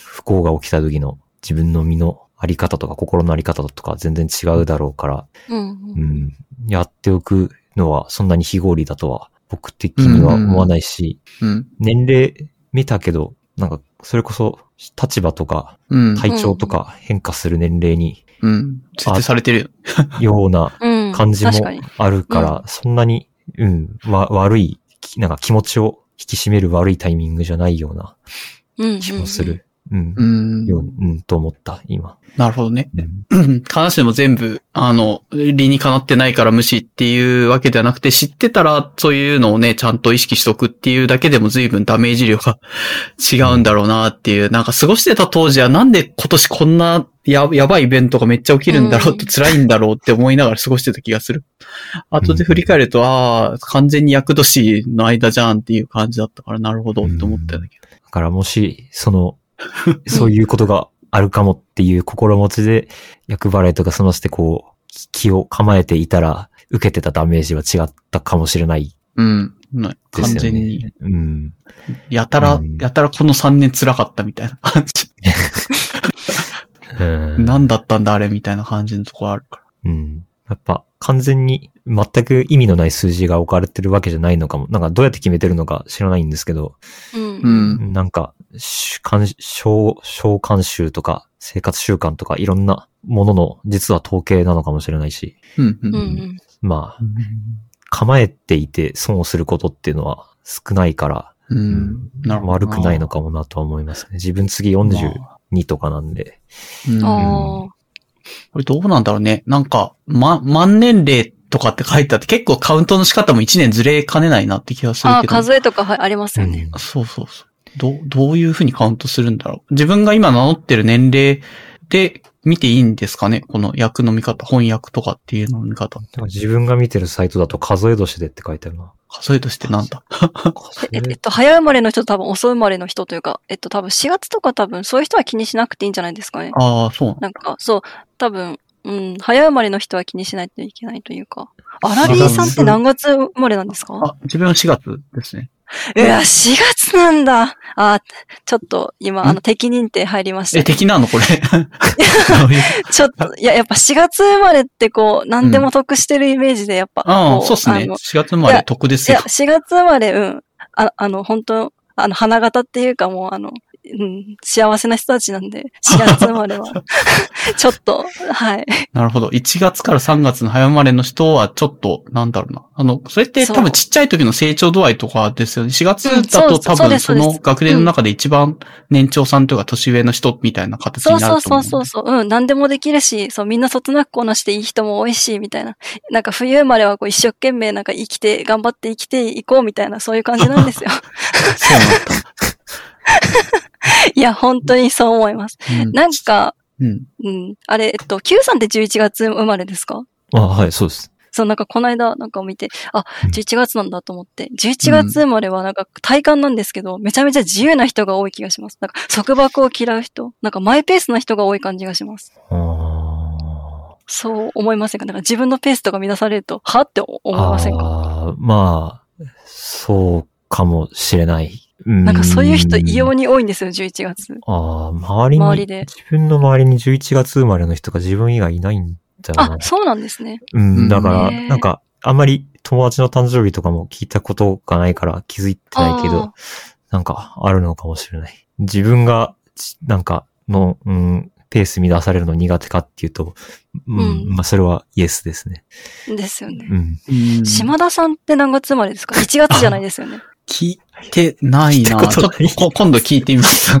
不幸が起きた時の自分の身のあり方とか心のあり方とか全然違うだろうから、うん。うん、やっておくのはそんなに非合理だとは僕的には思わないし、うん。年齢見たけど、なんかそれこそ立場とかうん。体調とか変化する年齢にうん。設定されてるよ。ようなうん。感じも。あるから、そんなに、うん、わ、悪い、きなんか気持ちを引き締める悪いタイミングじゃないような。気もする。うん。うん。よう、うん、と思った、今。なるほどね。うん必ずしも全部、あの、理にかなってないから無視っていうわけではなくて、知ってたらそういうのをね、ちゃんと意識しとくっていうだけでも随分ダメージ量が 違うんだろうなっていう、なんか過ごしてた当時はなんで今年こんなややばいイベントがめっちゃ起きるんだろうって辛いんだろうって思いながら過ごしてた気がする。後で振り返ると、ああ、完全に役年の間じゃんっていう感じだったから、なるほどって思ったんだけど。だからもし、その、そういうことがあるかもっていう心持ちで、役払いとか済ませてこう、気を構えていたら、受けてたダメージは違ったかもしれないうん。完全に。ね。うん。やたらう、んやたらこの3年辛かったみたいな感じ。うん何だったんだあれみたいな感じのところあるから。うん。やっぱ完全に全く意味のない数字が置かれてるわけじゃないのかも。なんかどうやって決めてるのか知らないんですけど、うん。うん。なんか、し慣小、小慣習とか生活習慣とかいろんなものの実は統計なのかもしれないし、うん。う。うんん。まあ、構えていて損をすることっていうのは少ないから、うん。なるほど。悪くないのかもなとは思いますね。自分次42とかなんで。うん。ああ。これどうなんだろうね。なんか、ま、万年齢とかって書いてあって結構カウントの仕方も1年ずれかねないなって気がするああ、けど。数えとかはいありますよね。そうそうそう。どう、どういうふうにカウントするんだろう。自分が今名乗ってる年齢で見ていいんですかね？この訳の見方、翻訳とかっていうのの見方。自分が見てるサイトだと数え年でって書いてあるな。数えとしてなんだ？ええっと、早生まれの人と多分遅生まれの人というか、えっと、多分4月とか多分そういう人は気にしなくていいんじゃないですかね。ああ、そうなんなんか、そう、多分、うん、早生まれの人は気にしないといけないというか。アラビーさんって何月生まれなんですか？あ、自分は4月ですね。うわ、4月なんだ。あ、ちょっと今、ん？あの、敵認定入りましたえ、ね、敵なのこれ？ちょっと、いや、やっぱ4月生まれってこう、何でも得してるイメージで、やっぱ。ああ、こそうっすね。あの4月生まれ得ですいや、よ。4月生まれ、うん。ああの、本当あの、花形っていうかもう、あの、うん、幸せな人たちなんで、4月生まれは。ちょっと、はい。なるほど。1月から3月の早生まれの人はちょっと、なんだろうな。あの、それってそう多分ちっちゃい時の成長度合いとかですよね。4月うんだそうそうと多分その学年の中で一番年長さんというか年上の人みたいな形そうそうになると思そううそうそう。うん。何でもできるし、そう、みんなそつなくこなしていい人も多いし、みたいな。なんか冬生まれはこう一生懸命なんか生きて、頑張って生きていこうみたいな、そういう感じなんですよ。そうなんだ。いや、本当にそう思います。うんなんか、うん。うん。あれ、えっと、Q さんって11月生まれですか？あ、はい、そうです。そう、なんかこの間なんか見て、あ、うん11月なんだと思って、11月生まれはなんか体感なんですけど、めちゃめちゃ自由な人が多い気がします。なんか束縛を嫌う人、なんかマイペースな人が多い感じがします。そう思いませんか？なんか自分のペースとか乱されると、はって思いませんか？まあ、そうかもしれない。ななんかそういう人異様に多いんですよ、11月。ああ、周りに、周りで自分の周りに11月生まれの人が自分以外いないんだあ、。そうなんですね。うん、だから、なんか、あんまり友達の誕生日とかも聞いたことがないから気づいてないけど、なんかあるのかもしれない。自分が、ちなんか、の、うん、ペース乱されるの苦手かっていうと、うん、うんまあそれはイエスですね。ですよね。うん。うん島田さんって何月生まれですか ?1 月じゃないですよね。聞いてないなないちょっとこ今度聞いてみます。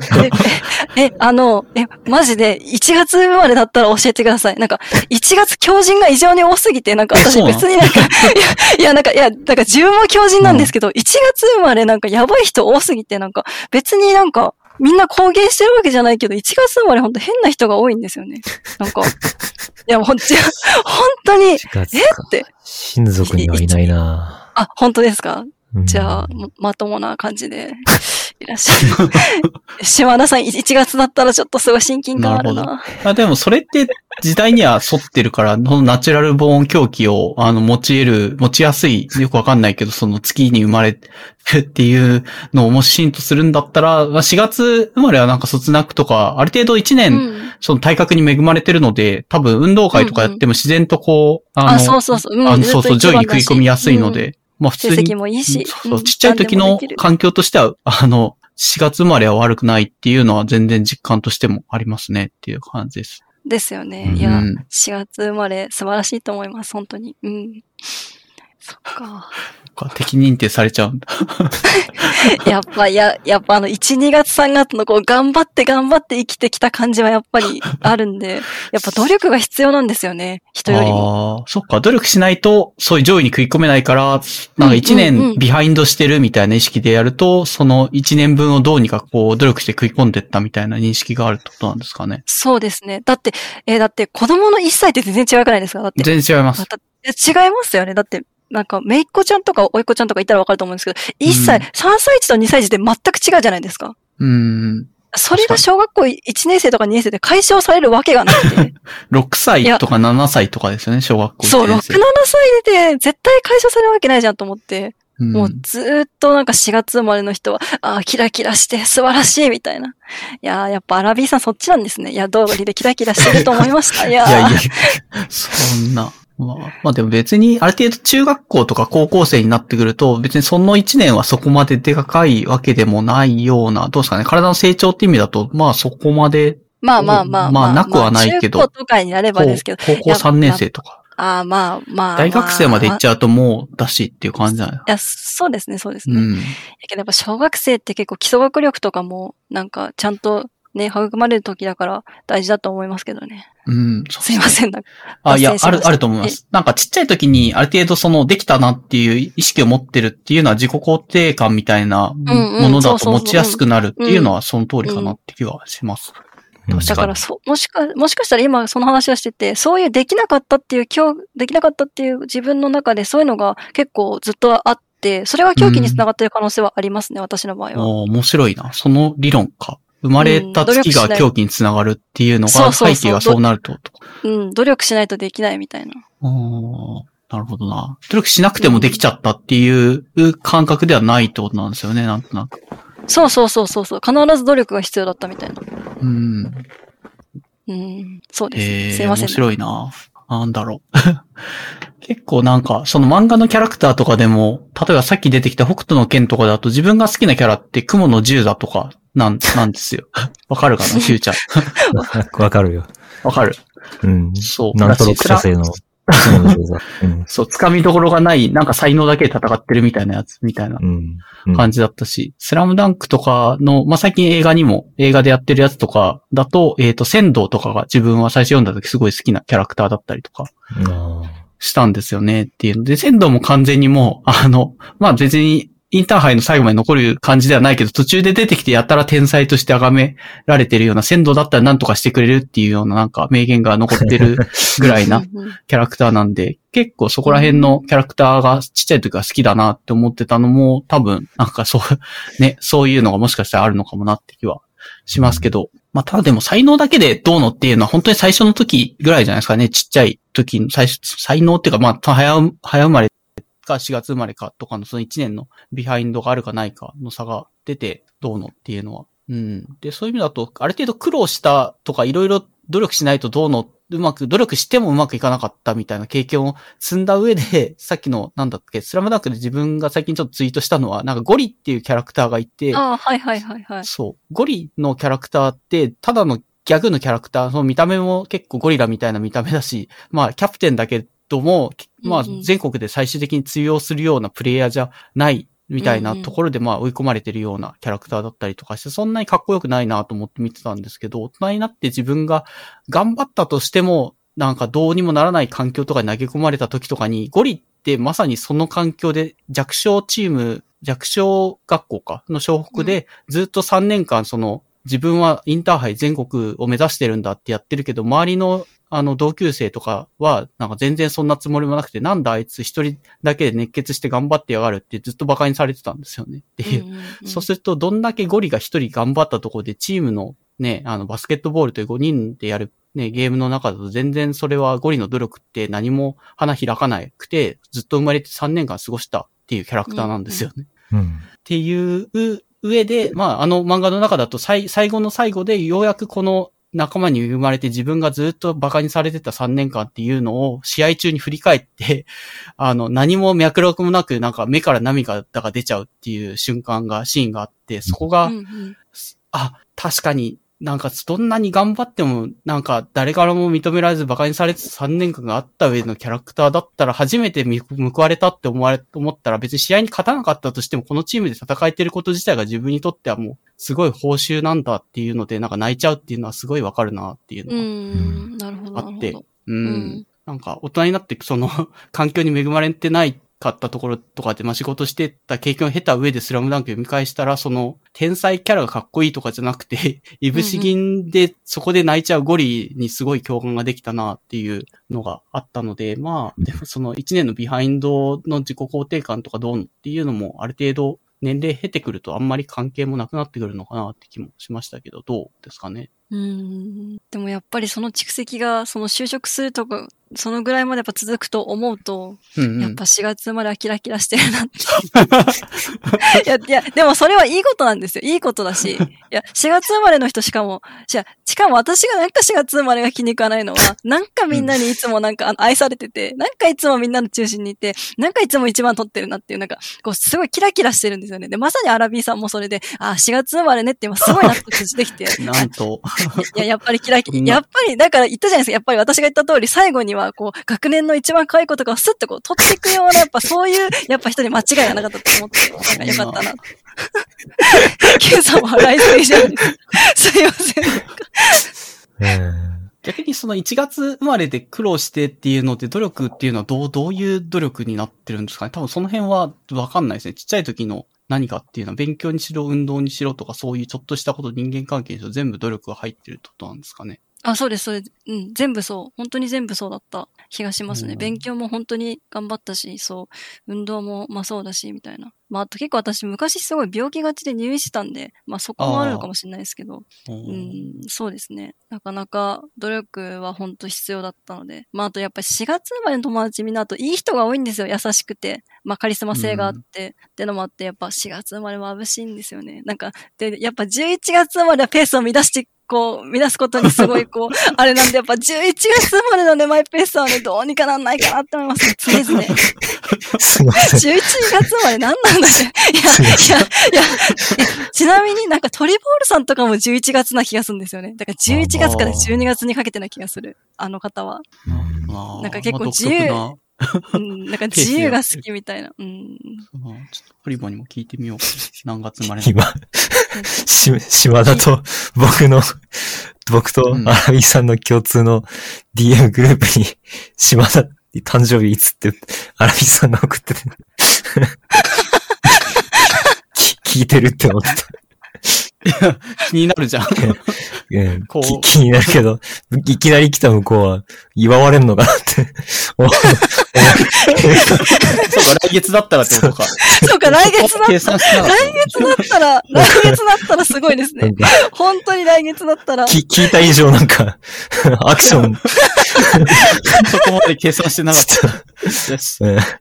え、え、あの、え、マジで、1月生まれだったら教えてください。なんか、1月強靭が異常に多すぎて、なんか私別になんか、いや、いや、なんか、いや、なんか自分も強靭なんですけど、1月生まれなんかやばい人多すぎて、なんか、別になんか、みんな公言してるわけじゃないけど、1月生まれほんと変な人が多いんですよね。なんか、いや、ほんと、本当に、4月えかって。親族にはいないなあ、本当ですか？うんじゃあ、ままともな感じで、いらっしゃる。島田さん1月だったらちょっとすごい親近感あるなな。あでもそれって時代には沿ってるから、そのナチュラルボーン狂気を、あの、持ち得る、持ちやすい、よくわかんないけど、その月に生まれるっていうのをもしシーンとするんだったら、まあ4月生まれはなんか卒なくとか、ある程度1年、うん。その体格に恵まれてるので、多分運動会とかやっても自然とこう、ああ、の、そうそうそう。うんあのそうそう、上位に食い込みやすいの。ずっと一番だしで、まあ普通に、績もいいし。そうそううんちっちゃい時の環境としては、あの、4月生まれは悪くないっていうのは全然実感としてもありますねっていう感じです。ですよね。うんいや、うん4月生まれ素晴らしいと思います。本当に。うん。そっか。か敵認定されちゃうんだ。やっぱ、や、やっぱあの、1、2月、3月のこう、頑張って頑張って生きてきた感じはやっぱりあるんで、やっぱ努力が必要なんですよね。人よりも。ああ、そっか、努力しないと、そういう上位に食い込めないから、なんか一うんうんうん年ビハインドしてるみたいな意識でやると、その一年分をどうにかこう、努力して食い込んでったみたいな認識があるってことなんですかね。そうですね。だって、えーだって子供の1歳って全然違くないですか？だって。全然違います違いますよね。だって、なんか、めいっ子ちゃんとかおいっ子ちゃんとかいたらわかると思うんですけど、1歳、うん3歳児と2歳児って全く違うじゃないですか。うん。それが小学校1年生とか2年生で解消されるわけがなくて。6歳とか7歳とかですよね、小学校そう、6、7一年生歳で絶対解消されるわけないじゃんと思って。うんもうずーっとなんか4月生まれの人は、ああ、キラキラして素晴らしいみたいな。いやーやっぱアラビーさんそっちなんですね。いや、道理でキラキラしてると思いました。いやーいやいや、そんな。まあ、まあでも別に、ある程度中学校とか高校生になってくると、別にその1年はそこまででかいわけでもないような、どうですかね、体の成長って意味だと、まあそこまで、まあまあまあまあなくはないけど高とかになればですけど。高校3年生とか、ああ、まあまあ。大学生まで行っゃちゃうともうだしっていう感じじゃないいや、そうですね、そうですね。うん。だけどやっぱ小学生って結構基礎学力とかも、なんかちゃんとね、育まれる時だから大事だと思いますけどね。うん。そうすいません。なんかあ、いやある、あると思います。なんかちっちゃい時にある程度そのできたなっていう意識を持ってるっていうのは自己肯定感みたいなうんうんものだと持ちやすくなるっていうのはその通りかなって気はします。うんだからそ、もしか、もしかしたら今その話をしてて、そういうできなかったっていう、今日できなかったっていう自分の中でそういうのが結構ずっとあって、て、それが狂気につながってる可能性はありますね、私の場合は。面白いな。その理論か。生まれた月が狂気につながるっていうのが、背景がそうなると。うん、努力しないとできないみたいな。なるほどな。努力しなくてもできちゃったっていう感覚ではないってことなんですよね、なんとなく。そうそうそうそうそう。必ず努力が必要だったみたいな。うん。うん、そうです。えー、面すいません。白いな。なんだろう。結構なんか、その漫画のキャラクターとかでも、例えばさっき出てきた北斗の剣とかだと自分が好きなキャラって雲の銃だとか、なん、なんですよ。わかるかな、しゅうちゃん。わかるよ。わかるうん。そう。なんとなくだし射精の。そう。そう、掴みどころがない、なんか才能だけで戦ってるみたいなやつ、みたいなうん。うん感じだったし、スラムダンクとかの、まあ、最近映画にも、映画でやってるやつとかだと、えっ、と、仙道とかが自分は最初読んだ時すごい好きなキャラクターだったりとかあしたんですよねっていうので、仙道も完全にもう、あの、まあ、別にインターハイの最後まで残る感じではないけど、途中で出てきてやたら天才として崇められてるような仙道だったら何とかしてくれるっていうようななんか名言が残ってる ぐらいなキャラクターなんで、結構そこら辺のキャラクターがちっちゃい時から好きだなって思ってたのも、多分、なんかそう、ね、そういうのがもしかしたらあるのかもなって気はしますけど、まあ、ただでも才能だけでどうのっていうのは本当に最初の時ぐらいじゃないですかね、ちっちゃい時の最初、才能っていうか、まあ、早う、早生まれか4月生まれかとかのその1年のビハインドがあるかないかの差が出てどうのっていうのは。うん。で、そういう意味だと、ある程度苦労したとかいろいろ努力しないとどうのうまく、努力してもうまくいかなかったみたいな経験を積んだ上で、さっきの、なんだっけ、スラムダンクで自分が最近ちょっとツイートしたのは、なんかゴリっていうキャラクターがいて、ああ、はいはいはいはい。そう。ゴリのキャラクターって、ただのギャグのキャラクター、その見た目も結構ゴリラみたいな見た目だし、まあ、キャプテンだけども、まあ全国で最終的に通用するようなプレイヤーじゃない、みたいなところで、まあ、追い込まれてるようなキャラクターだったりとかして、そんなにかっこよくないなと思って見てたんですけど、大人になって自分が頑張ったとしても、なんかどうにもならない環境とかに投げ込まれた時とかに、ゴリってまさにその環境で弱小チーム、弱小学校かの湘北でずっと3年間その自分はインターハイ全国を目指してるんだってやってるけど、周りのあの同級生とかはなんか全然そんなつもりもなくて、なんだあいつ一人だけで熱血して頑張ってやがるってずっと馬鹿にされてたんですよね。っていう。うんうんうんそうすると、どんだけゴリが一人頑張ったところで、チームのね、あの、バスケットボールという5人でやるね、ゲームの中だと全然それはゴリの努力って何も花開かなくて、ずっと生まれて3年間過ごしたっていうキャラクターなんですよね。うん。っていう上で、まあ、あの漫画の中だと最最後の最後でようやくこの仲間に生まれて自分がずっと馬鹿にされてた3年間っていうのを試合中に振り返って、あの、何も脈絡もなくなんか目から涙が出ちゃうっていう瞬間が、シーンがあって、そこが、うんうん。あ、確かになんかどんなに頑張ってもなんか誰からも認められず馬鹿にされてた3年間があった上でのキャラクターだったら初めて見報われたって思われ、思ったら別に試合に勝たなかったとしてもこのチームで戦えてること自体が自分にとってはもうすごい報酬なんだっていうのでなんか泣いちゃうっていうのはすごいわかるなっていううの。があって。うんなんか大人になってその 環境に恵まれてないかったところとかで、まあ、仕事してた経験を経た上でスラムダンク読み返したら、その、天才キャラがかっこいいとかじゃなくて、いぶし銀でそこで泣いちゃうゴリにすごい共感ができたなっていうのがあったので、まあ、でもその1年のビハインドの自己肯定感とかどうのっていうのも、ある程度年齢経てくるとあんまり関係もなくなってくるのかなって気もしましたけど、どうですかね？うん。でもやっぱりその蓄積が、その就職するとか、そのぐらいまでやっぱ続くと思うと、うん、うん。やっぱ4月まではキラキラしてるなって。いや、いや、でもそれはいいことなんですよ。いいことだし。いや、4月生まれの人しかも、ししかも私がなんか4月生まれが気に食わないのは、なんかみんなにいつもなんか愛されてて、なんかいつもみんなの中心にいて、なんかいつも一番取ってるなっていう、なんか、こう、すごいキラキラしてるんですよね。で、まさにアラビーさんもそれで、あ、4月生まれねって今すごい納得してきて。なんと、いや、やっぱりキラキうんラ、やっぱり、だから言ったじゃないですか。やっぱり私が言った通り、最後には、こう、学年の一番可愛い子とかをスッとこう、取っていくような、やっぱそういう、やっぱ人に間違いがなかったと思って、なんかよかったな。ケンさんも笑いすぎじゃないですか。すいません。え逆にその1月生まれで苦労してっていうので努力っていうのはどう、どういう努力になってるんですかね？多分その辺はわかんないですね。ちっちゃい時の何かっていうのは勉強にしろ運動にしろとかそういうちょっとしたこと人間関係にしろ全部努力が入ってるってことなんですかね？あ、そうです、それ、うん、全部そう。本当に全部そうだった気がしますね。うん勉強も本当に頑張ったし、そう、運動もまあそうだし、みたいな。まあ、あと結構私昔すごい病気がちで入院してたんで、まあそこもあるのかもしれないですけど、ううん、そうですね。なかなか努力は本当必要だったので。まああとやっぱり4月生まれの友達みんなあといい人が多いんですよ。優しくて。まあカリスマ性があって。ってのもあって、やっぱ4月生まれ眩しいんですよね。なんか、で、やっぱ11月生まれはペースを乱して、こう、乱すことにすごいこう、あれなんで、やっぱ11月生まれのね、マイペースはね、どうにかなんないかなって思いますね。常々ね。すいません。11月生まれ何なんだっけいや、いや、いや、ちなみになんかトリボールさんとかも11月な気がするんですよね。だから11月から12月にかけてな気がする。あの方は。まあなんか結構まあ自由独特なうん、なんか自由が好きみたいな。うん。まあちょっとホリボーにも聞いてみよう。何月生まれ今、し、島田と僕の、僕とうん荒井さんの共通の DM グループに、島田に誕生日いつって、荒井さんが送ってて、き聞いてるって思ってた。気になるじゃん。う気になるけど、いきなり来た向こうは、祝われんのかなって。思うそうか、来月だったらってことか。そうか、来月だったら来月だったら、来月だったらすごいですね。本当に来月だったら。き聞いた以上なんか、アクション、そこまで計算してなかった。し、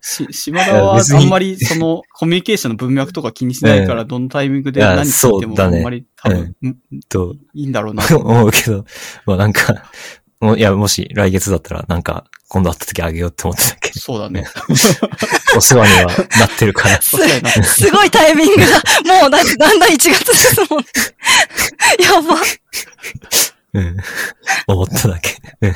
し、島田はあんまりそのコミュニケーションの文脈とか気にしないから、どのタイミングで何聞いてもあんまり多分、んと、いいんだろうな。思うけど、まあなんか、もいや、もし来月だったらなんか、今度会った時あげようって思ってたけそうだね。ど、お世話にはなってるから。すすごいタイミングだ。もうだだんだん1月ですもんね。やば。うん。思っただけ。うん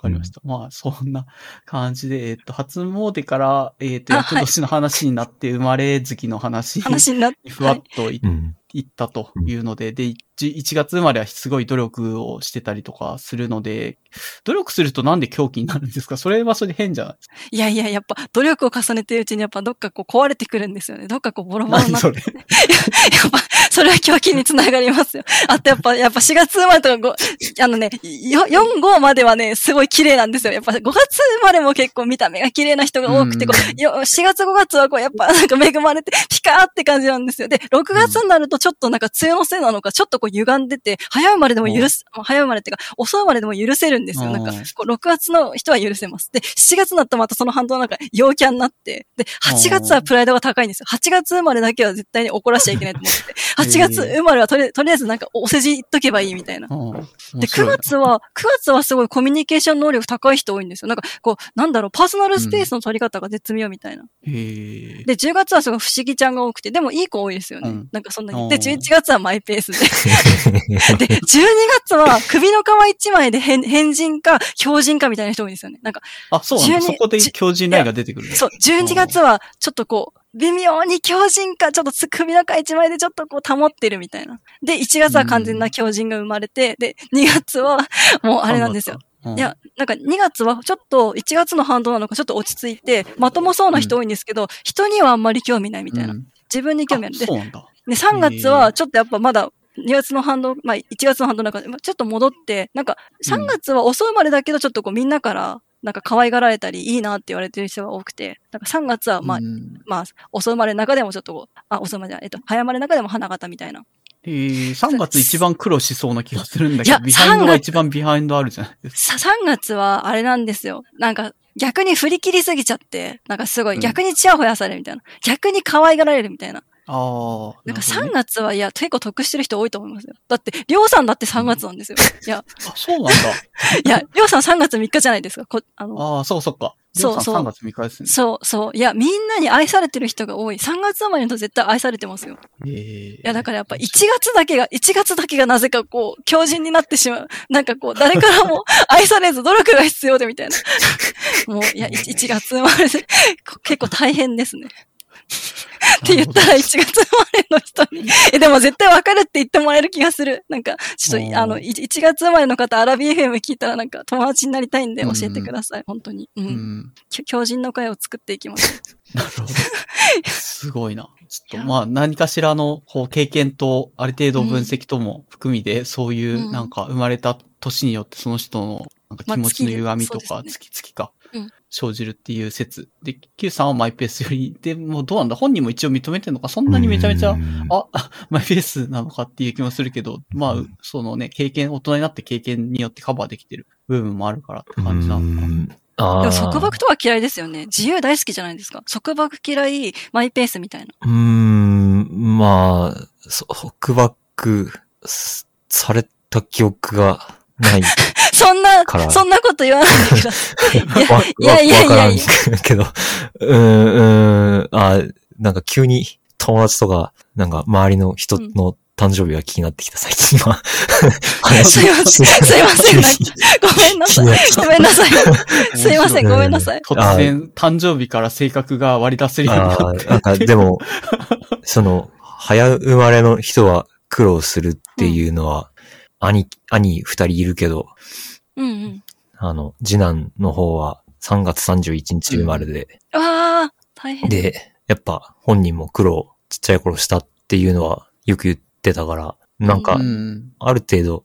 わかりました。まあ、そんな感じで、えっと、初詣から、えっと、あはい翌年の話になって、生まれ月の話話になって。にふわっというん。いったというので、で、1 1月生まれはすごい努力をしてたりとかするので、努力するとなんで狂気になるんですか？それはそれで変じゃないですか？いやいや、やっぱ努力を重ねてるうちにやっぱどっかこう壊れてくるんですよね。どっかこうボロボロになって。何それ やっぱ、それは狂気につながりますよ。あとやっぱ、やっぱ4月生まれとかご、あのね、よ4、5まではね、すごい綺麗なんですよ。やっぱ5月生まれも結構見た目が綺麗な人が多くて、こうよ4月5月はこう、やっぱなんか恵まれて、ピカーって感じなんですよ。で、6月になるとちょっとなんか梅雨のせいなのか、ちょっとこう歪んでて、早生まれでも許す、早生まれっていうか、遅生まれでも許せるんですよ。なんか、うんこう6月の人は許せます。で、7月になったらまたその反動なんか陽キャになって、で、8月はプライドが高いんですよ。8月生まれだけは絶対に怒らしちゃいけないと思ってて、8月生まれはとりあえずとりあえずなんかお世辞言っとけばいいみたいな。うんで、9月は、9月はすごいコミュニケーション能力高い人多いんですよ。なんか、こう、なんだろう、パーソナルスペースの取り方が絶妙みたいな。へーで、10月はすごい不思議ちゃんが多くて、でもいい子多いですよね。うんなんかそんなに。で、11月はマイペースで。で、12月は首の皮一枚で変変人か強人かみたいな人多いんですよね。なんか、あ、そうなんだ。12そこで強靭ラインが出てくる。そう、12月はちょっとこう、微妙に強人か、ちょっとつ首の皮一枚でちょっとこう保ってるみたいな。で、1月は完全な強人が生まれて、で、2月はもうあれなんですよ。うん。いや、なんか2月はちょっと1月の反動なのかちょっと落ち着いて、まともそうな人多いんですけど、人にはあんまり興味ないみたいな。うん自分に興味ある。であ、そうなんだ。で3月はちょっとやっぱまだ2月の反動、まあ1月の反動なんか、まあちょっと戻って、なんか3月は遅生まれだけどちょっとこうみんなから、なんか可愛がられたりいいなって言われてる人が多くて、なんか3月はまあ、うんまあ、遅生まれの中でもちょっとこう、あ、遅生まれじゃない、えっと、早生まれの中でも花形みたいな。えー、3月一番苦労しそうな気がするんだけど、ビハインド3月が一番ビハインドあるじゃないですか。さ、3月はあれなんですよ。なんか、逆に振り切りすぎちゃって、なんかすごい、うん逆にチヤホヤされるみたいな。逆に可愛がられるみたいな。ああ。なんか3るほどね月は、いや、結構得してる人多いと思いますよ。だって、りょうさんだって3月なんですよ。いや、あ、そうなんだ。いや、りょうさん3月3日じゃないですか。こあの、ああ、そうそっか。そうそうりょさん3月3日ですね。そう、そう。いや、みんなに愛されてる人が多い。3月生まれの人絶対愛されてますよ。ええいや、だからやっぱ1月だけが、1月だけがなぜかこう、強靭になってしまう。なんかこう、誰からも愛されず努力が必要でみたいな。もう、いや、1, 月生まれで、こ結構大変ですね。って言ったら1月生まれの人に、え、でも絶対わかるって言ってもらえる気がする。なんか、ちょっと、あの、い1月生まれの方、アラビ FM 聞いたらなんか友達になりたいんで教えてください。本当に。う。うんん。きょ強靭の会を作っていきます。なるほど。すごいな。ちょっと、まあ、何かしらの、こう、経験と、ある程度分析とも含みで、そういうう、んなんか、生まれた年によって、その人の、なんかまあ気持ちの歪みとか、月々かうん、生じるっていう説。で、Q さんはマイペースより、でもうどうなんだ？本人も一応認めてるのか？そんなにめちゃめちゃう、んあ、あ マイペースなのかっていう気もするけど、まあ、そのね、経験、大人になって経験によってカバーできてる部分もあるからって感じなのかな。うんあーでも束縛とは嫌いですよね。自由大好きじゃないですか。束縛嫌い、マイペースみたいな。うーん、まあ、そ束縛すされた記憶がない そんなそんなこと言わないでください。やいやいやいやけど、うーん、うーん、あ、なんか急に友達とか、なんか周りの人の誕生日が気になってきた最近は。話すいませんすいませんごめんなさい。ごめんなさい。すいません、ごめんなさい。突然、誕生日から性格が割り出せるようになあって。ーなんかでも、その、早生まれの人は苦労するっていうのは、兄、兄二人いるけど、うんうん。あの、次男の方は3月31日生まれで、ああ、大変。で、やっぱ本人も苦労ちっちゃい頃したっていうのはよく言ってたから、なんかう、ん。ある程度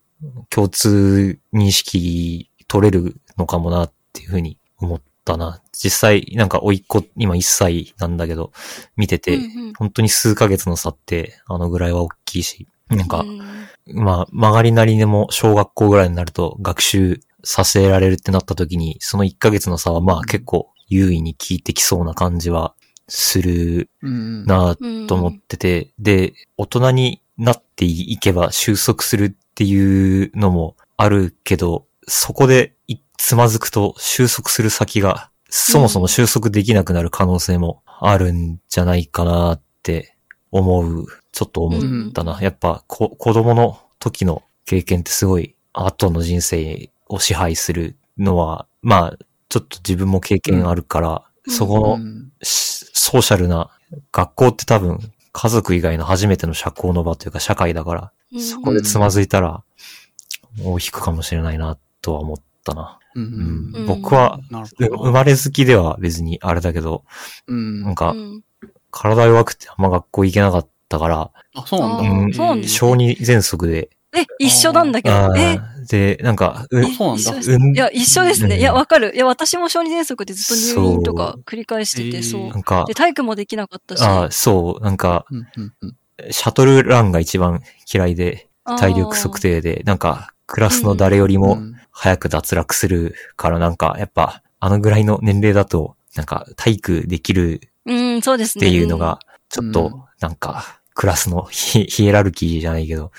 共通認識取れるのかもなっていうふうに思ったな。実際、なんか甥っ子、今1歳なんだけど、見てて、うんうん本当に数ヶ月の差ってあのぐらいは大きいし、なんかう、んまあ、曲がりなりでも小学校ぐらいになると学習させられるってなった時に、その1ヶ月の差はまあ結構優位に効いてきそうな感じはするうん。なうんと思ってて、で、大人になっていけば収束するっていうのもあるけど、そこでいつまずくと収束する先が、そもそも収束できなくなる可能性もあるんじゃないかなって思う、ちょっと思ったな。やっぱこ子供の時の経験ってすごい後の人生を支配するのは、まあ、ちょっと自分も経験あるから、うんそこのうんしソーシャルな、学校って多分家族以外の初めての社交の場というか社会だから、うんそこでつまずいたら、大引くかもしれないなとは思ったな。ううんん。うん僕は。生まれ好きでは別にあれだけど、うん。なんかうん体弱くてあんま学校行けなかったから、あ、そうなんだ。うん。そうなんですね。小児喘息で、え、一緒なんだけど。あえ、ーで、なんか、うあそうなんだ。いや、一緒ですね。うん。いや、わかる。いや、私も小児喘息でずっと入院とか繰り返してて、そう。な。んかで、、体育もできなかったし。あーそう、なんか、うんうんうん。シャトルランが一番嫌いで、体力測定で、なんか、クラスの誰よりもうん早く脱落するから、なんか、やっぱ、あのぐらいの年齢だと、なんか、体育できるうん、そうですね。っていうのが、ちょっうんと、なんか、クラスのヒヒエラルキーじゃないけど、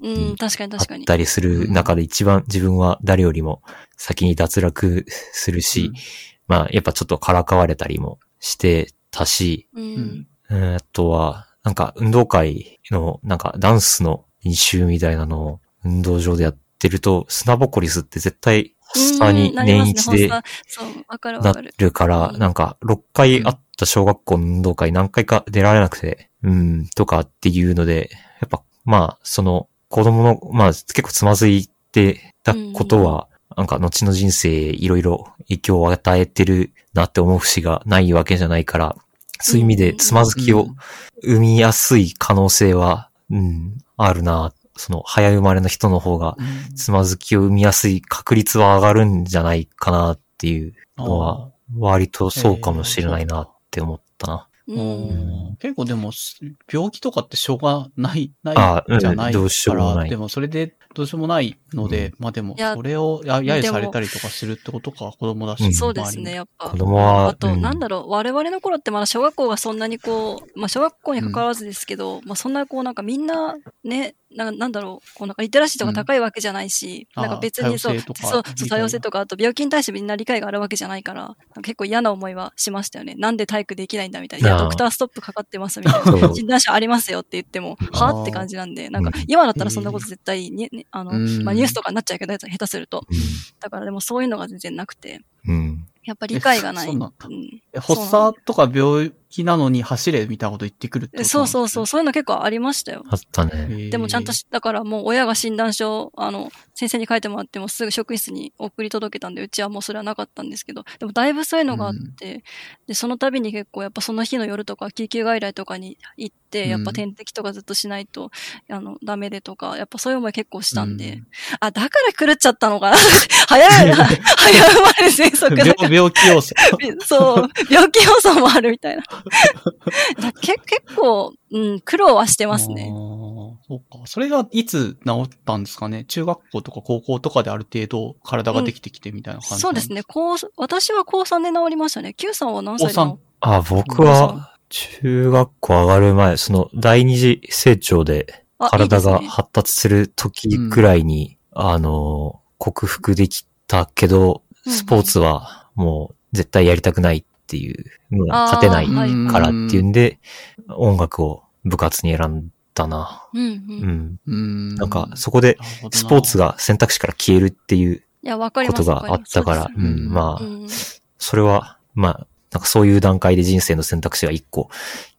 うん、うん、確かにあ確かに。ったりする中で一番自分は誰よりも先に脱落するし、まあ、やっぱちょっとからかわれたりもしてたし、う。うんあとは、なんか運動会の、なんかダンスの練習みたいなのを運動場でやってると、砂ぼこり吸って絶対発作に年一でなかる。るから、うんなんか6回あった小学校の運動会何回か出られなくて、うん、とかっていうので、やっぱ、まあ、その子供の、まあ結構つまずいてたことは、なんか後の人生いろいろ影響を与えてるなって思う節がないわけじゃないから、そういう意味でつまずきを生みやすい可能性は、うん、あるな。その早生まれの人の方がうん。つまずきを生みやすい確率は上がるんじゃないかなっていうのは、割とそうかもしれないなって思ったな。うん。うん。結構でも、す病気とかってしょうがない、あないじゃないうん。どうしよから、うもない。でもそれでどうしようもないので、まあでもそれをや揶揄でもされたりとかするってことか、子供だし。うんそうですね、やっぱ。子供はあと、うん。なんだろう、我々の頃ってまだ小学校がそんなにこう、まあ小学校に関わらずですけど、まあそんなこうなんかみんなね、ななんだろう、こうなんかリテラシーとか高いわけじゃないし、うんなんか別にそう、そう、そう、多様性とか、あと病気に対してみんな理解があるわけじゃないから、なんか結構嫌な思いはしましたよね。なんで体育できないんだみたいな。いや、ドクターストップかかってますみたいそうな。診断書ありますよって言っても、はって感じなんで、なんかうん今だったらそんなこと絶対に、ね、あの、うんまあニュースとかになっちゃうけど、下手すると。だからでもそういうのが全然なくて。やっぱ理解がない。えそうなんだうん発作とか病気なのに走れみたいなこと言ってくるってことそうそうそう、う。そういうの結構ありましたよ。あったね。でもちゃんとし、だからもう親が診断書、あの、先生に書いてもらってもすぐ職員室に送り届けたんで、うちはもうそれはなかったんですけど、でもだいぶそういうのがあって、で、その度に結構やっぱその日の夜とか救急外来とかに行って、やっぱ点滴とかずっとしないと、あの、ダメでとか、やっぱそういう思い結構したんで、うん。あ、だから狂っちゃったのかな。早いな、早生まれ喘息だか病気要素。そう、病気要素もあるみたいな。だけ結構、うん、苦労はしてますね。そうか。それがいつ治ったんですかね？中学校とか高校とかである程度体ができてきてみたいな感じ、そうです。ね。高私は高3で治りましたね。Q さんは何歳で？高三治あ、僕は、中学校上がる前、その第二次成長であ体が発達する時くらいに、あの、克服できたけど、うんスポーツはもう絶対やりたくないっていう、勝てないはい。からっていうんで、音楽を部活に選んだな。うんうん。なんか、そこでスポーツが、が選択肢から消えるっていうや、わかります。ことがあったから、うん、まあ、うん。それは、まあ、なんかそういう段階で人生の選択肢が一個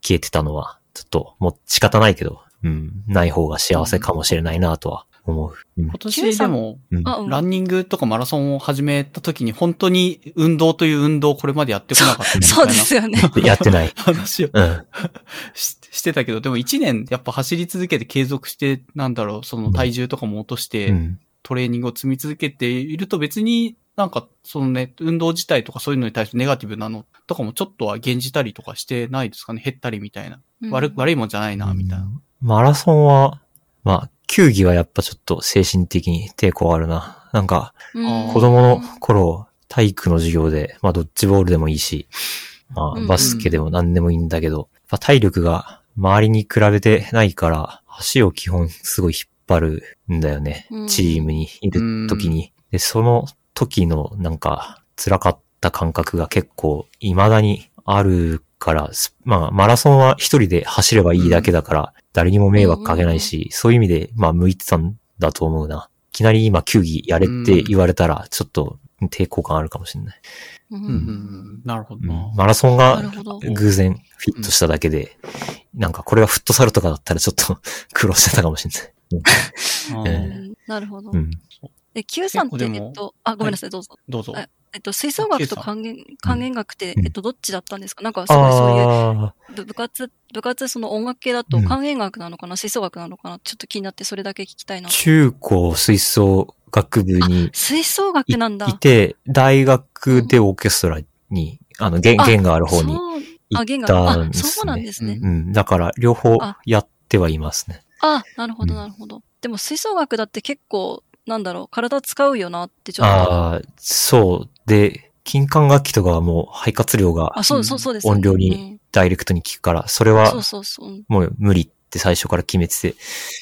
消えてたのは、ちょっともう仕方ないけど、うん、ない方が幸せかもしれないなとは思う。うん今年でも。ランニングとかマラソンを始めた時に本当に運動という運動をこれまでやってこなかったみたいな そうですよね。でやってない。話をうん。ししてたけど、でも1年やっぱ走り続けて継続して、なんだろう、その体重とかも落として、うん。トレーニングを積み続けていると別になんかそのね、運動自体とかそういうのに対してネガティブなのとかもちょっとは減じたりとかしてないですかね減ったりみたいな。うん悪、悪いもんじゃないな、みたいな。マラソンは、まあ、球技はやっぱちょっと精神的に抵抗あるな。なんか、うん子供の頃、体育の授業で、まあ、ドッジボールでもいいし、まあ、うんバスケでも何でもいいんだけど、やっぱ体力が周りに比べてないから、足を基本すごい引っ張るんだよね。うんチームにいる時に。で、その時のなんか、辛かった感覚が結構未だにあるから、すまあ、マラソンは一人で走ればいいだけだから、誰にも迷惑かけないし、そういう意味で、まあ、向いてたんだと思うな。いきなり今、球技やれって言われたら、ちょっと抵抗感あるかもしれない。うん。なるほど。マラソンが。偶然フィットしただけで、なんかこれがフットサルとかだったらちょっと 苦労してたかもしれない。なるほどう。ん。え、Q さんって、えっと、あ、ごめんなさい、どうぞ。どうぞ。あえっと、吹奏楽と還元、還元楽って、うんえっと、どっちだったんですか？なんか、すごいそういう、あ部部活、部活、その音楽系だとうん還元楽なのかな、吹奏楽なのかな？ちょっと気になって、それだけ聞きたいあ、な。中高吹奏楽部に吹奏楽いなんだ。いて、大学でオーケストラに、あの、弦、あ弦がある方に行あ、弦ったんですそうなんでね。すね。うん。だから、両方あやってはいますね。あ、なるほど、うんなるほど。でも、吹奏楽だって結構、なんだろう、体使うよなってちょっと。ああ、そう。で、金管楽器とかはもう肺活量があ、そう、そう、そうです。音量にダイレクトに効くから、それはうんそうそうそう。うんもう無理って最初から決めてて。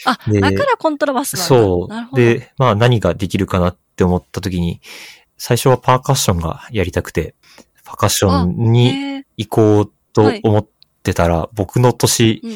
あ、でだからコントラバスなんだ。そなるほど。う。で、まあ何ができるかなって思った時に、最初はパーカッションがやりたくて、パーカッションに行こうと思ってたら、僕の年、うん。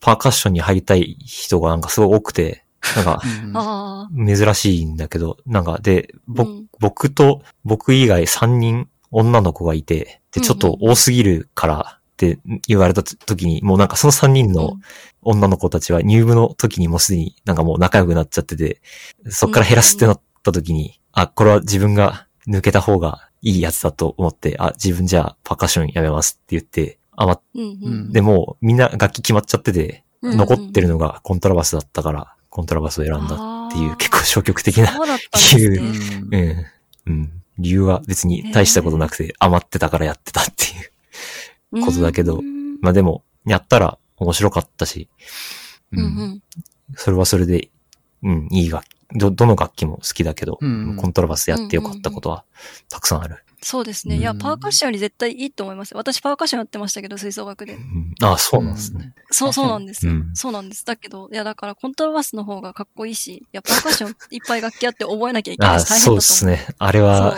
パーカッションに入りたい人がなんかすごい多くて、なんか。珍しいんだけど、なんかで、ぼうん。僕と僕以外3人女の子がいて、で、ちょっと多すぎるからって言われた時に、もうなんかその3人の女の子たちは入部の時にもうすでになんかもう仲良くなっちゃってて、そっから減らすってなった時に、あ、これは自分が抜けた方がいいやつだと思って、あ、自分じゃあパーカッションやめますって言って、あ、ま。でもうみんな楽器決まっちゃってて、残ってるのがコントラバスだったから、コントラバスを選んだっていう結構消極的なそうだったんですうね。んうん。うん。理由は別に大したことなくて余ってたからやってたっていう。ことだけどうんまあでも、やったら面白かったし、うんうん。それはそれで、うん、いい楽器。ど、どの楽器も好きだけど、うんコントラバスやってよかったことはたくさんある。そうですね。いや、うんパーカッションより絶対いいと思いますよ。私パーカッションやってましたけど、吹奏楽でう。ん、ああ、そうなんですね。そう、あそうなんですよ。うんそうなんです。だけど、いや、だからコントラバスの方がかっこいいし、いや、パーカッションいっぱい楽器あって覚えなきゃいけないし、大変だと思う。そうですね。あれは、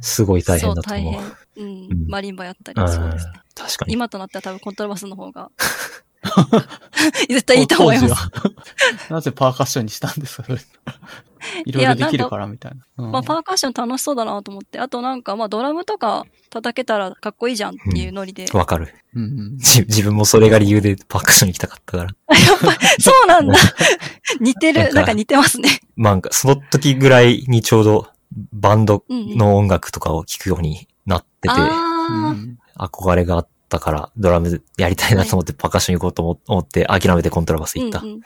すごい大変だとそう、大思う。変。うんうん。マリンバやったり、うんそうですね。確かに。今となっては多分コントラバスの方が 絶対いいと思います。なぜパーカッションにしたんですか？いろいろできるからみたいな。うんまあ、パーカッション楽しそうだなと思って。あとなんか、まあ、ドラムとか叩けたらかっこいいじゃんっていうノリで。わかる。うんうんじ自分もそれが理由でパーカッションに行きたかったから。やっぱ、そうなんだ。似てる。なんかなんか似てますね。まあなんか、その時ぐらいにちょうどバンドうんうん。の音楽とかを聴くようになってて、うあん憧れがあったから、ドラムやりたいなと思ってパーカッション行こうと思思って諦めてコントラバスー。行った。うんうん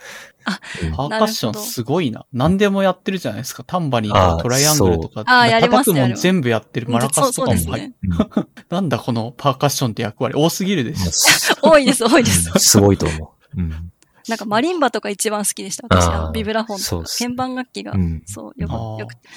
パーカッションすごいな。何でもやってるじゃないですか。タンバリンとかトライアングルとか。あーやります叩くも全部やってる。マラカスとかもね。なんだこのパーカッションって役割多すぎるでしょ。多いです、多いです。すごいと思う。うん。なんかマリンバとか一番好きでした。私、あーあのビブラフォンとか。鍵盤楽器がう。ん。そう、よく、よくて。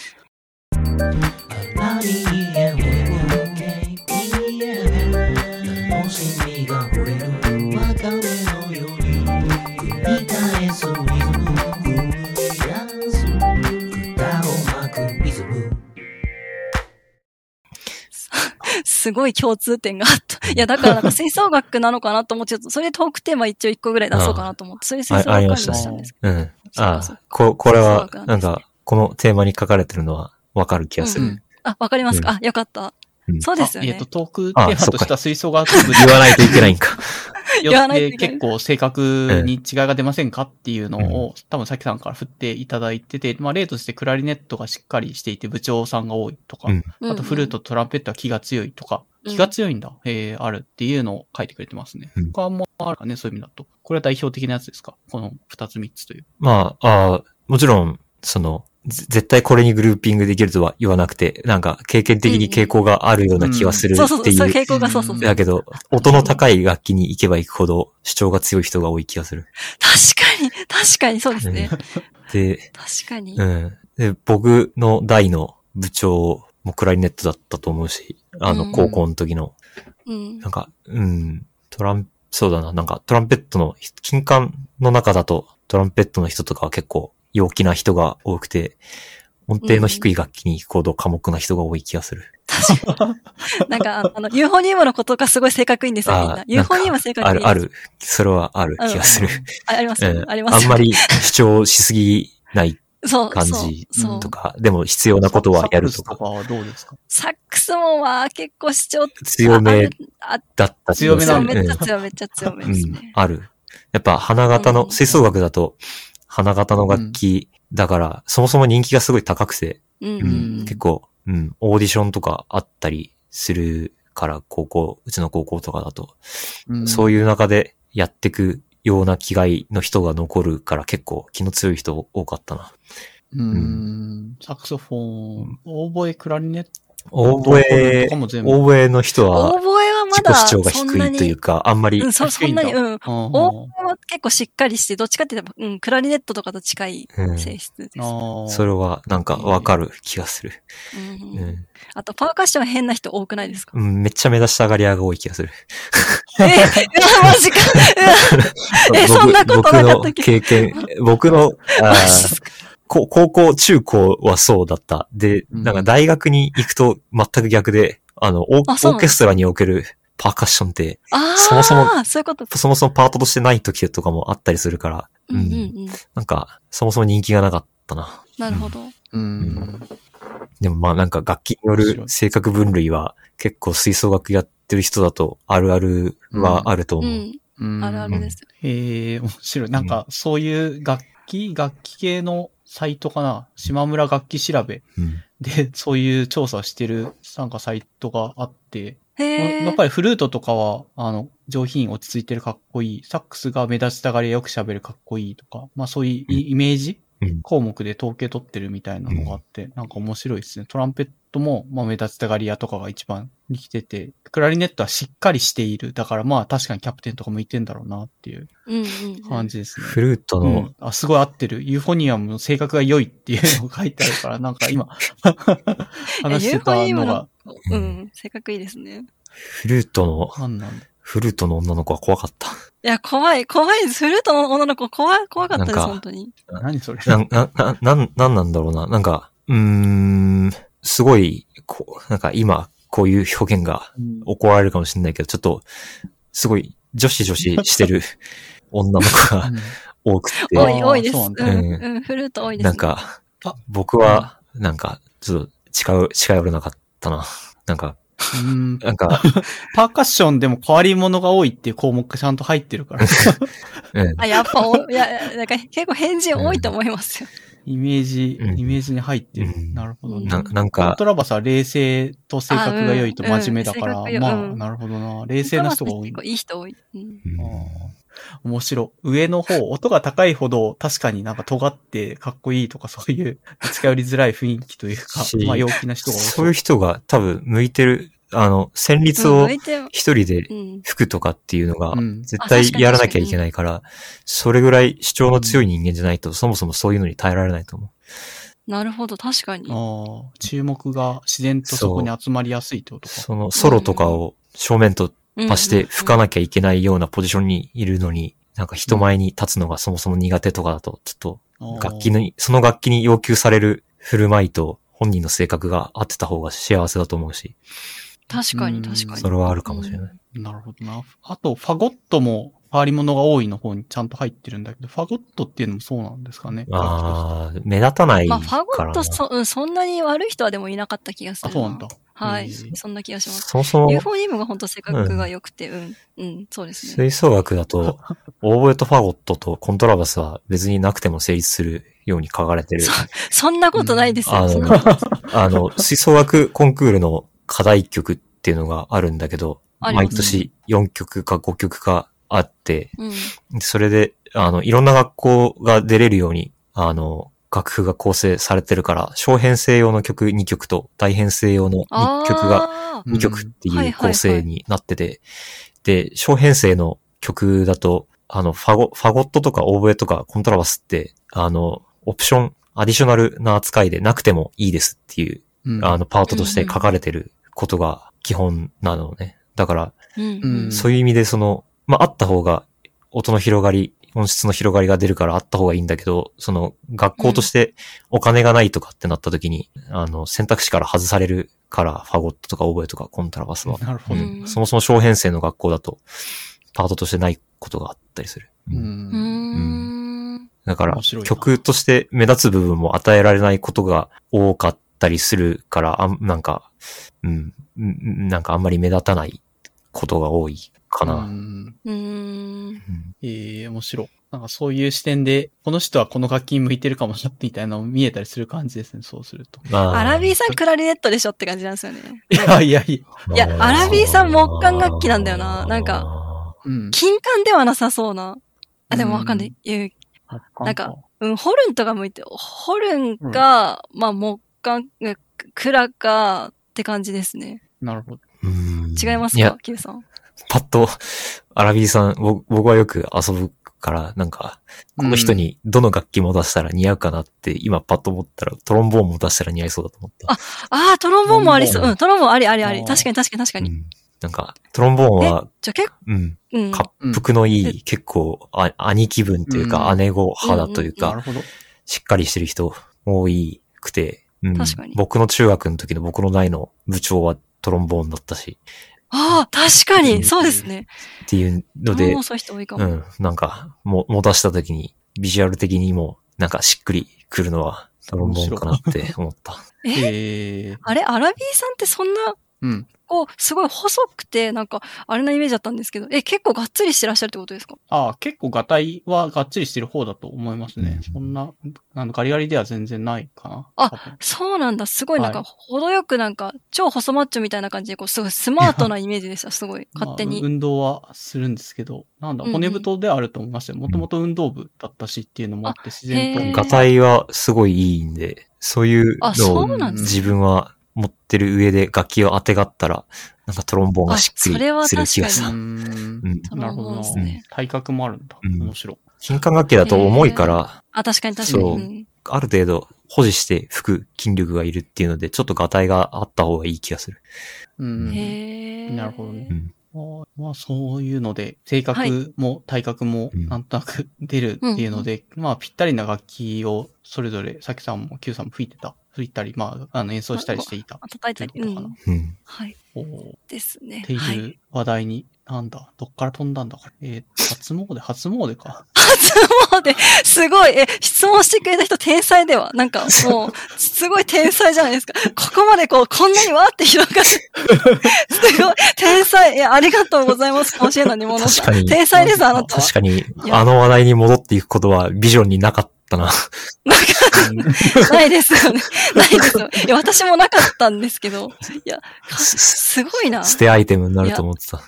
すごい共通点があった。いや、だからなんか吹奏楽なのかなと思って、ちょっとそれでトークテーマ一応一個ぐらい出そうかなと思って、それで吹奏楽にしたんですけうん。そうかそうああ、こ、これはなんか、このテーマに書かれてるのはわかる気がする。うんど。あ、わかりますか、うんあ、よかった。うんそうですよね。あえっと、トークテーマとした吹奏楽部言わないといけないんか。よって結構正確に違いが出ませんかっていうのを、多分さきさんから振っていただいてて、まあ例としてクラリネットがしっかりしていて部長さんが多いとか、あとフルート、トランペットは気が強いとか、うん。気が強いんだ、えー、あるっていうのを書いてくれてますね。うん。他もあるかね、そういう意味だと。これは代表的なやつですか？この二つ三つという。まあ、ああもちろん、その、ぜ絶対これにグルーピングできるとは言わなくて、なんか経験的に傾向があるような気がするそうそうそう、っていう。そう傾向がそうそう。だけど、音の高い楽器に行けば行くほど主張が強い人が多い気がする。確かに、確かにそうですね。で、確かに。うん。で、僕の代の部長もクラリネットだったと思うし、あの、うん高校の時の、うんなんか、うん、トラン、そうだな、なんかトランペットの、金管の中だとトランペットの人とかは結構陽気な人が多くて、音程の低い楽器に行くほど寡黙な人が多い気がする。なんか、あの、ユーフォニウムのことがすごい性格いいんですよ、みんあな。ユーフォニウムは性格い。ある、ある。それはある気がする。あ。ありますうんよ。ありますよ。あんまり主張しすぎないそう、感じそうとか、でも必要なことはやるとか、サックスとかはどうですか？サックスもは結構主張強めだった強めなんだめっちゃ強い、めっちゃ強めですうんね。ある。やっぱ花形の、うん吹奏楽だと花形の楽器だから、そもそも人気がすごい高くて、うんううんん。結構、うん、オーディションとかあったりするから、高校、うちの高校とかだと、そういう。いう中でやってくような気概の人が残るから結構気の強い人多かったな。うん。サクソフォン、オーボエ、クラリネットオーボエとか、も全部。オーボエの人オはーボエはま自だ、己主張が低いに、というか、あんまりうん、そ、そんなに、うん。は結構しっかりして、どっちかって言えば、うん、クラリネットとかと近いうん性質です。それはなんかわかる気がする。うんうんあと、パーカッション変な人多くないですか？うん、めっちゃ目立ちたがり屋が多い気がする。え、マジか。えそんなことなかったっ僕のけ経験、僕の、あ高校、中高はそうだった。で、うんなんか大学に行くと全く逆で、あの、オーケストラにおけるパーカッションって、そもそもそういう。そもそもパートとしてない時とかもあったりするから、うんうんうん。なんか、そもそも人気がなかったな。なるほど。うん。でもまあなんか楽器による性格分類は結構吹奏楽やってる人だとあるあるはあるとう思う。ん。うんあるあるですよ。へえ、面白い。なんか、そういう楽器、楽器系のサイトかな？島村楽器調べ。うん。で、そういう調査してる、なんかサイトがあって。やっぱりフルートとかは、あの、上品、落ち着いてるかっこいい。サックスが目立ちたがりよく喋るかっこいいとか、まあそういうイイメージうん項目で統計取ってるみたいなのがあって、なんか面白いですね。トランペットも、まあ目立ちたがり屋とかが一番に来てて、クラリネットはしっかりしている。だからまあ確かにキャプテンとか向いてんだろうなっていううんうん。感じですね。フルートのうん、あ、すごい合ってる。ユーフォニアムの性格が良いっていうのが書いてあるから、なんか今、話してたのが、うん。性格いいですね。フルートの、なんなんだ。フルートの女の子は怖かった。いや、怖い、怖いです。フルートの女の子、怖い、怖かったです、本当に。何それ？な、な、な、なん、なんなんだろうな。なんか、うーん、すごい、こう、なんか今、こういう表現がうん怒られるかもしれないけど、ちょっと、すごい、女子女子してる 女の子が多くて、多い、多いです。そうんうん、フルート多いです。なん、かあ、僕は、なんか、ちょっと近寄、近寄れなかったな。なんか、うん。なんか、パーカッションでも変わり者が多いっていう項目がちゃんと入ってるから。う ん。あ、やっぱお、いや、なんか結構変人多いと思いますよ。イメージ、うんイメージに入ってる。うんなるほどね。ななんかコント、ラバスは冷静と性格が良いと真面目だから、あうんうん性格まあ、なるほどな。冷静な人が多い結構。いい人多い。うんうんあー面白い。上の方、音が高いほど確かになんか尖ってかっこいいとかそういう近寄りづらい雰囲気というかし、まあ陽気な人が多そういう人が多分向いてる、あの、旋律を一人でうん。吹くとかっていうのがうん、絶対やらなきゃいけないから、それぐらい主張の強い人間じゃないと、そもそもそういうのに耐えられないと思なるほど、確かに。ああ、注目が自然とそこに集まりやすいってことう。か。そのソロとかを正面と足して吹かなきゃいけないようなポジションにいるのに、なんか人前に立つのがそもそも苦手とかだと、ちょっと楽器に、その楽器に要求される振る舞いと本人の性格が合ってた方が幸せだと思うし、確かに、うん確かに。それはあるかもしれない。なるほどな。あと、ファゴットも変わり者が多いの方にちゃんと入ってるんだけど、ファゴットっていうのもそうなんですかね。ああ、目立たないかまあ、ファゴ。ットそ、うん、そんなに悪い人はでもいなかった気がするあ、そうなんだ。はいへー。そんな気がします。そもそも、ユーフォニウムが本当性格が良くて、うん、うん、そうですね。吹奏楽だと、オーボエとファゴットとコントラバスは別になくても成立するように書かれてる。そんなことないですよ。あの、あの、吹奏楽コンクールの課題曲っていうのがあるんだけど、毎年4曲か5曲かあって、うん。それで、あの、いろんな学校が出れるように、あの、楽譜が構成されてるから、小編成用の曲2曲と大編成用の2曲があうん2曲ってはいいう構成になってて、で、小編成の曲だと、あの、ファゴ、ファゴットとかオーボエとかコントラバスって、あの、オプション、アディショナルな扱いでなくてもいいですっていう、うん。あの、パートとして書かれてることが基本なのね。だから、ーうん。そういう意味でその、まあ、あった方が、音の広がり、音質の広がりが出るからあった方がいいんだけど、その、学校としてお金がないとかってなった時に、あの、選択肢から外されるから、ファゴットとかオーボエとかコントラバスは。なるほど。うんそもそも小編成の学校だと、パートとしてないことがあったりする。う。うんん。だから曲として目立つ部分も与えられないことが多かったりするから、あんなんか、うん、うんなんかあんまり目立たないことが多いかうな。んうん。うんええ面白い。なんかそういう視点で、この人はこの楽器に向いてるかもしれないみたいなの見えたりする感じですね、そうすると。まあアラビーさんクラリネットでしょって感じなんですよね。いやいやいや。いやアラビーさん木管楽器なんだよななんかうん。金管ではなさそうな。あ、でもわかんない。いうなんか、うん、ホルンとか向いて、ホルンか、まあ木管、えクラかって感じですね。なるほど。うん違いますか、キューさん。パッと、アラビーさん、僕僕はよく遊ぶから、なんか、この人にどの楽器も出したら似合うかなって、今パッと思ったら、トロンボーンも出したら似合いそうだと思った。ああ、トロンボーンもありそう。トロンボーンうん、トロンボーンありありあり。確かに確かに確かに。うんなんか、トロンボーンは、じゃあ結構、うん、うん。滑腹のいい、うん結構、あ兄貴分というか、うん姉子派だというか、なるほど。しっかりしてる人多いくて、うん確かに僕の中学の時の僕の代の部長はトロンボーンだったし、ああ、確かうんに、そうですね。っていうのでもう、そういう人多いかも。うん、なんか、も、持たした時に、ビジュアル的にも、なんかしっくりくるのは、トロンボーンかなって思った。え？ええあれ？アラビーさんってそんな、うん。こう、すごい細くて、なんか、あれなイメージだったんですけど、え、結構がっつりしてらっしゃるってことですか？ああ、結構ガタイはがっちりしてる方だと思いますね。うんそんな、あの、ガリガリでは全然ないかな。あそうなんだ。すごいなんか、はい程よくなんか、超細マッチョみたいな感じで、こう、すごいスマートなイメージでした。すごい、勝手に。まあ運動はするんですけど、なんだ、骨太であると思いましたよ。もともと運動部だったしっていうのもあって、自然と。へーガタイはすごいいいんで、そういうあ、のをそうなんです自分は持ってる上で楽器を当てがったら、なんかトロンボーンがしっくりする気がした。うーんなるほどなですね。体格もあるんだ。うん面白い。金管楽器だと重いから、あ、確かに確かに。そううんある程度保持して吹く筋力がいるっていうので、ちょっとガタイがあった方がいい気がする。うん。へえ。なるほどねうん。まあまあ、そういうので、性格も体格もうんなんとなく出るっていうので、まあ、ぴったりな楽器をそれぞれ、さきさんも Q さんも吹いてた。吹いたり、まあ、あの演奏したりしていた。あ叩いたり。っていうことかなうん。うん。はい。おーですねっ。てはい。いう話題に、なんだ、どっから飛んだんだか。えー、初詣、初詣か。もうね、すごい、え、質問してくれた人天才では。なんかもう、すごい天才じゃないですか。ここまでこう、こんなにわーって広がる。すごい、天才。え、ありがとうございます。甲子園の煮物さん。確かに天才です、あなたは。確かに、やあの話題に戻っていくことはビジョンになかったな。ないですよね。ないですよ。いや、私もなかったんですけど。いや、かすごいな。捨てアイテムになると思ってた。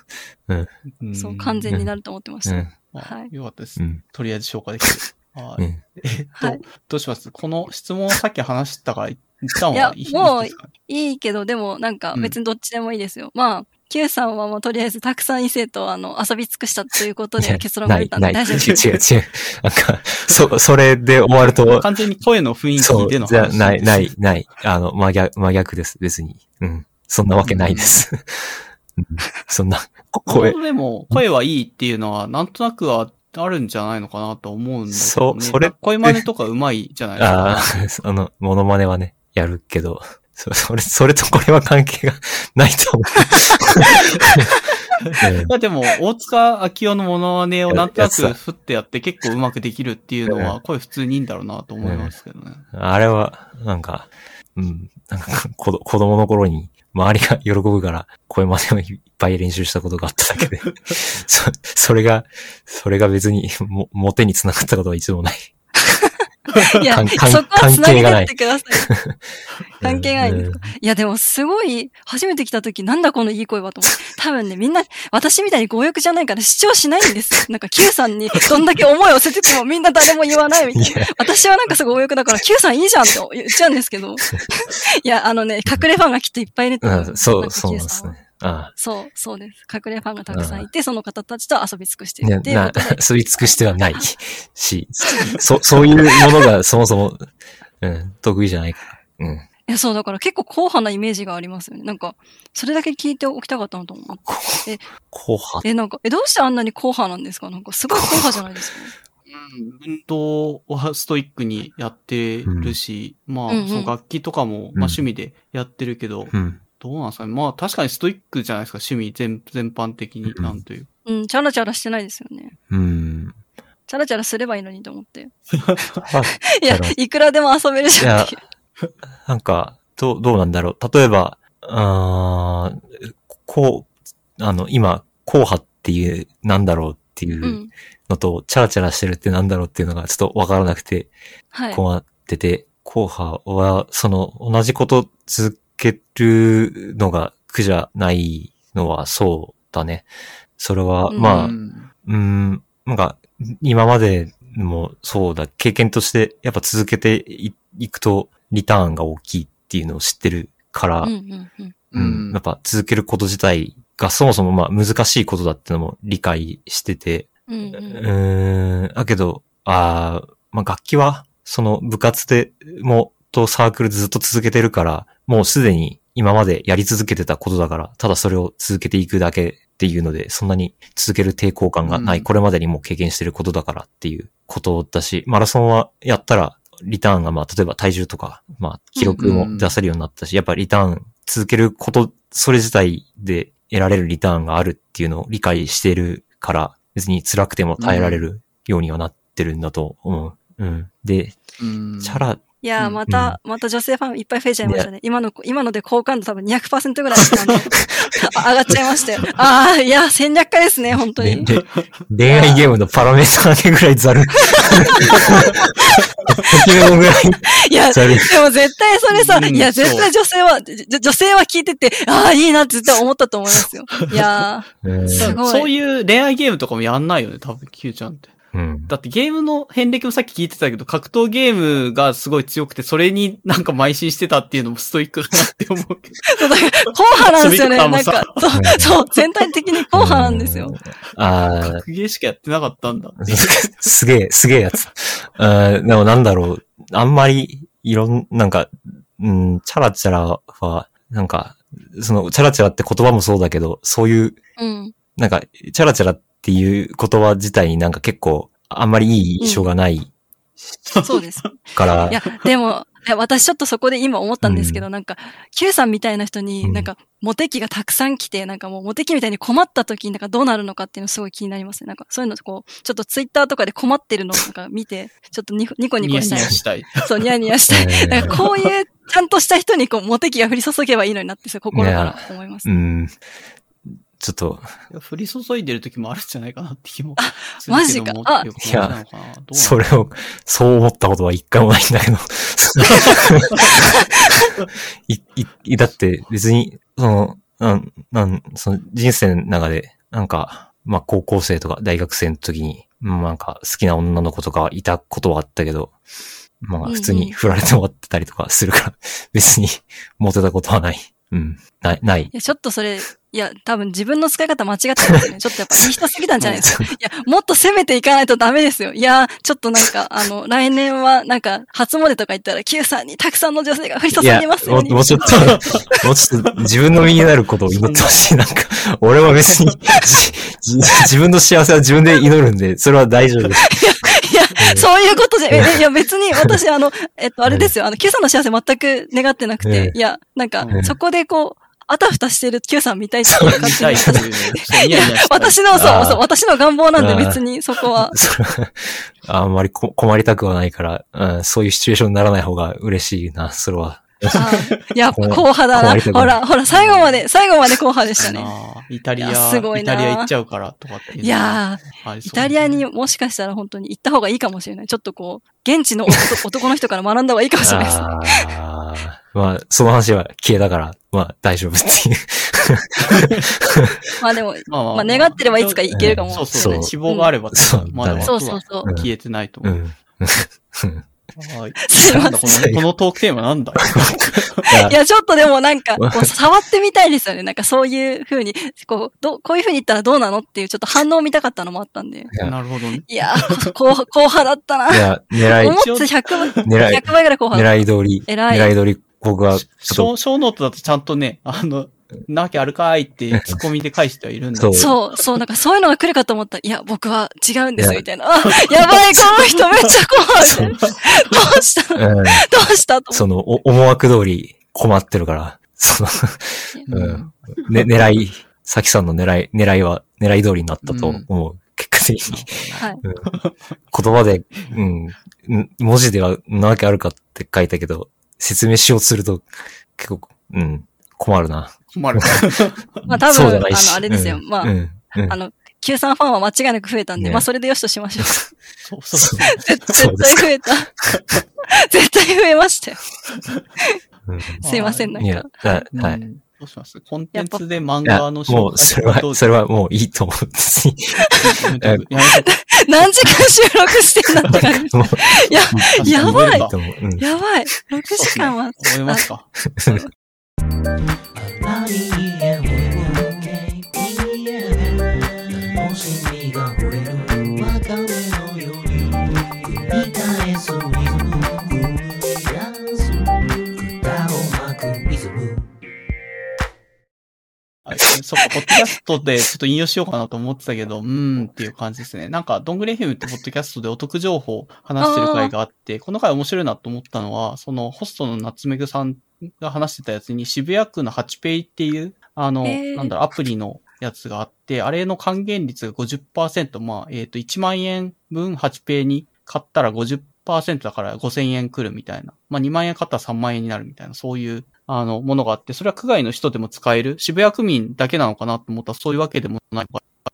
うんそう、完全になると思ってました。うん。まあはいよかったです。うん。とりあえず消化できて。はい。うん。えっと、はいどうします？この質問をさっき話したから、一旦いやはいいもうですか？ねいいけど、でもなんかうん別にどっちでもいいですよ。まあ、Q さんはもうとりあえずたくさん異性とあの遊び尽くしたということで結論が出たんで大丈夫？です。違う違う。なんか、そ、それで終わると、完全に声の雰囲そう、気でのじゃあ、話。ない、ない、ない。あの、真逆、真逆です、別に。うん。そんなわけないです。うんそんな、声でも、声はいいっていうのは、なんとなくはあるんじゃないのかなと思うんだけど、ね。そうそれ声真似とかうまいじゃないですあか。あ、あの、モノマネはね、やるけど、そそれ、それとこれは関係がないと思う。うんまあでも、大塚明夫のモノマネをなんとなく振ってやって結構うまくできるっていうのは、声普通にいいんだろうなと思いますけどね。あれは、なんか、うん、なんか子ど子供の頃に周りが喜ぶから声真似をいっぱい練習したことがあっただけで、そ、それが、それが別にも、モテに繋がったことは一度もない。いや、関そこは関繋げてってください。関係ないんですか？いや、でもすごい、初めて来た時なんだこのいい声はと思って。多分ね、みんな、私みたいに強欲じゃないから主張しないんですよ。なんか Q さんにどんだけ思いを寄せててもみんな誰も言わないみたいな。いや、私はなんかすごい強欲だから Q さんいいじゃんって言っちゃうんですけど。いや、あのね、隠れファンがきっといっぱいいると思うん、そう、そうですね。あそう、そうです。隠れファンがたくさんいて、その方たちと遊び尽くしていうこなとで、。吸い尽くしてはないし、そ、そういうものがそもそも、うん、得意じゃないから。うん。いや、そう、だから結構硬派なイメージがありますよね。なんか、それだけ聞いておきたかったなと思って。後半。え、なんか、え、どうしてあんなに硬派なんですか？なんか、すごい硬派じゃないですか？うん運動はストイックにやってるし、まあ、うんうんその楽器とかも、まあ趣味でやってるけど、うん。どうなんですかね。まあ確かにストイックじゃないですか、趣味全、全般的にうんなんという。うん、チャラチャラしてないですよね。うん。チャラチャラすればいいのにと思って。ま あいやいくらでも遊べるじゃんっていう。なんか、どう、どうなんだろう。例えば、あーこう、あの、今、硬派っていう、なんだろうっていううんのと、チャラチャラしてるってなんだろうっていうのがちょっとわからなくて、はい。困ってて、硬派は、その、同じこと続けるのが苦じゃないのはそうだね。それは、うん。まあ、ううんーん、なんか、今までもそうだ、経験としてやっぱ続けていいくとリターンが大きいっていうのを知ってるから、うんうんうん。うん。やっぱ続けること自体がそもそもまあ難しいことだってのも理解してて、うんうん。うーん、だけど、あーまあ楽器はその部活でもとサークルでずっと続けてるから、もうすでに今までやり続けてたことだから、ただそれを続けていくだけっていうので、そんなに続ける抵抗感がない、うん。これまでにも経験してることだからっていうことだし、マラソンはやったら、リターンがまあ、例えば体重とか、まあ、記録も出せるようになったし、やっぱリターン続けること、それ自体で得られるリターンがあるっていうのを理解してるから、別に辛くても耐えられるようにはなってるんだと思う。うん。で、うん。チャラ、いやー、うんまた、また女性ファンいっぱい増えちゃいましたね。今の、今ので好感度多分200%ぐらいなんで あ上がっちゃいまして。ああ、いや、戦略家ですね、本当に。恋愛ゲームのパラメーターだけぐらいざる。いいや。でも絶対それさ、うんいや、絶対女性は、女性は聞いてて、ああ、いいなって絶対思ったと思いますよ。いやうんすごいそういう恋愛ゲームとかもやんないよね、多分、キューちゃんって。うん。だってゲームの遍歴もさっき聞いてたけど、格闘ゲームがすごい強くて、それになんか邁進してたっていうのもストイックだなって思うけど。ー、そうだから、硬派なんですよね。なんか、そう、そう、全体的に硬派なんですよ。ああ、格ゲーしかやってなかったんだ。すげえ、すげえやつ。あーでもなんだろう。あんまり、いろん、なんか、うん、チャラチャラは、なんか、その、チャラチャラって言葉もそうだけど、そういう、うん。なんか、チャラチャラっていう言葉自体になんか結構、あんまりいい印象がないそうです。からい、や、でも、いや私ちょっとそこで今思ったんですけど、なんか、Q さんみたいな人うに、んなんか、モテ期がたくさん来て、なんかもうモテ期みたいに困った時になんかどうなるのかっていうのすごい気になりますね。なんか、そういうのこう、ちょっとツイッターとかで困ってるのを なんか見て、ちょっとニコニコしたい。ニヤしたい。そう、ニヤニヤしたい。なんかこういう、ちゃんとした人にこう、モテ期が降り注げばいいのになって、そう心から思います。うん。ちょっと、いや降り注いでる時もあるんじゃないかなって気もするマジかあけどもっていう感じなのかなどうなのそれを、そう思ったことは一回もないんだけど。い、い、いだって別に、その、なん、なん、その人生の中で、なんか、まあ高校生とか大学生の時に、うんなんか好きな女の子とかいたことはあったけど、まあ普通に振られて終わってたりとかするから、別にモテたことはない。うん。ない、ないい。や、ちょっとそれ、いや、多分自分の使い方間違ってますよね。ちょっとやっぱいい人すぎたんじゃないですか。いや、もっと攻めていかないとダメですよ。いや、ちょっとなんか、あの、来年は、なんか、初詣とか行ったら、Q さんにたくさんの女性が降り注いますよ。ももうちょっと、もうちょっと自分の身になることを祈ってほしい。なんか、俺は別に、自分の幸せは自分で祈るんで、それは大丈夫です。いや、そういうことじゃ、えいや、別に私、あの、えっと、あれですよ。あの、Q さんの幸せ全く願ってなくて、えいや、なんかう、んそこでこう、あたふたしてる Q さん見たいっていう見感じたいっていう、そう、ニヤニヤしたい。私の、そう、そう、私の願望なんで別にそこは。あんまりこ困りたくはないから、うん、そういうシチュエーションにならない方が嬉しいな、それは。やっぱ こう硬派だな。ほら、ほら、最後まで、最後まで硬派でしたね。イタリア、すごいなイタリア行っちゃうからとかっていやー、イタリアにもしかしたら本当に行った方がいいかもしれない。ちょっとこう、現地の男男の人から学んだ方がいいかもしれないです。ああ、まあ、その話は消えたから、まあ、大丈夫っていう。まあでも、まあまあまあ願ってればいつか行けるかもそう。そう、希望があれば、そうまだそうそうそう。うん消えてないと思う。うん。はい。すいまなんだこの、このトークテーマなんだ？いや、ちょっとでもなんか、こう、触ってみたいですよね。なんかそういう風に、こう、ど、こういう風に言ったらどうなのっていうちょっと反応を見たかったのもあったんで。やなるほどね。いやー、こう、後派だったな。いや、狙い思、って100倍、狙い、100倍ぐらい後派だっ狙い通り、狙い通り、僕は、ちシょっョーショーノートだとちゃんとね、あの、なわけあるかいってツッコミで返してはいるんだけど。そう、そう、なんかそういうのが来るかと思った。ら、いや、僕は違うんです、みたいな。あ、やばい、この人めっちゃ怖い。どうした？どうした？と思その、お思惑通り困ってるから、その、うん、ね、狙い、さきさんの狙い、狙いは、狙い通りになったと思う。結果的に。はい。言葉で、うん、ん。文字ではなわけあるかって書いたけど、説明しようとすると、結構、うん、困るな。困る。まあ多分、あの、あれですよ。うんまあ、うん、うんあの、Q さんファンは間違いなく増えたんで、ねまあそれでよしとしましょう。そうそうそう。絶対増えた。絶対増えましたよ。うんすいません、なんいやか。、だはい。うんどうします？コンテンツで漫画のもう、それは、それはもういいと思うんです。何時間収録してんだって感じ。や、やばいやばい。6時間は。思いますか？あそっか、ポッドキャストでちょっと引用しようかなと思ってたけど、うーんっていう感じですね。なんか、どんぐり FM ってポッドキャストでお得情報を話してる回があって、この回面白いなと思ったのは、そのホストの夏目ぐさんが話してたやつに渋谷区の8ペイっていう、あの、なんだろう、アプリのやつがあって、あれの還元率が50%、まあ、えっ、と、1万円分8ペイに買ったら50%だから5000円来るみたいな。まあ、2万円買ったら3万円になるみたいな、そういう、あの、ものがあって、それは区外の人でも使える。渋谷区民だけなのかなと思ったら、そういうわけでもない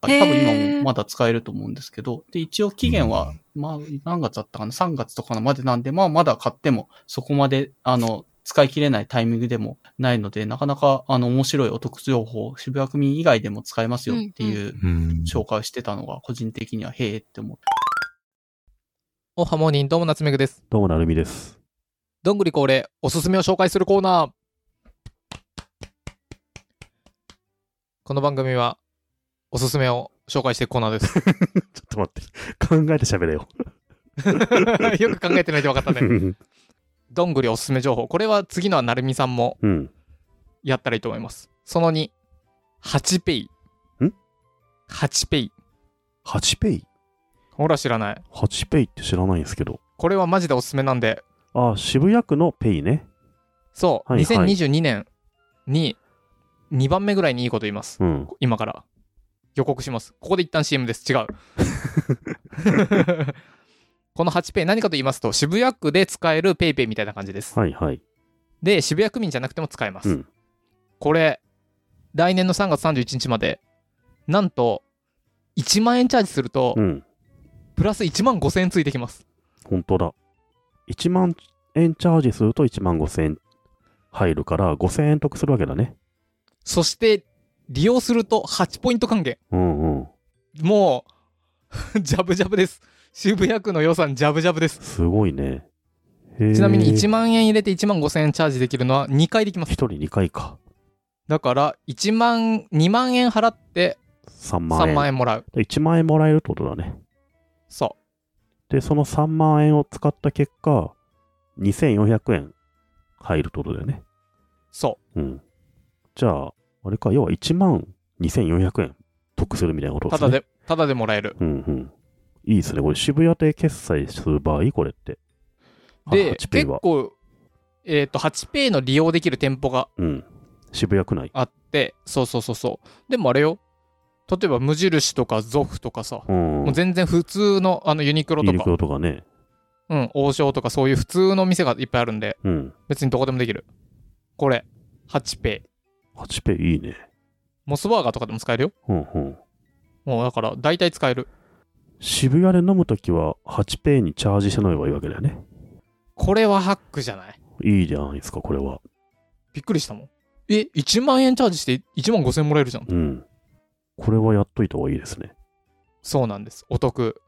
多分今もまだ使えると思うんですけど、で、一応期限は、まあ、何月だったかな ?3 月とかのまでなんで、まあ、まだ買っても、そこまで、あの、使い切れないタイミングでもないので、なかなか、あの、面白いお得情報、渋谷区民以外でも使えますよっていううん。紹介をしてたのが、個人的には、へえって思って。おはモーニン、どうも夏目ぐです。どうもなるみです。どんぐり恒例、おすすめを紹介するコーナー。この番組は、おすすめを紹介していくコーナーです。ちょっと待って。考えて喋れよ。よく考えてないと分かったね。うん。どんぐりおすすめ情報。これは次のはなるみさんもうん。やったらいいと思います。その2、8ペイ。ん ハチペイ。ハチペイ？ほら知らない。ハチペイって知らないんですけど。これはマジでおすすめなんで、あ、渋谷区のペイね。そう、はいはい2022年に2番目ぐらいにいいこと言います。うん。今から。予告します。ここで一旦 CM です。違う。このハチペイ何かと言いますと、渋谷区で使える PayPay みたいな感じです。はいはい。で、渋谷区民じゃなくても使えます。うんこれ、来年の3月31日まで、なんと、1万円チャージすると、うん。プラス1万5000円ついてきます。本当だ。1万円チャージすると1万5千円入るから5千円得するわけだね。そして、利用すると8ポイント還元。うんうん。もう、ジャブジャブです。渋谷区の予算ジャブジャブです。すごいね。ちなみに1万円入れて1万5000円チャージできるのは2回できます。1人2回か。だから、1万、2万円払って3万円。3万円もらう。1万円もらえるってことだね。そで、その3万円を使った結果、2400円入るってことだよね。う。そうん。じゃあ、あれか、要は1万2400円得するみたいなことう。ですね。ただで、ただでもらえる。うんうん。いいですね。これ渋谷で決済する場合、これって。あで、8ペイは。結構、えっ、と、8ペイの利用できる店舗がうん。渋谷区内。あって、そうそうそうそう。でもあれよ。例えば無印とかゾフとかさ、うん。もう全然普通のあのユニクロとか、ユニクロとかね。うん、王将とかそういう普通の店がいっぱいあるんで、うん。別にどこでもできる。これ、8ペイ。8ペイいいね。モスバーガーとかでも使えるよ。うんうん。もうだから、大体使える。渋谷で飲むときは8ペイにチャージして飲めばいいわけだよね。これはハックじゃない？いいじゃないですか、これは。びっくりしたもん。え、1万円チャージして1万5千もらえるじゃん。うん。これはやっといた方がいいですね。そうなんです。お得。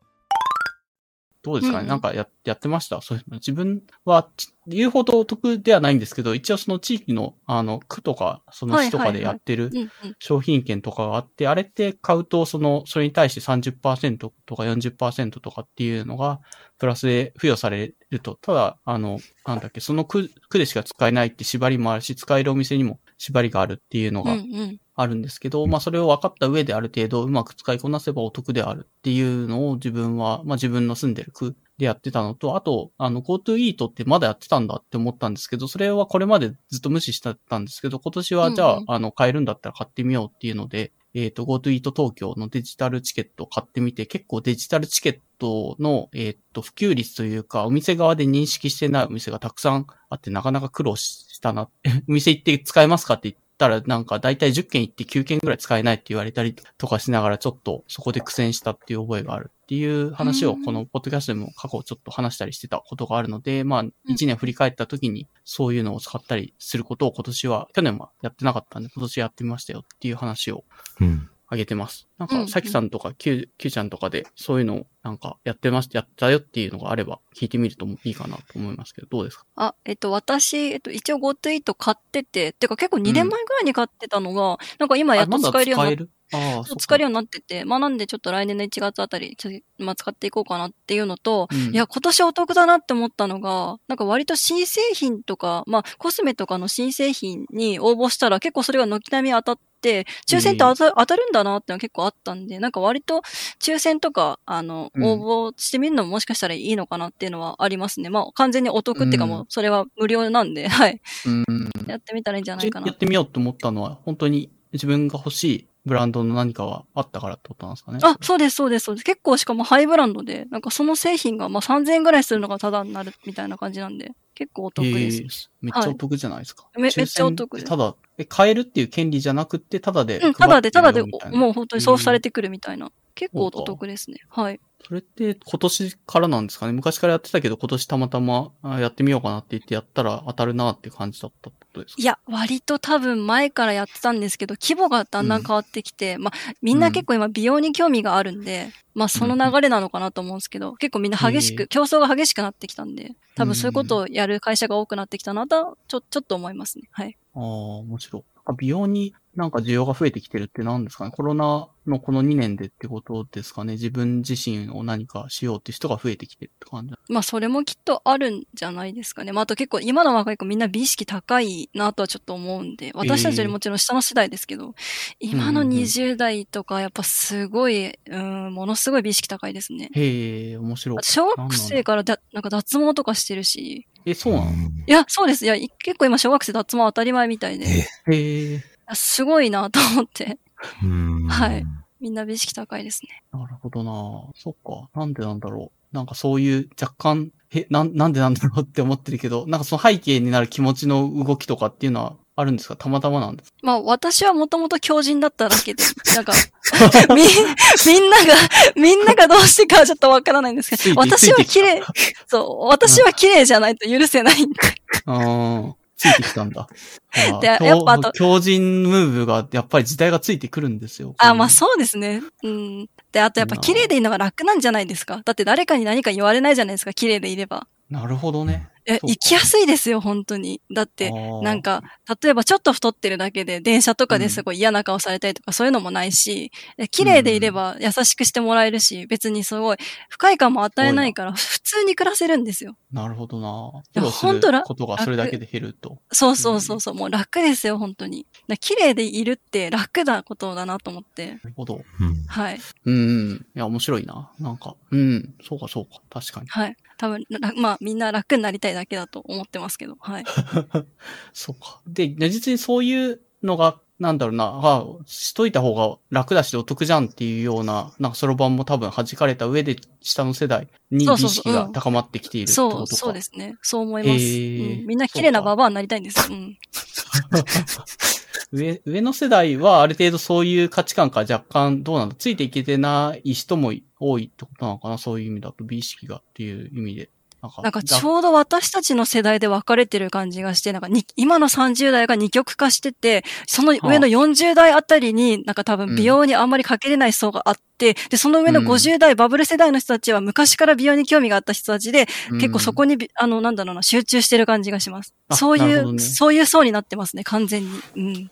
どうですかね、うんなんかややってました？そう。自分は、ち言うほどお得ではないんですけど、一応その地域の、あの、区とか、その市とかでやってる。商品券とかがあって、あれって買うと、その、それに対して30%とか40%とかっていうのが、プラスで付与されると、ただ、あの、なんだっけ、その区、区でしか使えないって縛りもあるし、使えるお店にも縛りがあるっていうのうんがうん。あるんですけど、まあそれを分かった上である程度うまく使いこなせばお得であるっていうのを自分は、まあ自分の住んでる区でやってたのと、あと、あの GoTo イートってまだやってたんだって思ったんですけど、それはこれまでずっと無視してたんですけど、今年はじゃあ、うんうんあの買えるんだったら買ってみようっていうので、えっ、と GoTo イート東京のデジタルチケットを買ってみて、結構デジタルチケットの、えっ、と普及率というか、お店側で認識してないお店がたくさんあって、なかなか苦労したな。お店行って使えますかって言ったら、なんか大体10件行って9件ぐらい使えないって言われたりとかしながら、ちょっとそこで苦戦したっていう覚えがあるっていう話を、うんこのポッドキャストでも過去ちょっと話したりしてたことがあるので、まあ、1年振り返った時にそういうのを使ったりすることを今年は、去年はやってなかったんで、今年やってみましたよっていう話をうん。あげてます。なんか、うんうん。さきさんとか、きゅう、きゅうちゃんとかで、そういうのを、なんか、やってました、やったよっていうのがあれば、聞いてみるといいかなと思いますけど、どうですか？あ、えっと、私、えっと、一応 GoTo イート買ってて、てか結構2年前ぐらいに買ってたのが、なんか今やっと使えるようになっあまだ使えるああ、そっか使えるようになってて、まあなんでちょっと来年の1月あたり、ちょまあ使っていこうかなっていうのと、うんいや、今年お得だなって思ったのが、なんか割と新製品とか、まあコスメとかの新製品に応募したら結構それが軒並み当たって、抽選って当た,、当たるんだなってのは結構あったんで、なんか割と抽選とか、あの、うん応募してみるのももしかしたらいいのかなっていうのはありますね。まあ完全にお得っていうかうんもう、それは無料なんで、はい。うん。やってみたらいいんじゃないかなや。ってみようと思ったのは、本当に自分が欲しいブランドの何かはあったからってことなんですかね。あ、そうです、そうです、そうです。結構しかもハイブランドで、なんかその製品がまあ3000円ぐらいするのがタダになるみたいな感じなんで、結構お得です。えーめっちゃお得じゃないですか。めめっちゃお得ですただ、え、買えるっていう権利じゃなくって、ただで。うん、タダで、タダで、もう本当に送付されてくるみたいな。結構お得ですね。はい。それって今年からなんですかね？昔からやってたけど、今年たまたまあやってみようかなって言ってやったら当たるなって感じだったってことですか？いや、割と多分前からやってたんですけど、規模がだんだん変わってきて、まあ、みんな結構今美容に興味があるんで、まあその流れなのかなと思うんですけど、結構みんな激しく、競争が激しくなってきたんで、多分そういうことをやる会社が多くなってきたなとは、ちょ、ちょっと思いますね。はい。ああ、面白い。美容になんか需要が増えてきてるって何ですかねコロナのこの2年でってことですかね自分自身を何かしようって人が増えてきてるって感じ。まあそれもきっとあるんじゃないですかね。まああと結構今の若い子みんな美意識高いなとはちょっと思うんで、私たちよりもちろん下の世代ですけど、今のうんうんうん20代とかやっぱすごい、うん、ものすごい美意識高いですね。へえ、面白い。小学生からだなんか脱毛とかしてるし、え、そうなの？いや、そうです。いや、い結構今小学生脱毛当たり前みたいで、へえ、やすごいなと思って、うんはい。みんな美意識高いですね。なるほどなそっか。なんでなんだろう。なんかそういう若干、え、なん、なんでなんだろうって思ってるけど、なんかその背景になる気持ちの動きとかっていうのはあるんですか？たまたまなんですか？まあ私はもともと強靭だっただけで、なんか、み、みんなが、みんながどうしてかはちょっとわからないんですけど、私は綺麗、そう、私は綺麗じゃないと許せないんで。ああ、ついてきたんだ。あでーやっぱあと強人ムーブが、やっぱり時代がついてくるんですよ。あ、まあそうですね。うん。で、あとやっぱ綺麗でいいのが楽なんじゃないですか。だって誰かに何か言われないじゃないですか、綺麗でいれば。なるほどね。え、そうか生きやすいですよ、本当に。だって、なんか、例えばちょっと太ってるだけで、電車とかですごい嫌な顔されたりとか、そういうのもないし、え綺麗でいれば優しくしてもらえるし、別にすごい不快感も与えないから、普通に暮らせるんですよ。なるほどな。いや苦労すほんとらることがそれだけで減ると。そうそうそうそう、もう楽ですよ、本当に。だ綺麗でいるって楽なことだなと思って。なるほど。うんはい。うんうん。いや、面白いな。なんか、うん。そうか、そうか。確かに。はい。多分、らまあ、みんな楽になりたいだけだと思ってますけど、はい。そうか。で、実にそういうのが、なんだろうな、あしといた方が楽だしお得じゃんっていうような、なんかそろばんも多分弾かれた上で、下の世代に美意そうそうそう識が高まってきているってそう、ことか。そうですね。そう思います。へーうんみんな綺麗なババアになりたいんです。うん。上、上の世代はある程度そういう価値観から若干どうなんだ、ついていけてない人も多いってことなのかなそういう意味だと、美意識がっていう意味で。なんか、なんかちょうど私たちの世代で分かれてる感じがして、なんかに今の30代が二極化してて、その上の40代あたりに、なんか多分美容にあんまりかけれない層があって、で、その上のうん50代、バブル世代の人たちは昔から美容に興味があった人たちで、うん結構そこにび、あの、なんだろうな、集中してる感じがします。あそういう、ねそういう層になってますね、完全に。うん。なる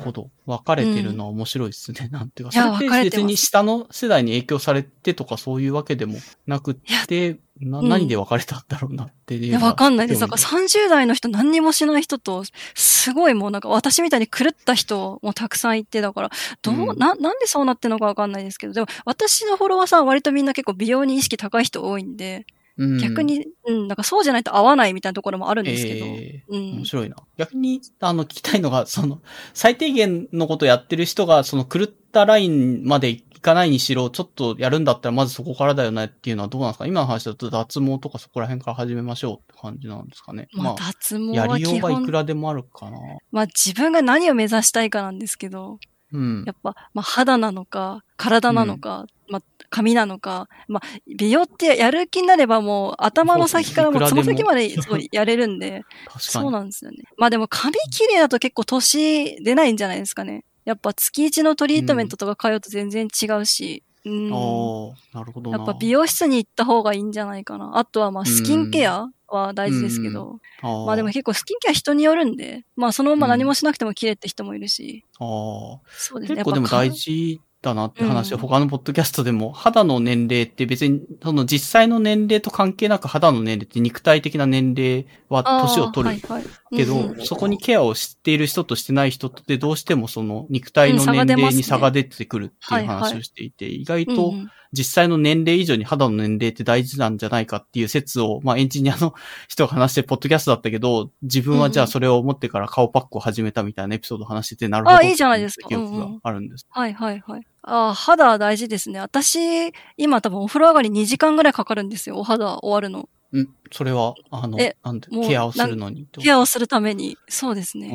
ほど。分かれてるのは面白いですね。なんていうか、それって別に下の世代に影響されてとかそういうわけでもなくって、なうん何で分かれたんだろうなっていう。いや、わかんないです。だから興味30代の人何にもしない人と、すごいもうなんか私みたいに狂った人もたくさんいて、だから、どう、うんな、なんでそうなってんのかわかんないですけど、でも私のフォロワーさんは割とみんな結構美容に意識高い人多いんで、うん逆、に、うん、なんかそうじゃないと合わないみたいなところもあるんですけど、えーうん面。白いな。逆に、あの、聞きたいのが、その、最低限のことやってる人が、その狂ったラインまでいかないにしろ、ちょっとやるんだったら、まずそこからだよねっていうのはどうなんですか？今の話だと脱毛とかそこら辺から始めましょうって感じなんですかね。まあ、脱毛やは基りようがいく本、らでもあるかな。まあ自分が何を目指したいかなんですけど、うんや。っぱ、まあ肌なのか、体なのか、まあ髪なのか、まあ美容ってやる気になればもう頭の先からもうつま先まで やれるんで、そうに。なんですよね。まあでも髪綺麗だと結構年出ないんじゃないですかね。やっぱ月一のトリートメントとか通うと全然違うし、うん。ああ、なるほどな。やっぱ美容室に行った方がいいんじゃないかな。あとはまあスキンケアは大事ですけど、あー。まあでも結構スキンケア人によるんで、まあそのまま何もしなくても綺麗って人もいるし、あー。そうですね。結構でも大事だなって話をうん。他のポッドキャストでも、肌の年齢って別に、その実際の年齢と関係なく肌の年齢って肉体的な年齢は年を取る。はいはいけど、うんうんそこにケアをしている人としてない人ってどうしてもその肉体の年齢に差が出てくるっていう話をしていて、意外うんとうん実際の年齢以上に肌の年齢って大事なんじゃないかっていう説を、まあエンジニアの人が話してるポッドキャストだったけど、自分はじゃあそれを思ってから顔パックを始めたみたいなエピソードを話してて、なるほど。あいいじゃないですか記憶があるんです。はいはいはい。ああ、肌は大事ですね。私、今多分お風呂上がり2時間ぐらいかかるんですよ。お肌終わるの。うん、それは、あのえ、なんケアをするのにケアをするために。そうですね。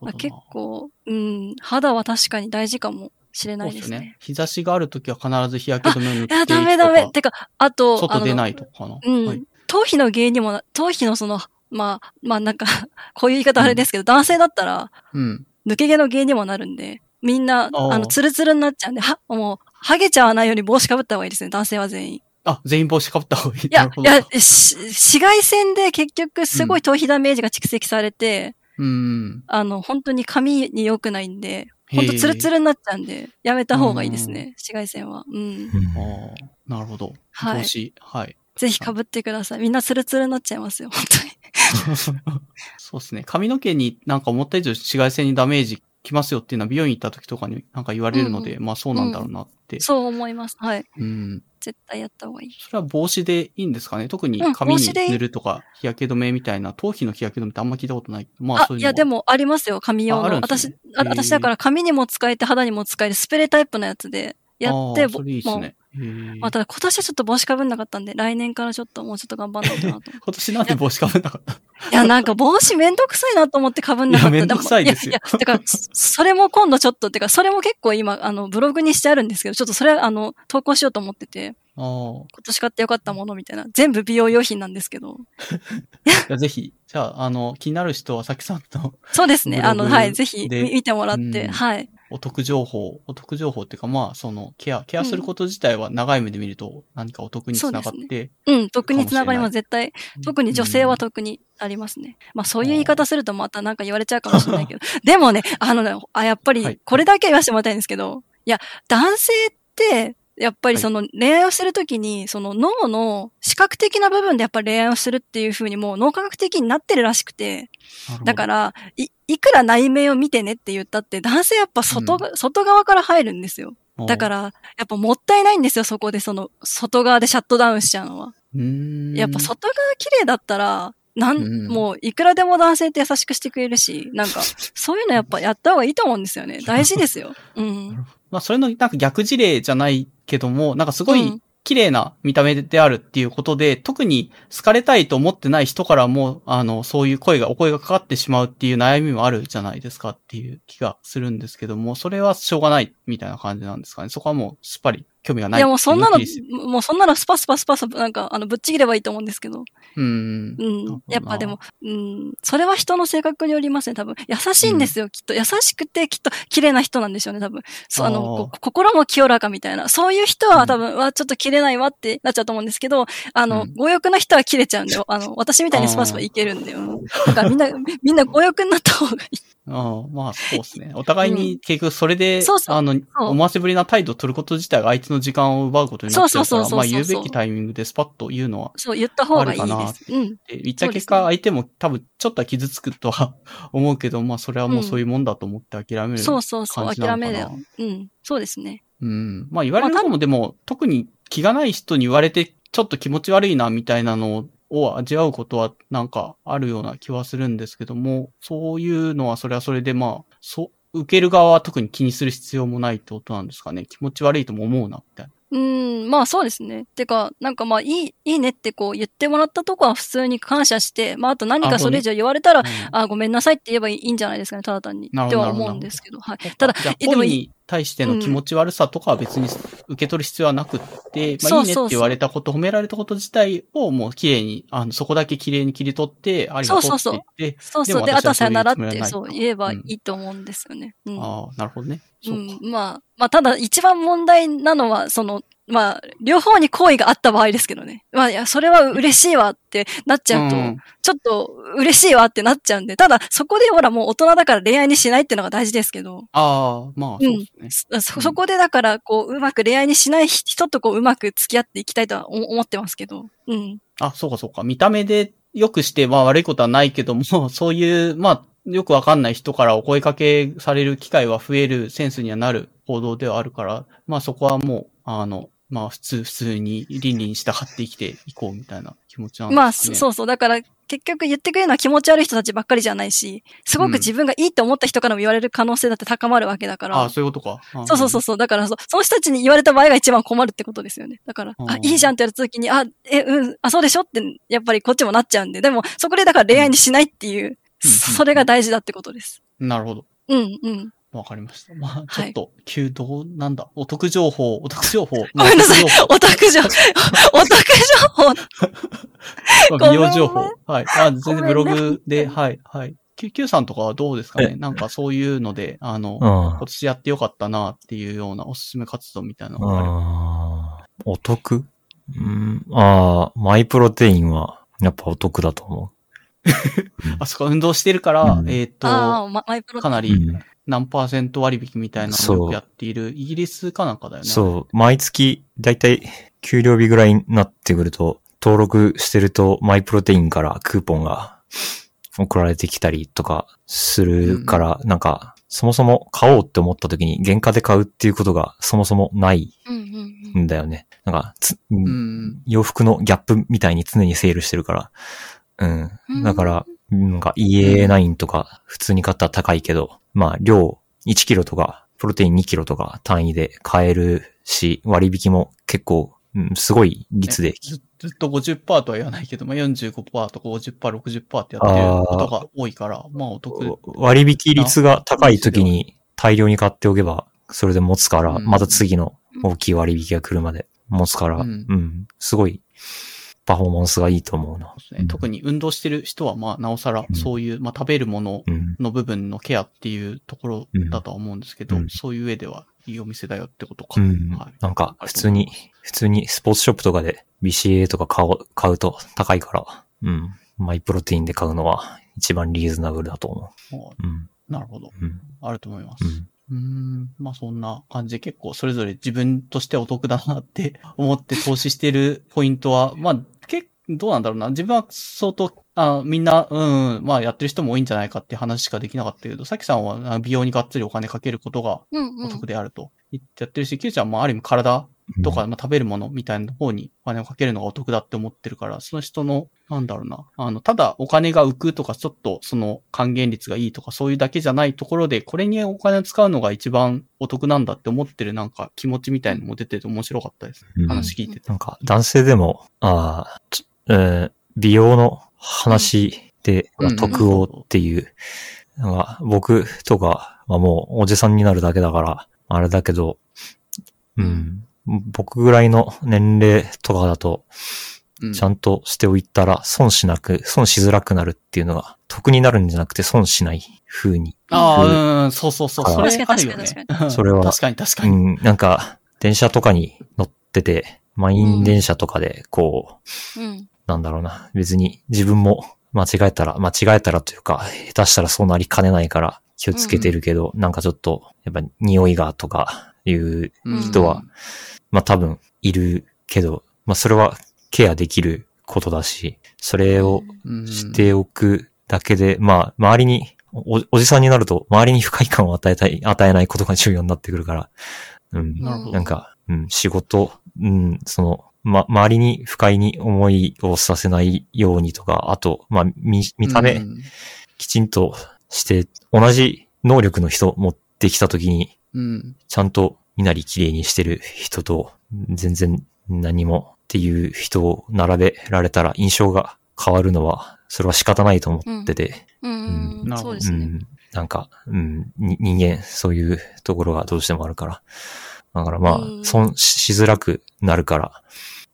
まあ、結構、うん、肌は確かに大事かもしれないですね。日差しがあるときは必ず日焼け止めを塗っていや、ダメダメ。てか、あと、外出ないとかな。うん。はい頭皮の原因にもな、頭皮のその、まあ、まあなんか、こういう言い方あれですけど、男性だったら、うん。抜け毛の原因にもなるんで、みんな、あの、ツルツルになっちゃうんで、は、もう、ハゲちゃわないように帽子かぶった方がいいですね、男性は全員。あ、全員帽子かぶった方がいい。いやいや、し紫外線で結局すごい頭皮ダメージが蓄積されて、うん。あの、本当に髪に良くないんで、本当ツルツルになっちゃうんで、やめた方がいいですね、紫外線は。うん。うんああ、なるほど。はい投資、はい。ぜひ被ってください。みんなツルツルになっちゃいますよ、本当に。そうですね。髪の毛になんか思った以上紫外線にダメージきますよっていうのは美容院行った時とかになんか言われるので、まあそうなんだろうなって。そう思います。はい。うん。絶対やった方がいい。それは帽子でいいんですかね？特にうん髪に塗るとか日焼け止めみたいな、頭皮の日焼け止めってあんま聞いたことない。まああそういうのいや、でもありますよ、髪用ああるの。ね、あへー私だから髪にも使えて肌にも使えるスプレータイプのやつでやって、いいですもうね。まあ、ただ今年はちょっと帽子かぶんなかったんで、来年からちょっともうちょっと頑張んないとなと。今年なんで帽子かぶんなかったいや、なんか帽子めんどくさいなと思ってかぶんなかった。いやめんどくさいですよもやいや、てか、そそれも今度ちょっと、てか、それも結構今、あの、ブログにしてあるんですけど、ちょっとそれは、あの、投稿しようと思ってて。今年買ってよかったものみたいな。全部美容用品なんですけど。じゃあぜひ、じゃあ、あの、気になる人はさきさんのそうですね。あの、はい、ぜひで見見てもらって、うんはい。お得情報、お得情報っていうか、まあ、その、ケア、ケアすること自体は長い目で見ると何かお得につながっそうて、うん、特につながりかも絶対。特に女性は特にありますね。まあそういう言い方するとまたなんか言われちゃうかもしれないけど。でもね、あのね、あ、やっぱはい。り、これだけ言わせてもらいたいんですけど、いや、男性って、やっぱりその恋愛をするときに、その脳の視覚的な部分でやっぱり恋愛をするっていうふうにもう脳科学的になってるらしくて、だから、い、いくら内面を見てねって言ったって、男性やっぱ外が、外側から入るんですよ。らだから、やっぱもったいないんですよ、そこでその、外側でシャットダウンしちゃうのは。やっぱ外側綺麗だったら、なん、うんもういくらでも男性って優しくしてくれるし、なんか、そういうのやっぱやった方がいいと思うんですよね。大事ですよ。うん。まあ、それのなんか逆事例じゃないけども、なんかすごいうん綺麗な見た目であるっていうことで、特に好かれたいと思ってない人からも、あの、そういう声が、お声がかかってしまうっていう悩みもあるじゃないですかっていう気がするんですけども、それはしょうがないみたいな感じなんですかね。そこはもう、すっぱり興味がないいやもうそんなのもうそんなのスパスパスパス、なんか、あの、ぶっちぎればいいと思うんですけど。うん。うん。やっぱでも、うん。それは人の性格によりますね、多分。優しいんですよ、きっと。優しくて、きっと綺麗な人なんでしょうね、多分。そう、あの、心も清らかみたいな。そういう人は多分、わ、ちょっと切れないわってなっちゃうと思うんですけど、あの、うん強欲な人は切れちゃうんで、あの、私みたいにスパスパいけるんで、うんだからみんな、みんな強欲になった方がいい。ああまあそうですね。お互いに結局それで、そうそうあの、そう思わせぶりな態度を取ること自体が相手の時間を奪うことになっちゃうから、そうそうそうそうまあ言うべきタイミングでスパッと言うのはそう、言った方がいいです。うん。で言った結果、ね相手も多分ちょっとは傷つくとは 思うけど、まあそれはもうそういうもんだと思って諦める。そうそうそう、感じなのかな諦めだよ。うん。そうですね。うん。まあ言われる方もでも、特に気がない人に言われて、ちょっと気持ち悪いなみたいなのを味わうことはなんかあるような気はするんですけども、そういうのはそれはそれでまあ、そう、受ける側は特に気にする必要もないってことなんですかね。気持ち悪いとも思うな、みたいな。うん、まあそうですね。てか、なんかまあいい、いいねってこう言ってもらったとこは普通に感謝して、まああと何かそれ以上言われたら、うんあ、ごめんなさいって言えばいいんじゃないですかね、ただ単に。っては思うんですけど。はい。ただでも恋に対しての気持ち悪さとかは別に受け取る必要はなくって、まあそうそうそういいねって言われたこと、褒められたこと自体をもう綺麗に、あの、そこだけ綺麗に切り取って、ありがとうって言って、そうそう。で、でも私はあとはさよならって、そう言えばいいと思うんですよね。うん。ああ、なるほどね。うん、まあ、まあ、ただ一番問題なのは、その、まあ、両方に好意があった場合ですけどね。まあ、いや、それは嬉しいわってなっちゃうと、うんちょっと嬉しいわってなっちゃうんで、ただ、そこでほらもう大人だから恋愛にしないっていうのが大事ですけど、ああ、まあ、そうですね。そそこでだから、こう、うまく恋愛にしない人とこう、うまく付き合っていきたいとは思思ってますけど、うん。あ、そうかそうか。見た目で良くして、まあ悪いことはないけども、そういう、まあ、よくわかんない人からお声かけされる機会は増えるセンスにはなる行動ではあるから、まあそこはもう、あの、まあ普通、普通に倫理に従って生きていこうみたいな気持ちなんですね。まあ、そそうそう。だから、結局言ってくれるのは気持ち悪い人たちばっかりじゃないし、すごく自分がいいって思った人からも言われる可能性だって高まるわけだから。ああ、そういうことか。そうそうそうそう。だからそ、その人たちに言われた場合が一番困るってことですよね。だから、うんあ、いいじゃんって言われた時に、あ、え、うん、あ、そうでしょって、やっぱりこっちもなっちゃうんで。でも、そこでだから恋愛にしないっていう、うんそれが大事だってことです。なるほど。うん、うん。わかりました。まあ、ちはい。ょっと、急、どう、なんだ、お得情報、お得情報。ごめんなさい。お得情報。オタク情報、美容情報。はい。あ、全然ブログで、はい、はい。Q、Q さんとかはどうですかね？なんかそういうので、あの、うん。今年やってよかったなっていうようなおすすめ活動みたいなのがあれお得？うん。ああ、マイプロテインは、やっぱお得だと思 あそこ運動してるから、うん。えっ、と、かなりうん何パーセント割引みたいなのをやっているイギリスかなんかだよね。そう、毎月、だいたい給料日ぐらいになってくると、登録してると、マイプロテインからクーポンが送られてきたりとかするから、なんか、そもそも買おうって思った時に原価で買うっていうことがそもそもないうんうんんだよね。なんかつ、うん。洋服のギャップみたいに常にセールしてるから。うん。だから、なんか EA9 とか普通に買ったら高いけど、まあ量1キロとか、プロテイン2キロとか単位で買えるし、割引も結構、うん、すごい率で。ずずっと50%とは言わないけど、まあ、45%とか50%、60%ってやってることが多いから、まあお得。割引率が高い時に大量に買っておけば、それで持つから、うんまた次の大きい割引が来るまで持つから、ううんん、すごいパフォーマンスがいいと思うな。ね特に運動してる人は、まあ、なおさらうんそういう、まあ、食べるものうん。の部分のケアっていうところだとは思うんですけど、うんそういう上ではいいお店だよってことか。うんはい。なんか、普通に、普通にスポーツショップとかで BCA とか買う買うと高いから、うん。マイプロテインで買うのは一番リーズナブルだと思もう。うん。うなるほど。うん。あると思います。うん。うーん、まあそんな感じで結構それぞれ自分としてお得だなって 思って投資してるポイントは、まあ結どうなんだろうな。自分は相当、あみんな、うん、うんまあやってる人も多いんじゃないかって話しかできなかったけど、さきさんはあ美容にがっつりお金かけることがお得であると言ってやってるし、キューちゃんもある意味体とか、まあ、食べるものみたいな方にお金をかけるのがお得だって思ってるから、その人の、なんだろうな、あの、ただお金が浮くとか、ちょっとその還元率がいいとか、そういうだけじゃないところで、これにお金を使うのが一番お得なんだって思ってるなんか気持ちみたいのも出てて面白かったです。うん話聞いてて。なんか、男性でも、ああ、ちえー美容の話で、うん得をっていう、なんか僕とかはもうおじさんになるだけだから、あれだけど、うん、僕ぐらいの年齢とかだと、うんちゃんとしておいたら損しなく、損しづらくなるっていうのが、得になるんじゃなくて損しない風に。ああ、うん、そうそうそう、それ確かにあるよね確かに確。それは確かに確かに。うん、なんか、電車とかに乗ってて、満員電車とかで、こう、うん。なんだろうな。別に自分も間違えたら、間違えたらというか、下手したらそうなりかねないから気をつけてるけど、なんかちょっと、やっぱ匂いがとかいううん人は、まあ多分いるけど、まあそれはケアできることだし、それをうんしておくだけで、まあ周りに、おおじさんになると周りに不快感を与えたい、与えないことが重要になってくるから、うん。なんか、うん、仕事、うん、その、ま、周りに不快に思いをさせないようにとか、あと、まあ、見、見た目、うんきちんとして、同じ能力の人持ってきたときに、うん。ちゃんと身なり綺麗にしてる人と、全然何もっていう人を並べられたら印象が変わるのは、それは仕方ないと思ってて、うん。うん。なるほど。そうですね。うん。なんか、うん、に人間、そういうところがどうしてもあるから。だからまあう、ん損しづらくなるから、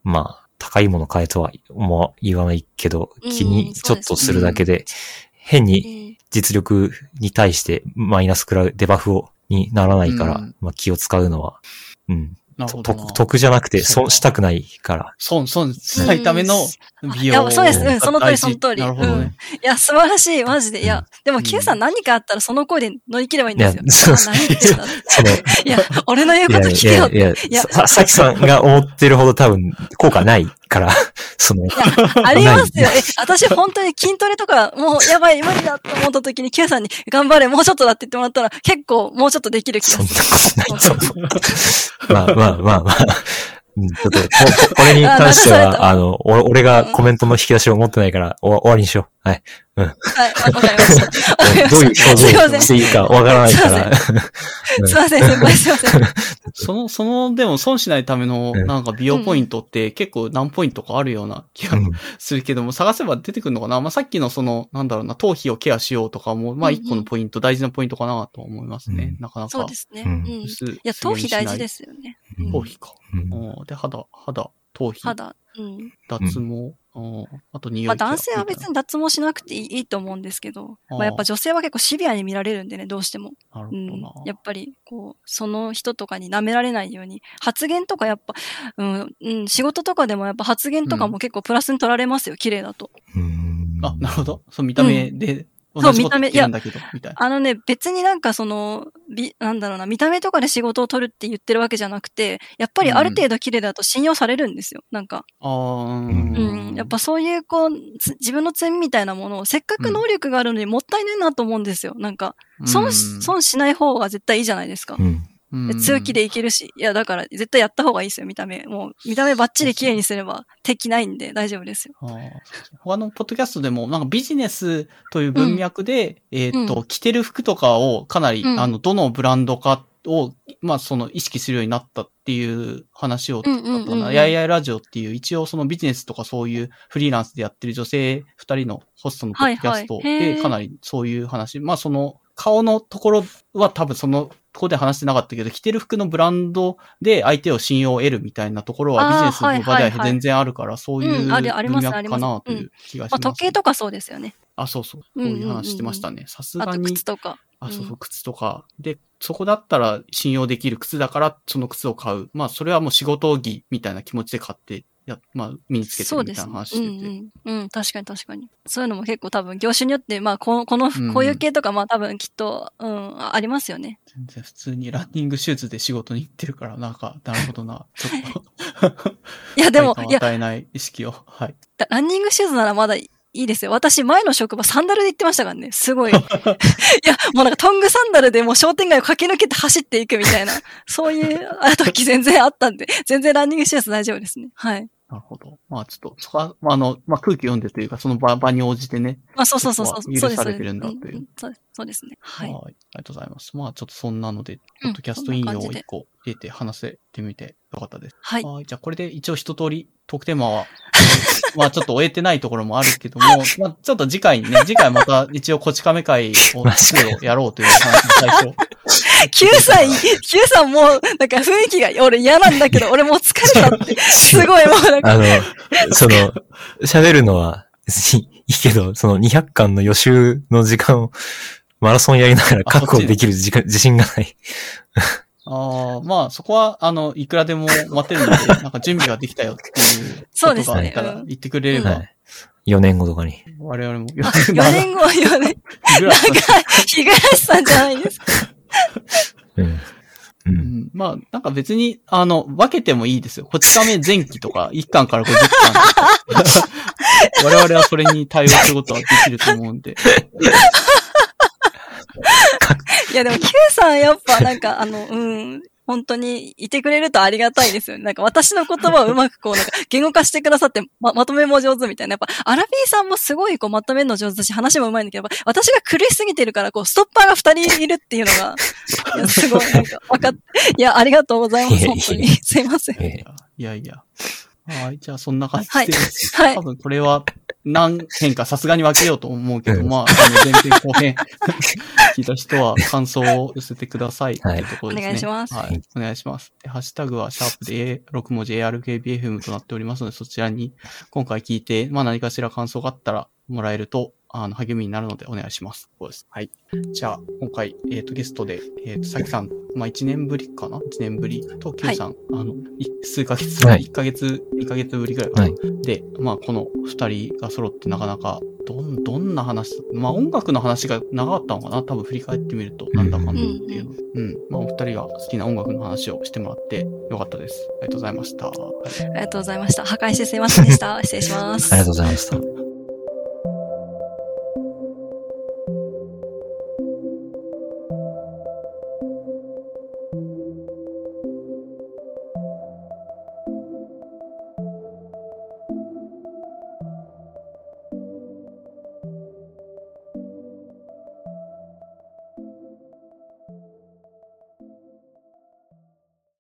まあ、高いもの買えとは思わ言わないけど、うん気にちょっとするだけで、変に実力に対してマイナス食らうデバフを、にならないから、うんまあ気を使うのは、うん。なるほどな。得、得じゃなくてそう損したくないから。損、損しないための美い容やそうですうんその通りその通りなるほどね。いや、素晴らしい、マジで。いや、でも、うん Q さん何かあったらその声で乗り切ればいいんいやですよ。そうあ何言ってんだってその、いや、俺の言ういやいこと聞けよって。やいや、いやさ、さきさんが思ってるほど多分効果ないから、その、ありますよ。え、私本当に筋トレとか、もうやばい、無理だって思った時に Q さんに頑張れ、もうちょっとだって言ってもらったら、結構もうちょっとできる気そがんなする。ことないと思う。まあまあまあまあ。うん、ちょっと、ここれに関しては、あの、お俺がコメントの引き出しを持ってないから、お終わりにしよう。はい。はい、わかりました。どういう表情していいかわからないから。すいません、先輩すいません。その、その、でも損しないための、うんなんか美容ポイントって結構何ポイントかあるような気がうんするけども、探せば出てくるのかなまあ、さっきのその、なんだろうな、頭皮をケアしようとかも、まあ、一個のポイント、大事なポイントかなと思いますね。うんなかなか。そうですね。ううんん。い薄や、頭皮大事ですよね。うん頭皮か。で、肌、肌、頭皮。肌。うん。脱毛、ああとまあ男性は別に脱毛しなくていいいいと思うんですけど、まあやっぱ女性は結構シビアに見られるんでね、どうしても。なるほうんどな。。やっぱり、こう、その人とかに舐められないように、発言とかやっぱ、うん、うん、仕事とかでもやっぱ発言とかも結構プラスに取られますよ、綺麗だと。うんあ、なるほど。そう、見た目で、そう見た目いな。あのね、別になんかその、び、なんだろうな、見た目とかで仕事を取るって言ってるわけじゃなくて、やっぱりある程度綺麗だと信用されるんですよ。なんか、あーうん、やっぱそういうこう、つ自分の強みみたいなものを、せっかく能力があるのにもったいないなと思うんですよ。なんか、損し、損しない方が絶対いいじゃないですかう。ん。強気でいけるし。いや、だから絶対やった方がいいですよ、見た目。もう、見た目バッチリ綺麗にすれば敵ないんで大丈夫ですよ。他のポッドキャストでも、なんかビジネスという文脈で、えーっと、う着てる服とかをかなり、うん。あの、どのブランドかを、まあ、その、意識するようになったっていう話を、うんうんうんうん。あったなやいやいラジオっていう、一応そのビジネスとかそういうフリーランスでやってる女性二人のホストのポッドキャストで、ー。かなりそういう話、まあ、その、顔のところは多分その、ここで話してなかったけど、着てる服のブランドで相手を信用を得るみたいなところはビジネスの場では全然あるから、そういう文脈かなという気がします。まあ、時計とかそうですよね。あ、そうそう。そういう話してましたね。さすあとがに。靴とか。あ、そうそうう、ん靴とか。で、そこだったら信用できる靴だから、その靴を買う。まあ、それはもう仕事着みたいな気持ちで買って、や、まあ、身につけてるみたいなそうですね。話してて。うんうん。うん、確かに確かに。そういうのも結構多分業種によって、まあ、この、この、うんこういう系とか、まあ多分きっと、うん、あありますよね。全然普通にランニングシューズで仕事に行ってるから、なんか、なるほどな。ちょっと。いや、でも、いや、与えない意識を。はい。ラランニングシューズならまだいいですよ。私、前の職場サンダルで行ってましたからね。すごい。いや、もうなんかトングサンダルでもう商店街を駆け抜けて走っていくみたいな、そういうあ時全然あったんで、全然ランニングシューズ大丈夫ですね。はい。なるほど。まあ、ちょっと、そこは、まあ、あの、まあ、空気読んでというか、その場場に応じてね。まあ、そうそうそうそう。許されてるんだというそうそうですね。はい。ありがとうございます。まあ、ちょっとそんなので、うんポッドキャスト引用を一個入れて話せてみてよかったです。はい。はい。じゃあ、これで一応一通りトークテーマは、まあちょっと終えてないところもあるけども、まあちょっと次回にね、次回また一応こち亀会をマジか2をやろうという話の最初。Q さん、Q さんもう、なんか雰囲気が、俺嫌なんだけど、俺もう疲れたって、すごいもうなんか、あの、その、喋るのはいいけど、その200巻の予習の時間をマラソンやりながら確保できる時間、自信がない。ああ、まあそこは、あの、いくらでも待てるので、なんか準備ができたよっていうことそうですねがあったら言ってくれれば、はい。4年後とかに。我々もあ、4年後、4年、なんか、日暮さんじゃないですか。うん。まあ、なんか別に、あの、分けてもいいですよ。こち亀前期とか、1巻から50巻とか。我々はそれに対応することはできると思うんで。いや、でも Q さんやっぱなんか、あの、うん、本当にいてくれるとありがたいですよね。なんか私の言葉をうまくこう、なんか 言語化してくださって、ま、まとめも上手みたいな。やっぱ、アラビーさんもすごいこう、まとめるの上手だし、話もうまいんだけど、やっぱ私が苦しすぎてるから、こう、ストッパーが二人いるっていうのが、いや、すごい、なんか、わかっ、いや、ありがとうございます、本当に。すいません。えいやいや。はい。じゃあ、そんな感じで。はいはい多分これは何編かさすがに分けようと思うけど、まあ、あの、前編後編聞いた人は感想を寄せてください。はいというところですね。お願いしますはい。お願いします。で、ハッシュタグはシャープで6文字 ARKBFM となっておりますので、そちらに今回聞いて、まあ何かしら感想があったらもらえると、あの、励みになるのでお願いします。そうです。はい。じゃあ、今回、えっ、と、ゲストで、えっ、と、さきさん、まあ1年ぶりかな ?1 年ぶりと、Q さん、あの、い 数ヶ月、はい1ヶ月、2ヶ月ぶりぐらいかな？はいで、まあこの二人が揃ってなかなか、どん、どんな話、まあ音楽の話が長かったのかな？多分振り返ってみると、なんだかんだっていうの。うん。まあお二人が好きな音楽の話をしてもらってよかったです。ありがとうございました。はいありがとうございました。破壊してすいませんでした。失礼します。ありがとうございました。